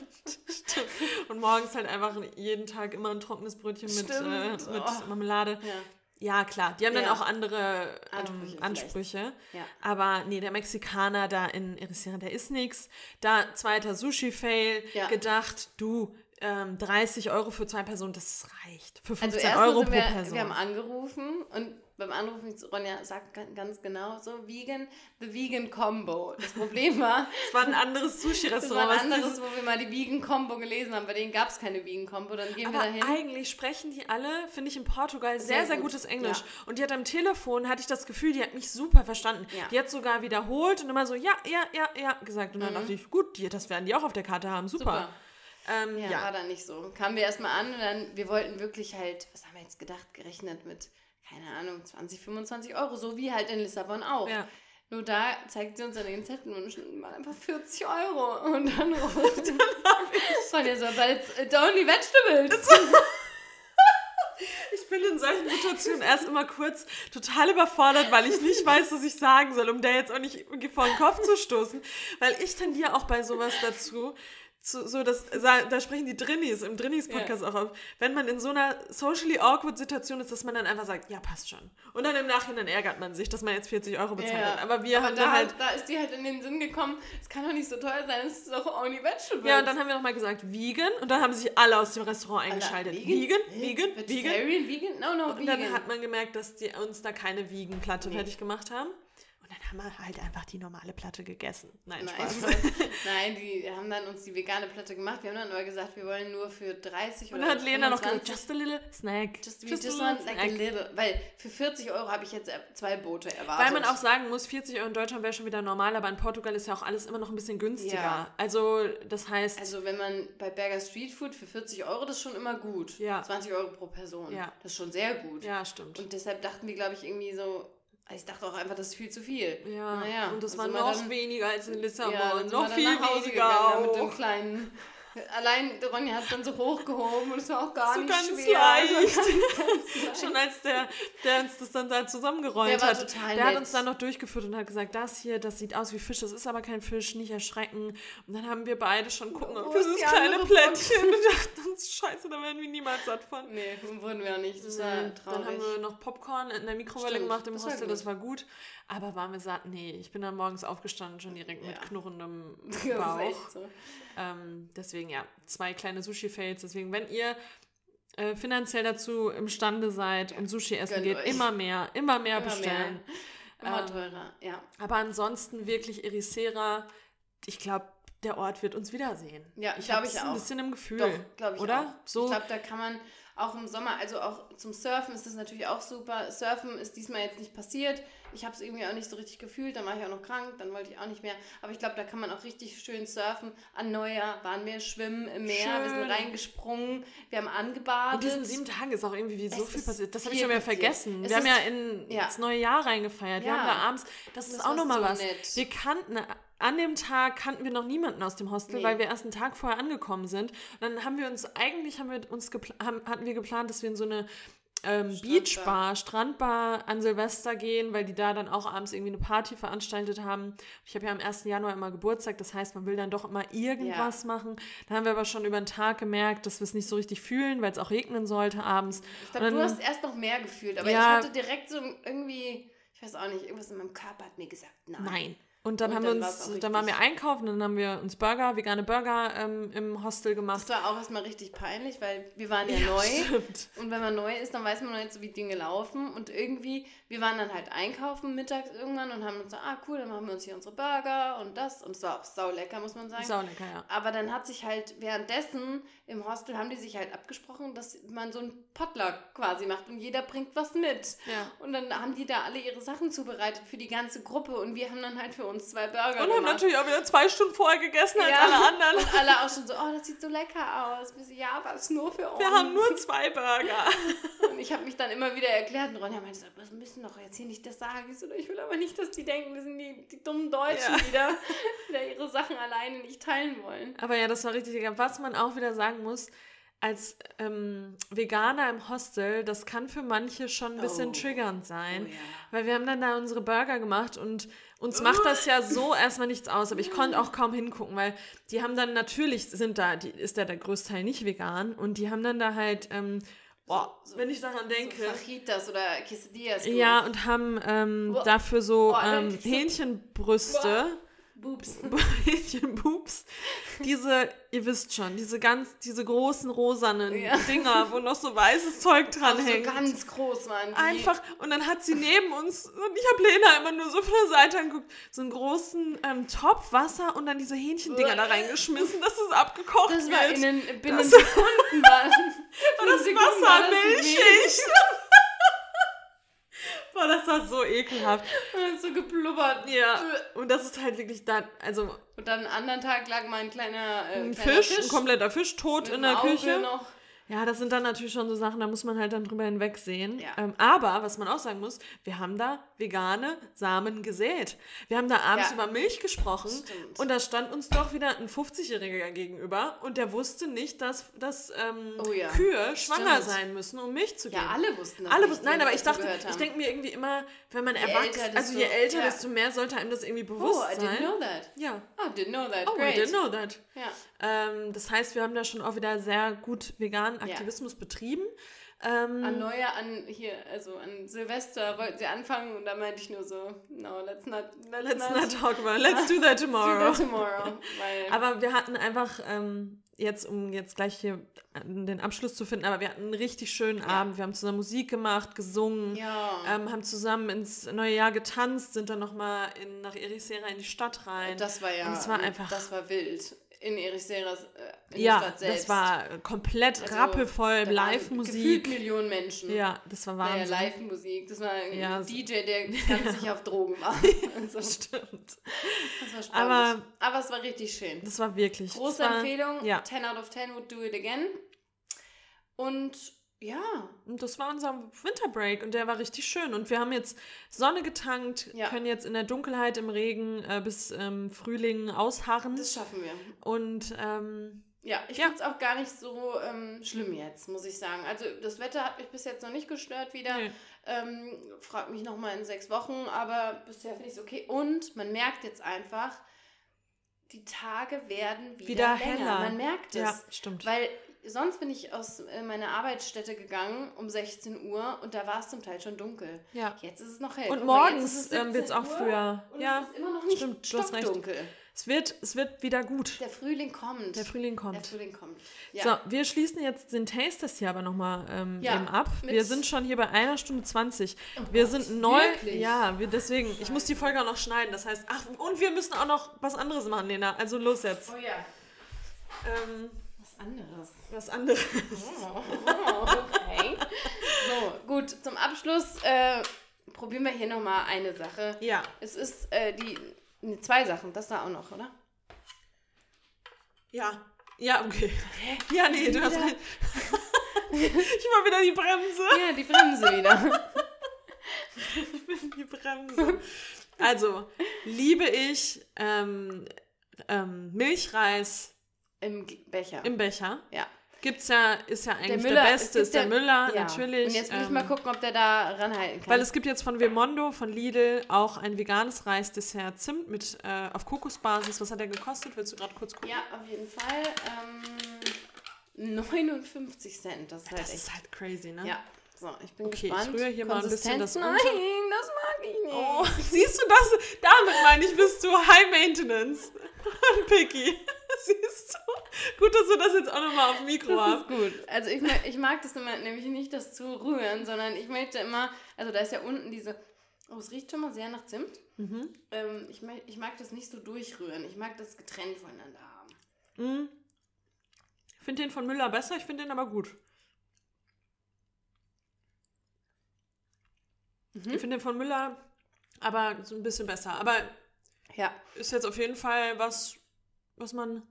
stimmt. Und morgens halt einfach jeden Tag immer ein trockenes Brötchen mit, äh, Stimmt. mit Oh. Marmelade. ja. Ja, klar. Die haben dann Ja. auch andere ähm, Ansprüche Ansprüche. vielleicht. Ja. Aber nee, der Mexikaner da in Ericeira, der ist nix. Da zweiter Sushi-Fail. Ja. Gedacht, du, ähm, 30 Euro für zwei Personen, das reicht. Für 15 Also Euro pro wir, Person. wir haben angerufen und beim Anrufen, Ronja sagt gan- ganz genau so, Vegan, the Vegan Combo. Das Problem war, das war ein anderes das war Sushi-Restaurant. ein anderes, wo wir mal die Vegan Combo gelesen haben. Bei denen gab es keine Vegan Combo. Dann gehen Aber wir dahin. eigentlich sprechen die alle, finde ich, in Portugal sehr, Sehr sehr, gut, gutes Englisch. ja. Und die hat am Telefon, hatte ich das Gefühl, die hat mich super verstanden. Ja. Die hat sogar wiederholt und immer so, ja, ja, ja, ja, gesagt. Und dann dachte ich, gut, die, das werden die auch auf der Karte haben, super. Mhm. Super. Ähm, Ja, ja, war dann nicht so. Kamen wir erstmal an und dann, wir wollten wirklich halt, was haben wir jetzt gedacht, gerechnet mit, keine Ahnung, 20, 25 Euro, so wie halt in Lissabon auch. Ja. Nur da zeigt sie uns dann den Zettel und mal einfach 40 Euro. Und dann ruft Sonja so, but it's, it's only vegetables. Ich bin in solchen Situationen erst immer kurz total überfordert, weil ich nicht weiß, was ich sagen soll, um der jetzt auch nicht vor den Kopf zu stoßen. Weil ich tendiere auch bei sowas dazu, zu, so dass, da sprechen die Drinnies im Drinnies-Podcast auch auf, wenn man in so einer socially awkward Situation ist, dass man dann einfach sagt, ja, passt schon. Und dann im Nachhinein ärgert man sich, dass man jetzt 40 Euro bezahlt hat. Aber wir haben da, halt... da ist die halt in den Sinn gekommen, es kann doch nicht so teuer sein, es ist doch only vegetables. Ja, und dann haben wir nochmal gesagt, vegan. Und dann haben sich alle aus dem Restaurant eingeschaltet. Vegan, vegan, vegan. Vegetarian, vegan? No, no, Und vegan. dann hat man gemerkt, dass die uns da keine Vegan-Platte Nee. fertig gemacht haben. Und dann haben wir halt einfach die normale Platte gegessen. Nein, Nein, Spaß. Nein, die haben dann uns die vegane Platte gemacht. Wir haben dann aber gesagt, wir wollen nur für 30 Und oder dann hat Lena noch gesagt, 25 just a little snack. Just, we just want like a little. Weil für 40 Euro habe ich jetzt zwei Boote erwartet. Weil man auch sagen muss, 40 Euro in Deutschland wäre schon wieder normal, aber in Portugal ist ja auch alles immer noch ein bisschen günstiger. Ja. Also, das heißt, Also wenn man bei Burger Street Food für 40 Euro, das ist schon immer gut. Ja. 20 Euro pro Person. Ja. Das ist schon sehr gut. ja, stimmt. Und deshalb dachten wir, glaube ich, irgendwie so, also ich dachte auch einfach, das ist viel zu viel. ja, Naja, und das dann war noch dann- weniger als in Lissabon. Ja, noch viel weniger da mit dem auch. kleinen Allein Ronja hat es dann so hochgehoben und es war auch gar So nicht ganz schwer. leicht. So ganz, leicht. Schon als der, der uns das dann da zusammengerollt Der war hat. total der hat nett. uns dann noch durchgeführt und hat gesagt, das hier, das sieht aus wie Fisch, das ist aber kein Fisch, nicht erschrecken. Und dann haben wir beide schon gucken auf Wo ist dieses die kleine Plättchen und dachten uns, scheiße, da werden wir niemals satt von. Nee, wurden wir noch nicht. Das war Nee, Dann traurig. haben wir noch Popcorn in der Mikrowelle Stimmt, gemacht im das war Hostel, gut. das war gut. Aber waren wir satt? Nee, ich bin dann morgens aufgestanden, schon direkt mit Ja. knurrendem das ist Bauch. so. Ähm, deswegen ja, zwei kleine Sushi-Fails. Deswegen, wenn ihr äh, finanziell dazu imstande seid und Sushi essen gönnt geht, euch. immer mehr, immer mehr Immer bestellen. Immer Ähm, teurer, ja. Aber ansonsten wirklich Ericeira, ich glaube, der Ort wird uns wiedersehen. Ja, ich glaub habe ich es ein auch. bisschen im Gefühl. Doch, glaube ich oder? auch. So, Ich glaube, da kann man auch im Sommer, also auch zum Surfen ist das natürlich auch super. Surfen ist diesmal jetzt nicht passiert. Ich habe es irgendwie auch nicht so richtig gefühlt. Dann war ich auch noch krank, dann wollte ich auch nicht mehr. Aber ich glaube, da kann man auch richtig schön surfen. An Neujahr waren wir schwimmen im Meer, wir sind Schön. reingesprungen, wir haben in angebadet. diesen sieben Tagen ist auch irgendwie wie so Es viel ist passiert. Das habe ich schon wieder vergessen. Es wir haben ist- ja in ja. ins neue Jahr reingefeiert. Wir Ja. haben da abends, das, ist Das auch war nochmal so was. nett. Wir kannten, an dem Tag kannten wir noch niemanden aus dem Hostel, Nee. weil wir erst einen Tag vorher angekommen sind. Und dann haben wir uns, eigentlich haben wir uns haben, hatten wir geplant, dass wir in so eine ähm, Strandbar. Beachbar, Strandbar an Silvester gehen, weil die da dann auch abends irgendwie eine Party veranstaltet haben. Ich habe ja am 1. Januar immer Geburtstag, das heißt, man will dann doch immer irgendwas machen. Da haben wir aber schon über den Tag gemerkt, dass wir es nicht so richtig fühlen, weil es auch regnen sollte abends. Ich glaube, du hast erst noch mehr gefühlt, aber Ja. ich hatte direkt so irgendwie, ich weiß auch nicht, irgendwas in meinem Körper hat mir gesagt, nein. Nein. Und dann Und haben dann wir uns, dann waren wir einkaufen, dann haben wir uns Burger, vegane Burger ähm, im Hostel gemacht. Das war auch erstmal richtig peinlich, weil wir waren ja, Ja, neu. stimmt. Und wenn man neu ist, dann weiß man noch nicht so, wie Dinge laufen. Und irgendwie, wir waren dann halt einkaufen mittags irgendwann und haben uns so, ah cool, dann machen wir uns hier unsere Burger und das. Und es war auch sau lecker, muss man sagen. Sau lecker, ja. Aber dann hat sich halt währenddessen im Hostel haben die sich halt abgesprochen, dass man so ein Potluck quasi macht und jeder bringt was mit. Ja. Und dann haben die da alle ihre Sachen zubereitet für die ganze Gruppe und wir haben dann halt für uns zwei Burger Und haben gemacht. natürlich auch wieder zwei Stunden vorher gegessen als Ja. alle anderen. Und alle auch schon so, oh, das sieht so lecker aus. Wir so, ja, aber es ist nur für uns. Wir haben nur zwei Burger. Und ich habe mich dann immer wieder erklärt und Ronja meinte so, wir müssen doch jetzt hier nicht das sagen. Ich so, ich will aber nicht, dass die denken, wir sind die, die dummen Deutschen, Ja. die da wieder ihre Sachen alleine nicht teilen wollen. Aber ja, das war richtig. Was man auch wieder sagen muss, als ähm, Veganer im Hostel, das kann für manche schon ein bisschen Oh. triggernd sein. Oh ja. Weil wir haben dann da unsere Burger gemacht und uns macht das ja so erstmal nichts aus, aber ich konnte auch kaum hingucken, weil die haben dann natürlich, sind da, die, ist da der größte Teil nicht vegan und die haben dann da halt, ähm, boah, So- wenn ich daran denke, So Fajitas oder Quesadillas ja, und haben ähm, dafür so ähm, wirklich so- Hähnchenbrüste. Boobs. Diese, ihr wisst schon, diese ganz, diese großen rosanen Ja. Dinger, wo noch so weißes Zeug dran Auch so hängt. ganz groß waren die. Einfach, und dann hat sie neben uns, und ich habe Lena immer nur so von der Seite angeguckt, so einen großen ähm, Topf Wasser und dann diese Hähnchendinger da reingeschmissen, dass es abgekocht Das war wird. in den, binnen Das- Sekunden war, und das Sekunden Wasser war das milchig. Boah, das war so ekelhaft. Und so geblubbert. Ja, und das ist halt wirklich da, also Und dann am anderen Tag lag mein kleiner, äh, ein kleiner Fisch, ein kompletter Fisch tot in der Auge Küche. Noch. Ja, das sind dann natürlich schon so Sachen, da muss man halt dann drüber hinwegsehen. Ja. Ähm, aber, was man auch sagen muss, wir haben da vegane Samen gesät. Wir haben da abends Ja. über Milch gesprochen Stimmt. und da stand uns doch wieder ein 50-Jähriger gegenüber und der wusste nicht, dass, dass ähm, Oh ja. Kühe schwanger Stimmt. sein müssen, um Milch zu geben. Ja, alle wussten das. Alle wussten, nein, aber ich dachte, ich denke mir irgendwie immer, wenn man erwachsen, also je älter, desto mehr sollte einem das irgendwie bewusst Oh, I didn't sein. know that. Ja. Oh, didn't know that. Oh, Great. I didn't know that. Ja. Ähm, das heißt, wir haben da schon auch wieder sehr gut veganen Aktivismus betrieben. Ähm, An Neujahr, an hier, also an Silvester wollten sie anfangen und da meinte ich nur so, no, let's not, let's, let's not, not talk about it. Let's do that let's do tomorrow. that tomorrow. Aber wir hatten einfach ähm, jetzt, um jetzt gleich hier den Abschluss zu finden, aber wir hatten einen richtig schönen Abend. Wir haben zusammen Musik gemacht, gesungen, ja, ähm, haben zusammen ins neue Jahr getanzt, sind dann nochmal nach Ericeira in die Stadt rein. das war ja, und es war einfach- das war wild. In Ericeras, äh, in ja, Stadt selbst. das war komplett Also, rappelvoll, waren Gefühlt Live-Musik. Millionen Menschen. Ja, das war Naja, Wahnsinn. Live-Musik. Das war ein Ja, DJ, der ganz sicher auf Drogen war. Also, Stimmt. das war spannend. Aber- Aber es war richtig schön. Das war wirklich. Große das war, Empfehlung. ja. 10 out of 10 would do it again. Und ja, Und das war unser Winterbreak und der war richtig schön. Und wir haben jetzt Sonne getankt, Ja. können jetzt in der Dunkelheit, im Regen äh, bis ähm, Frühling ausharren. das schaffen wir. und ähm, Ja, ich Ja. finde es auch gar nicht so ähm, schlimm jetzt, muss ich sagen. Also das Wetter hat mich bis jetzt noch nicht gestört wieder. Nee. Ähm, frag mich nochmal in sechs Wochen, aber bisher finde ich es okay. Und man merkt jetzt einfach, die Tage werden wieder, Wieder länger. heller. Man merkt es. Ja, stimmt. Weil sonst bin ich aus äh, meiner Arbeitsstätte gegangen um 16 Uhr und da war es zum Teil schon dunkel. Ja. Jetzt ist es noch hell. Und morgens, jetzt ist ähm, wird's 17 auch früher. Und Ja, es ist immer noch nicht stimmt, stockdunkel. Es wird, es wird wieder gut. Der Frühling kommt. Der Frühling kommt. Der Frühling kommt. Ja. So, wir schließen jetzt den Taste-Test hier aber nochmal ähm, Ja, eben ab. Wir sind schon hier bei einer Stunde 20. Oh wir Gott, sind neu. wirklich? Ja, wir deswegen, ich muss die Folge auch noch schneiden. Das heißt, ach, und wir müssen auch noch was anderes machen, Lena. Also los jetzt. Oh ja. Ähm, Was anderes. was anderes. Oh, okay. so, gut, zum Abschluss äh, probieren wir hier nochmal eine Sache. Ja. Es ist äh, die. Ne, zwei Sachen, das da auch noch, oder? Ja. Ja, okay. Ja, nee, du hast recht. ich war wieder die Bremse. Ja, die Bremse wieder. die Bremse. Also, liebe ich ähm, ähm, Milchreis Im Becher. im Becher. ja. Gibt's ja, ist ja eigentlich der, Müller- es beste, ist der ja- Müller, ja. natürlich. Und jetzt will ich ähm, mal gucken, ob der da ranhalten kann. Weil es gibt jetzt von Vemondo, von Lidl, auch ein veganes Reisdessert Zimt mit äh, auf Kokosbasis. Was hat der gekostet? Willst du gerade kurz gucken? ja, auf jeden Fall. Ähm, 59 Cent, das ist halt Das ist halt crazy, ne? Ja, so, ich bin Okay, ich gespannt. rühre hier mal ein bisschen das Nein, unter. das mag ich nicht. Oh, siehst du das? Damit meine ich, bist du High Maintenance. Picky. Siehst du? Gut, dass du das jetzt auch nochmal auf Mikro Das hast. ist gut. Also ich, mag- ich mag das immer, nämlich nicht das zu rühren, sondern ich möchte immer, also da ist ja unten diese, oh, es riecht schon mal sehr nach Zimt. Mhm. Ähm, ich, mag, ich mag das nicht so durchrühren. Ich mag das getrennt voneinander haben. Mhm. Ich finde den von Müller besser, ich finde den aber gut. Mhm. Ich finde den von Müller aber so ein bisschen besser. Aber Ja. ist jetzt auf jeden Fall was, was man.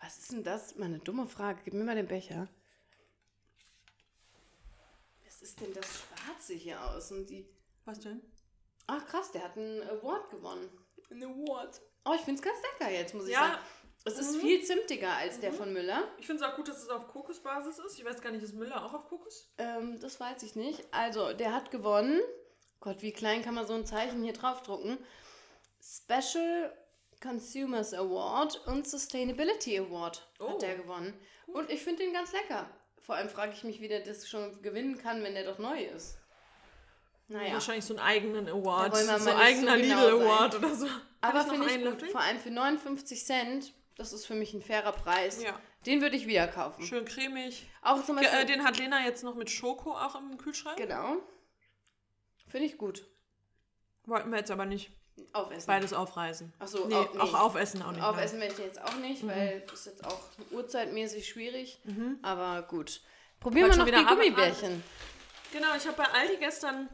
Was ist denn das? Mal eine dumme Frage. Gib mir mal den Becher. Was ist denn das Schwarze hier außen? Die... Was denn? Ach krass, der hat einen Award gewonnen. Ein Award. Oh, ich finde es ganz lecker jetzt, muss ich Ja. sagen. Es ist Mhm. viel zimtiger als der von Müller. Ich finde es auch gut, dass es auf Kokosbasis ist. Ich weiß gar nicht, ist Müller auch auf Kokos? Ähm, das weiß ich nicht. Also, der hat gewonnen. Gott, wie klein kann man so ein Zeichen hier draufdrucken? Special Consumers Award und Sustainability Award Oh. hat der gewonnen. Und ich finde den ganz lecker. Vor allem frage ich mich, wie der das schon gewinnen kann, wenn der doch neu ist. Naja. Wahrscheinlich so einen eigenen Award. So ein eigener so genau Lidl sein. Award oder so. Aber finde ich gut. Vor allem für 59 Cent, das ist für mich ein fairer Preis. Ja. Den würde ich wieder kaufen. Schön cremig. Auch zum Ge- Beispiel. äh, den hat Lena jetzt noch mit Schoko auch im Kühlschrank. genau. Finde ich gut. Wollten wir jetzt aber nicht Aufessen. beides aufreißen. Ach so, nee, au- nee. auch aufessen auch nicht. Aufessen werde ich jetzt auch nicht, weil das ist jetzt auch uhrzeitmäßig schwierig. Aber gut. Probieren wir noch die wieder Abend- Gummibärchen. Genau, ich habe bei Aldi gestern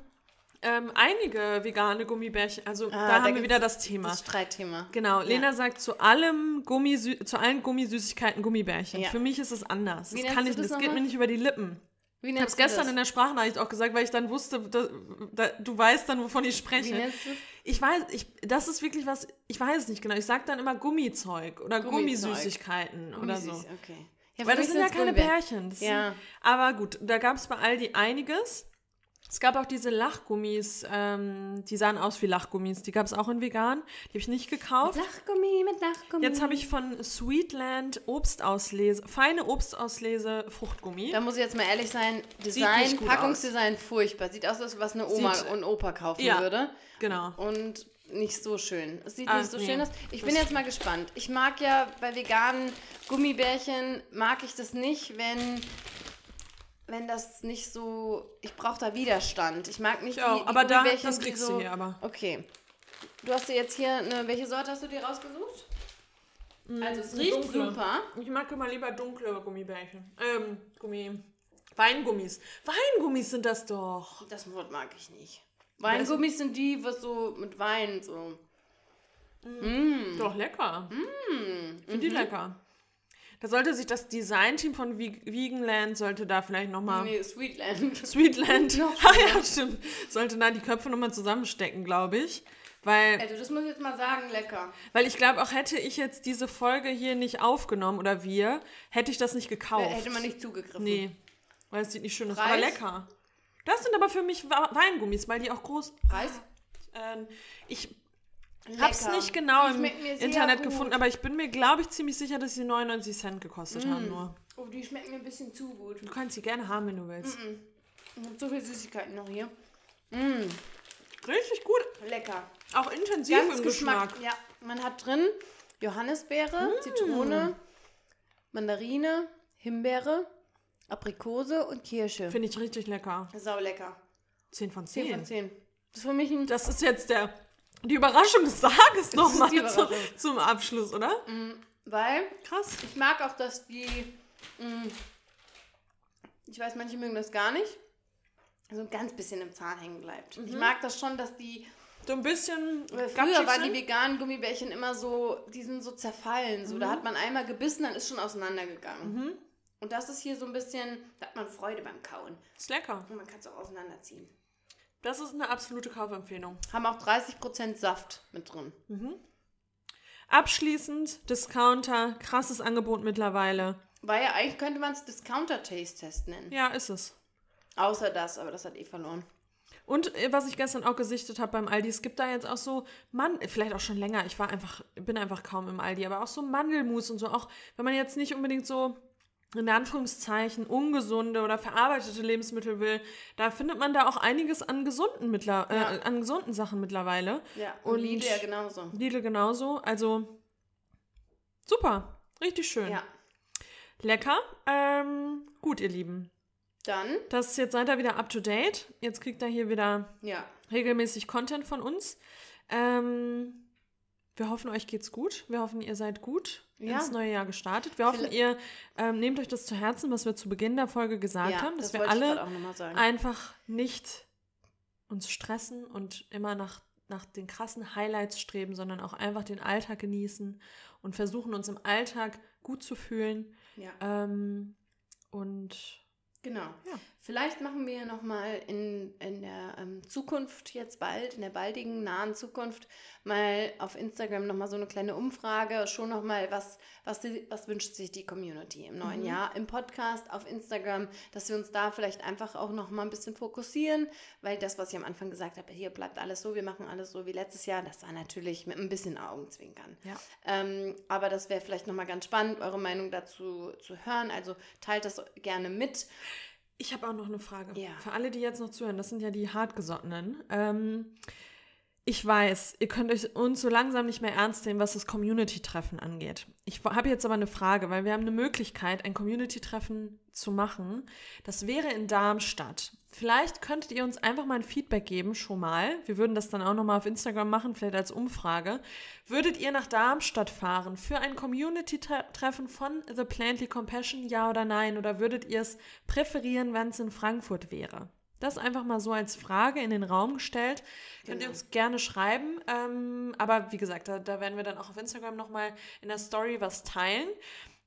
ähm, einige vegane Gummibärchen. Also Ah, da da haben wir wieder das Thema. Das Streitthema. Genau, Lena sagt zu allem Gummisü zu allen Gummisüßigkeiten Gummibärchen. Ja. Für mich ist es anders. Wie das kann ich, das das geht mir nicht über die Lippen. Wie Ich habe es gestern das? in der Sprachnachricht auch gesagt, weil ich dann wusste, da, da, du weißt dann, wovon ich Wie spreche. nennst du Ich weiß, ich, das ist wirklich was, ich weiß es nicht genau. Ich sage dann immer Gummizeug oder Gummizeug. Geummisüßigkeiten oder so. Gummisüß, Okay. Ja, Weil das sind ja keine Gummibärchen. Bärchen. Das Ja. Sind, aber gut, da gab es bei Aldi einiges. Es gab auch diese Lachgummis, ähm, die sahen aus wie Lachgummis. Die gab es auch in vegan. Die habe ich nicht gekauft. Lachgummi mit Lachgummi. Jetzt habe ich von Sweetland Obstauslese, feine Obstauslese Fruchtgummi. Da muss ich jetzt mal ehrlich sein, Design, Packungsdesign furchtbar. Sieht aus, als was eine Oma Sieht- und Opa kaufen Ja. würde. Genau. Und nicht so schön. Es sieht Ah, nicht so nee. schön aus. Ich bin jetzt mal gespannt. Ich mag ja bei veganen Gummibärchen, mag ich das nicht, wenn, wenn das nicht so. Ich brauche da Widerstand. Ich mag nicht Ich auch, die, die aber da- das kriegst du so, hier aber. Okay. Du hast dir jetzt hier eine. Welche Sorte hast du dir rausgesucht? Also es riecht dunkle. super. Ich mag immer lieber dunkle Gummibärchen. Ähm, Gummi. Weingummis. Weingummis sind das doch. Das Wort mag ich nicht. Weingummis sind die, was so mit Wein so. Mm. Doch lecker. Mm. Finde die lecker. Da sollte sich das Designteam von Ve- Veganland sollte da vielleicht nochmal. Nee, Sweetland. Sweetland. Noch ah ja, stimmt. Sollte da die Köpfe nochmal zusammenstecken, glaube ich. Weil, Also das muss ich jetzt mal sagen, lecker. weil ich glaube, auch hätte ich jetzt diese Folge hier nicht aufgenommen oder wir, hätte ich das nicht gekauft. Hätte man nicht zugegriffen. Nee, weil es sieht nicht schön aus. Aber lecker. Das sind aber für mich Weingummis, weil die auch groß. Preis? Ähm, ich hab's Lecker. nicht genau im Internet gut. gefunden, aber ich bin mir, glaube ich, ziemlich sicher, dass sie 99 Cent gekostet haben nur. Oh, die schmecken mir ein bisschen zu gut. Du kannst sie gerne haben, wenn du willst. Ich habe so viele Süßigkeiten noch hier. Richtig gut. Lecker. Auch intensiv Ganz im Geschmack. Geschmack. Ja, man hat drin Johannisbeere, Zitrone, Mandarine, Himbeere, Aprikose und Kirsche. Finde ich richtig lecker. Sau lecker. 10 von 10 10. von 10. Das ist für mich ein Das ist jetzt der, die Überraschung des Tages nochmal zu, zum Abschluss, oder? weil Krass. ich mag auch, dass die mh, ich weiß, manche mögen das gar nicht, so ein ganz bisschen im Zahn hängen bleibt. Ich mag das schon, dass die So ein bisschen. Früher waren die veganen Gummibärchen immer so, die sind so zerfallen. So, da hat man einmal gebissen, dann ist schon auseinandergegangen. Und das ist hier so ein bisschen, da hat man Freude beim Kauen. Ist lecker. Und man kann es auch auseinanderziehen. Das ist eine absolute Kaufempfehlung. Haben auch 30% Saft mit drin. Abschließend, Discounter, krasses Angebot mittlerweile. Weil ja eigentlich könnte man es Discounter-Taste-Test nennen. Ja, ist es. Außer das, aber das hat eh verloren. Und äh, was ich gestern auch gesichtet habe beim Aldi, es gibt da jetzt auch so, Mann, vielleicht auch schon länger, ich war einfach, bin einfach kaum im Aldi, aber auch so Mandelmus und so, auch wenn man jetzt nicht unbedingt so in Anführungszeichen ungesunde oder verarbeitete Lebensmittel will, da findet man da auch einiges an gesunden, mittler äh, Ja. an gesunden Sachen mittlerweile. Ja, und, Und- Lidl ja genauso. Lidl genauso, also super, richtig schön. Ja. Lecker. Ähm, gut, ihr Lieben. Dann, Das ist jetzt seid ihr wieder up to date. Jetzt kriegt ihr hier wieder ja. regelmäßig Content von uns. Ähm, wir hoffen, euch geht's gut. Wir hoffen, ihr seid gut Ja. ins neue Jahr gestartet. Wir hoffen, ihr ähm, nehmt euch das zu Herzen, was wir zu Beginn der Folge gesagt ja, haben, dass das wir alle einfach nicht uns stressen und immer nach, nach den krassen Highlights streben, sondern auch einfach den Alltag genießen und versuchen, uns im Alltag gut zu fühlen. ja. Ähm, und Genau. Ja. Vielleicht machen wir nochmal in, in der ähm, Zukunft jetzt bald, in der baldigen, nahen Zukunft, mal auf Instagram nochmal so eine kleine Umfrage, schon nochmal, was, was, die, was wünscht sich die Community im neuen Jahr im Podcast, auf Instagram, dass wir uns da vielleicht einfach auch nochmal ein bisschen fokussieren, weil das, was ich am Anfang gesagt habe, hier bleibt alles so, wir machen alles so wie letztes Jahr, das war natürlich mit ein bisschen Augenzwinkern. ja. Ähm, aber das wäre vielleicht nochmal ganz spannend, eure Meinung dazu zu hören. Also teilt das gerne mit. Ich habe auch noch eine Frage. Ja. Für alle, die jetzt noch zuhören, das sind ja die Hartgesottenen. Ähm, ich weiß, ihr könnt euch uns so langsam nicht mehr ernst nehmen, was das Community-Treffen angeht. Ich habe jetzt aber eine Frage, weil wir haben eine Möglichkeit, ein Community-Treffen zu machen. Das wäre in Darmstadt. Vielleicht könntet ihr uns einfach mal ein Feedback geben, schon mal. Wir würden das dann auch nochmal auf Instagram machen, vielleicht als Umfrage. Würdet ihr nach Darmstadt fahren für ein Community-Treffen von The Plantly Compassion, ja oder nein? Oder würdet ihr es präferieren, wenn es in Frankfurt wäre? Das einfach mal so als Frage in den Raum gestellt. Könnt ihr Genau. uns gerne schreiben. Ähm, aber wie gesagt, da, da werden wir dann auch auf Instagram nochmal in der Story was teilen.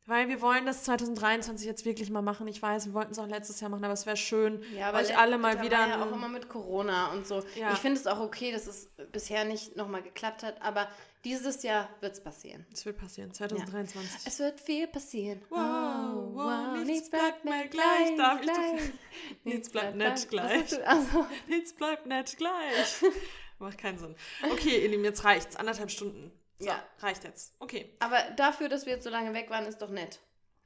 Weil wir wollen das 2023 jetzt wirklich mal machen. Ich weiß, wir wollten es auch letztes Jahr machen, aber es wäre schön, aber euch alle mal wieder. War ja auch immer mit Corona und so. Ja. Ich finde es auch okay, dass es bisher nicht nochmal geklappt hat, aber dieses Jahr wird es passieren. Es wird passieren, 2023. Es wird viel passieren. Wow, wow, nichts bleibt mehr gleich. Darf ich doch- Nichts bleibt nicht Was gleich. Also, Nichts bleibt nicht gleich. Macht keinen Sinn. Okay, ihr Lieben, jetzt reicht's. Anderthalb Stunden. So, Ja. reicht jetzt. Okay. aber dafür, dass wir jetzt so lange weg waren, ist doch nett.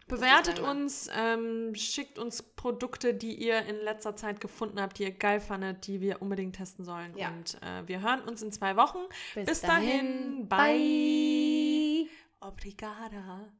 Bewertet uns, ähm, schickt uns Produkte, die ihr in letzter Zeit gefunden habt, die ihr geil fandet, die wir unbedingt testen sollen. Ja. Und äh, wir hören uns in zwei Wochen. Bis, dahin. Bye. Obrigada.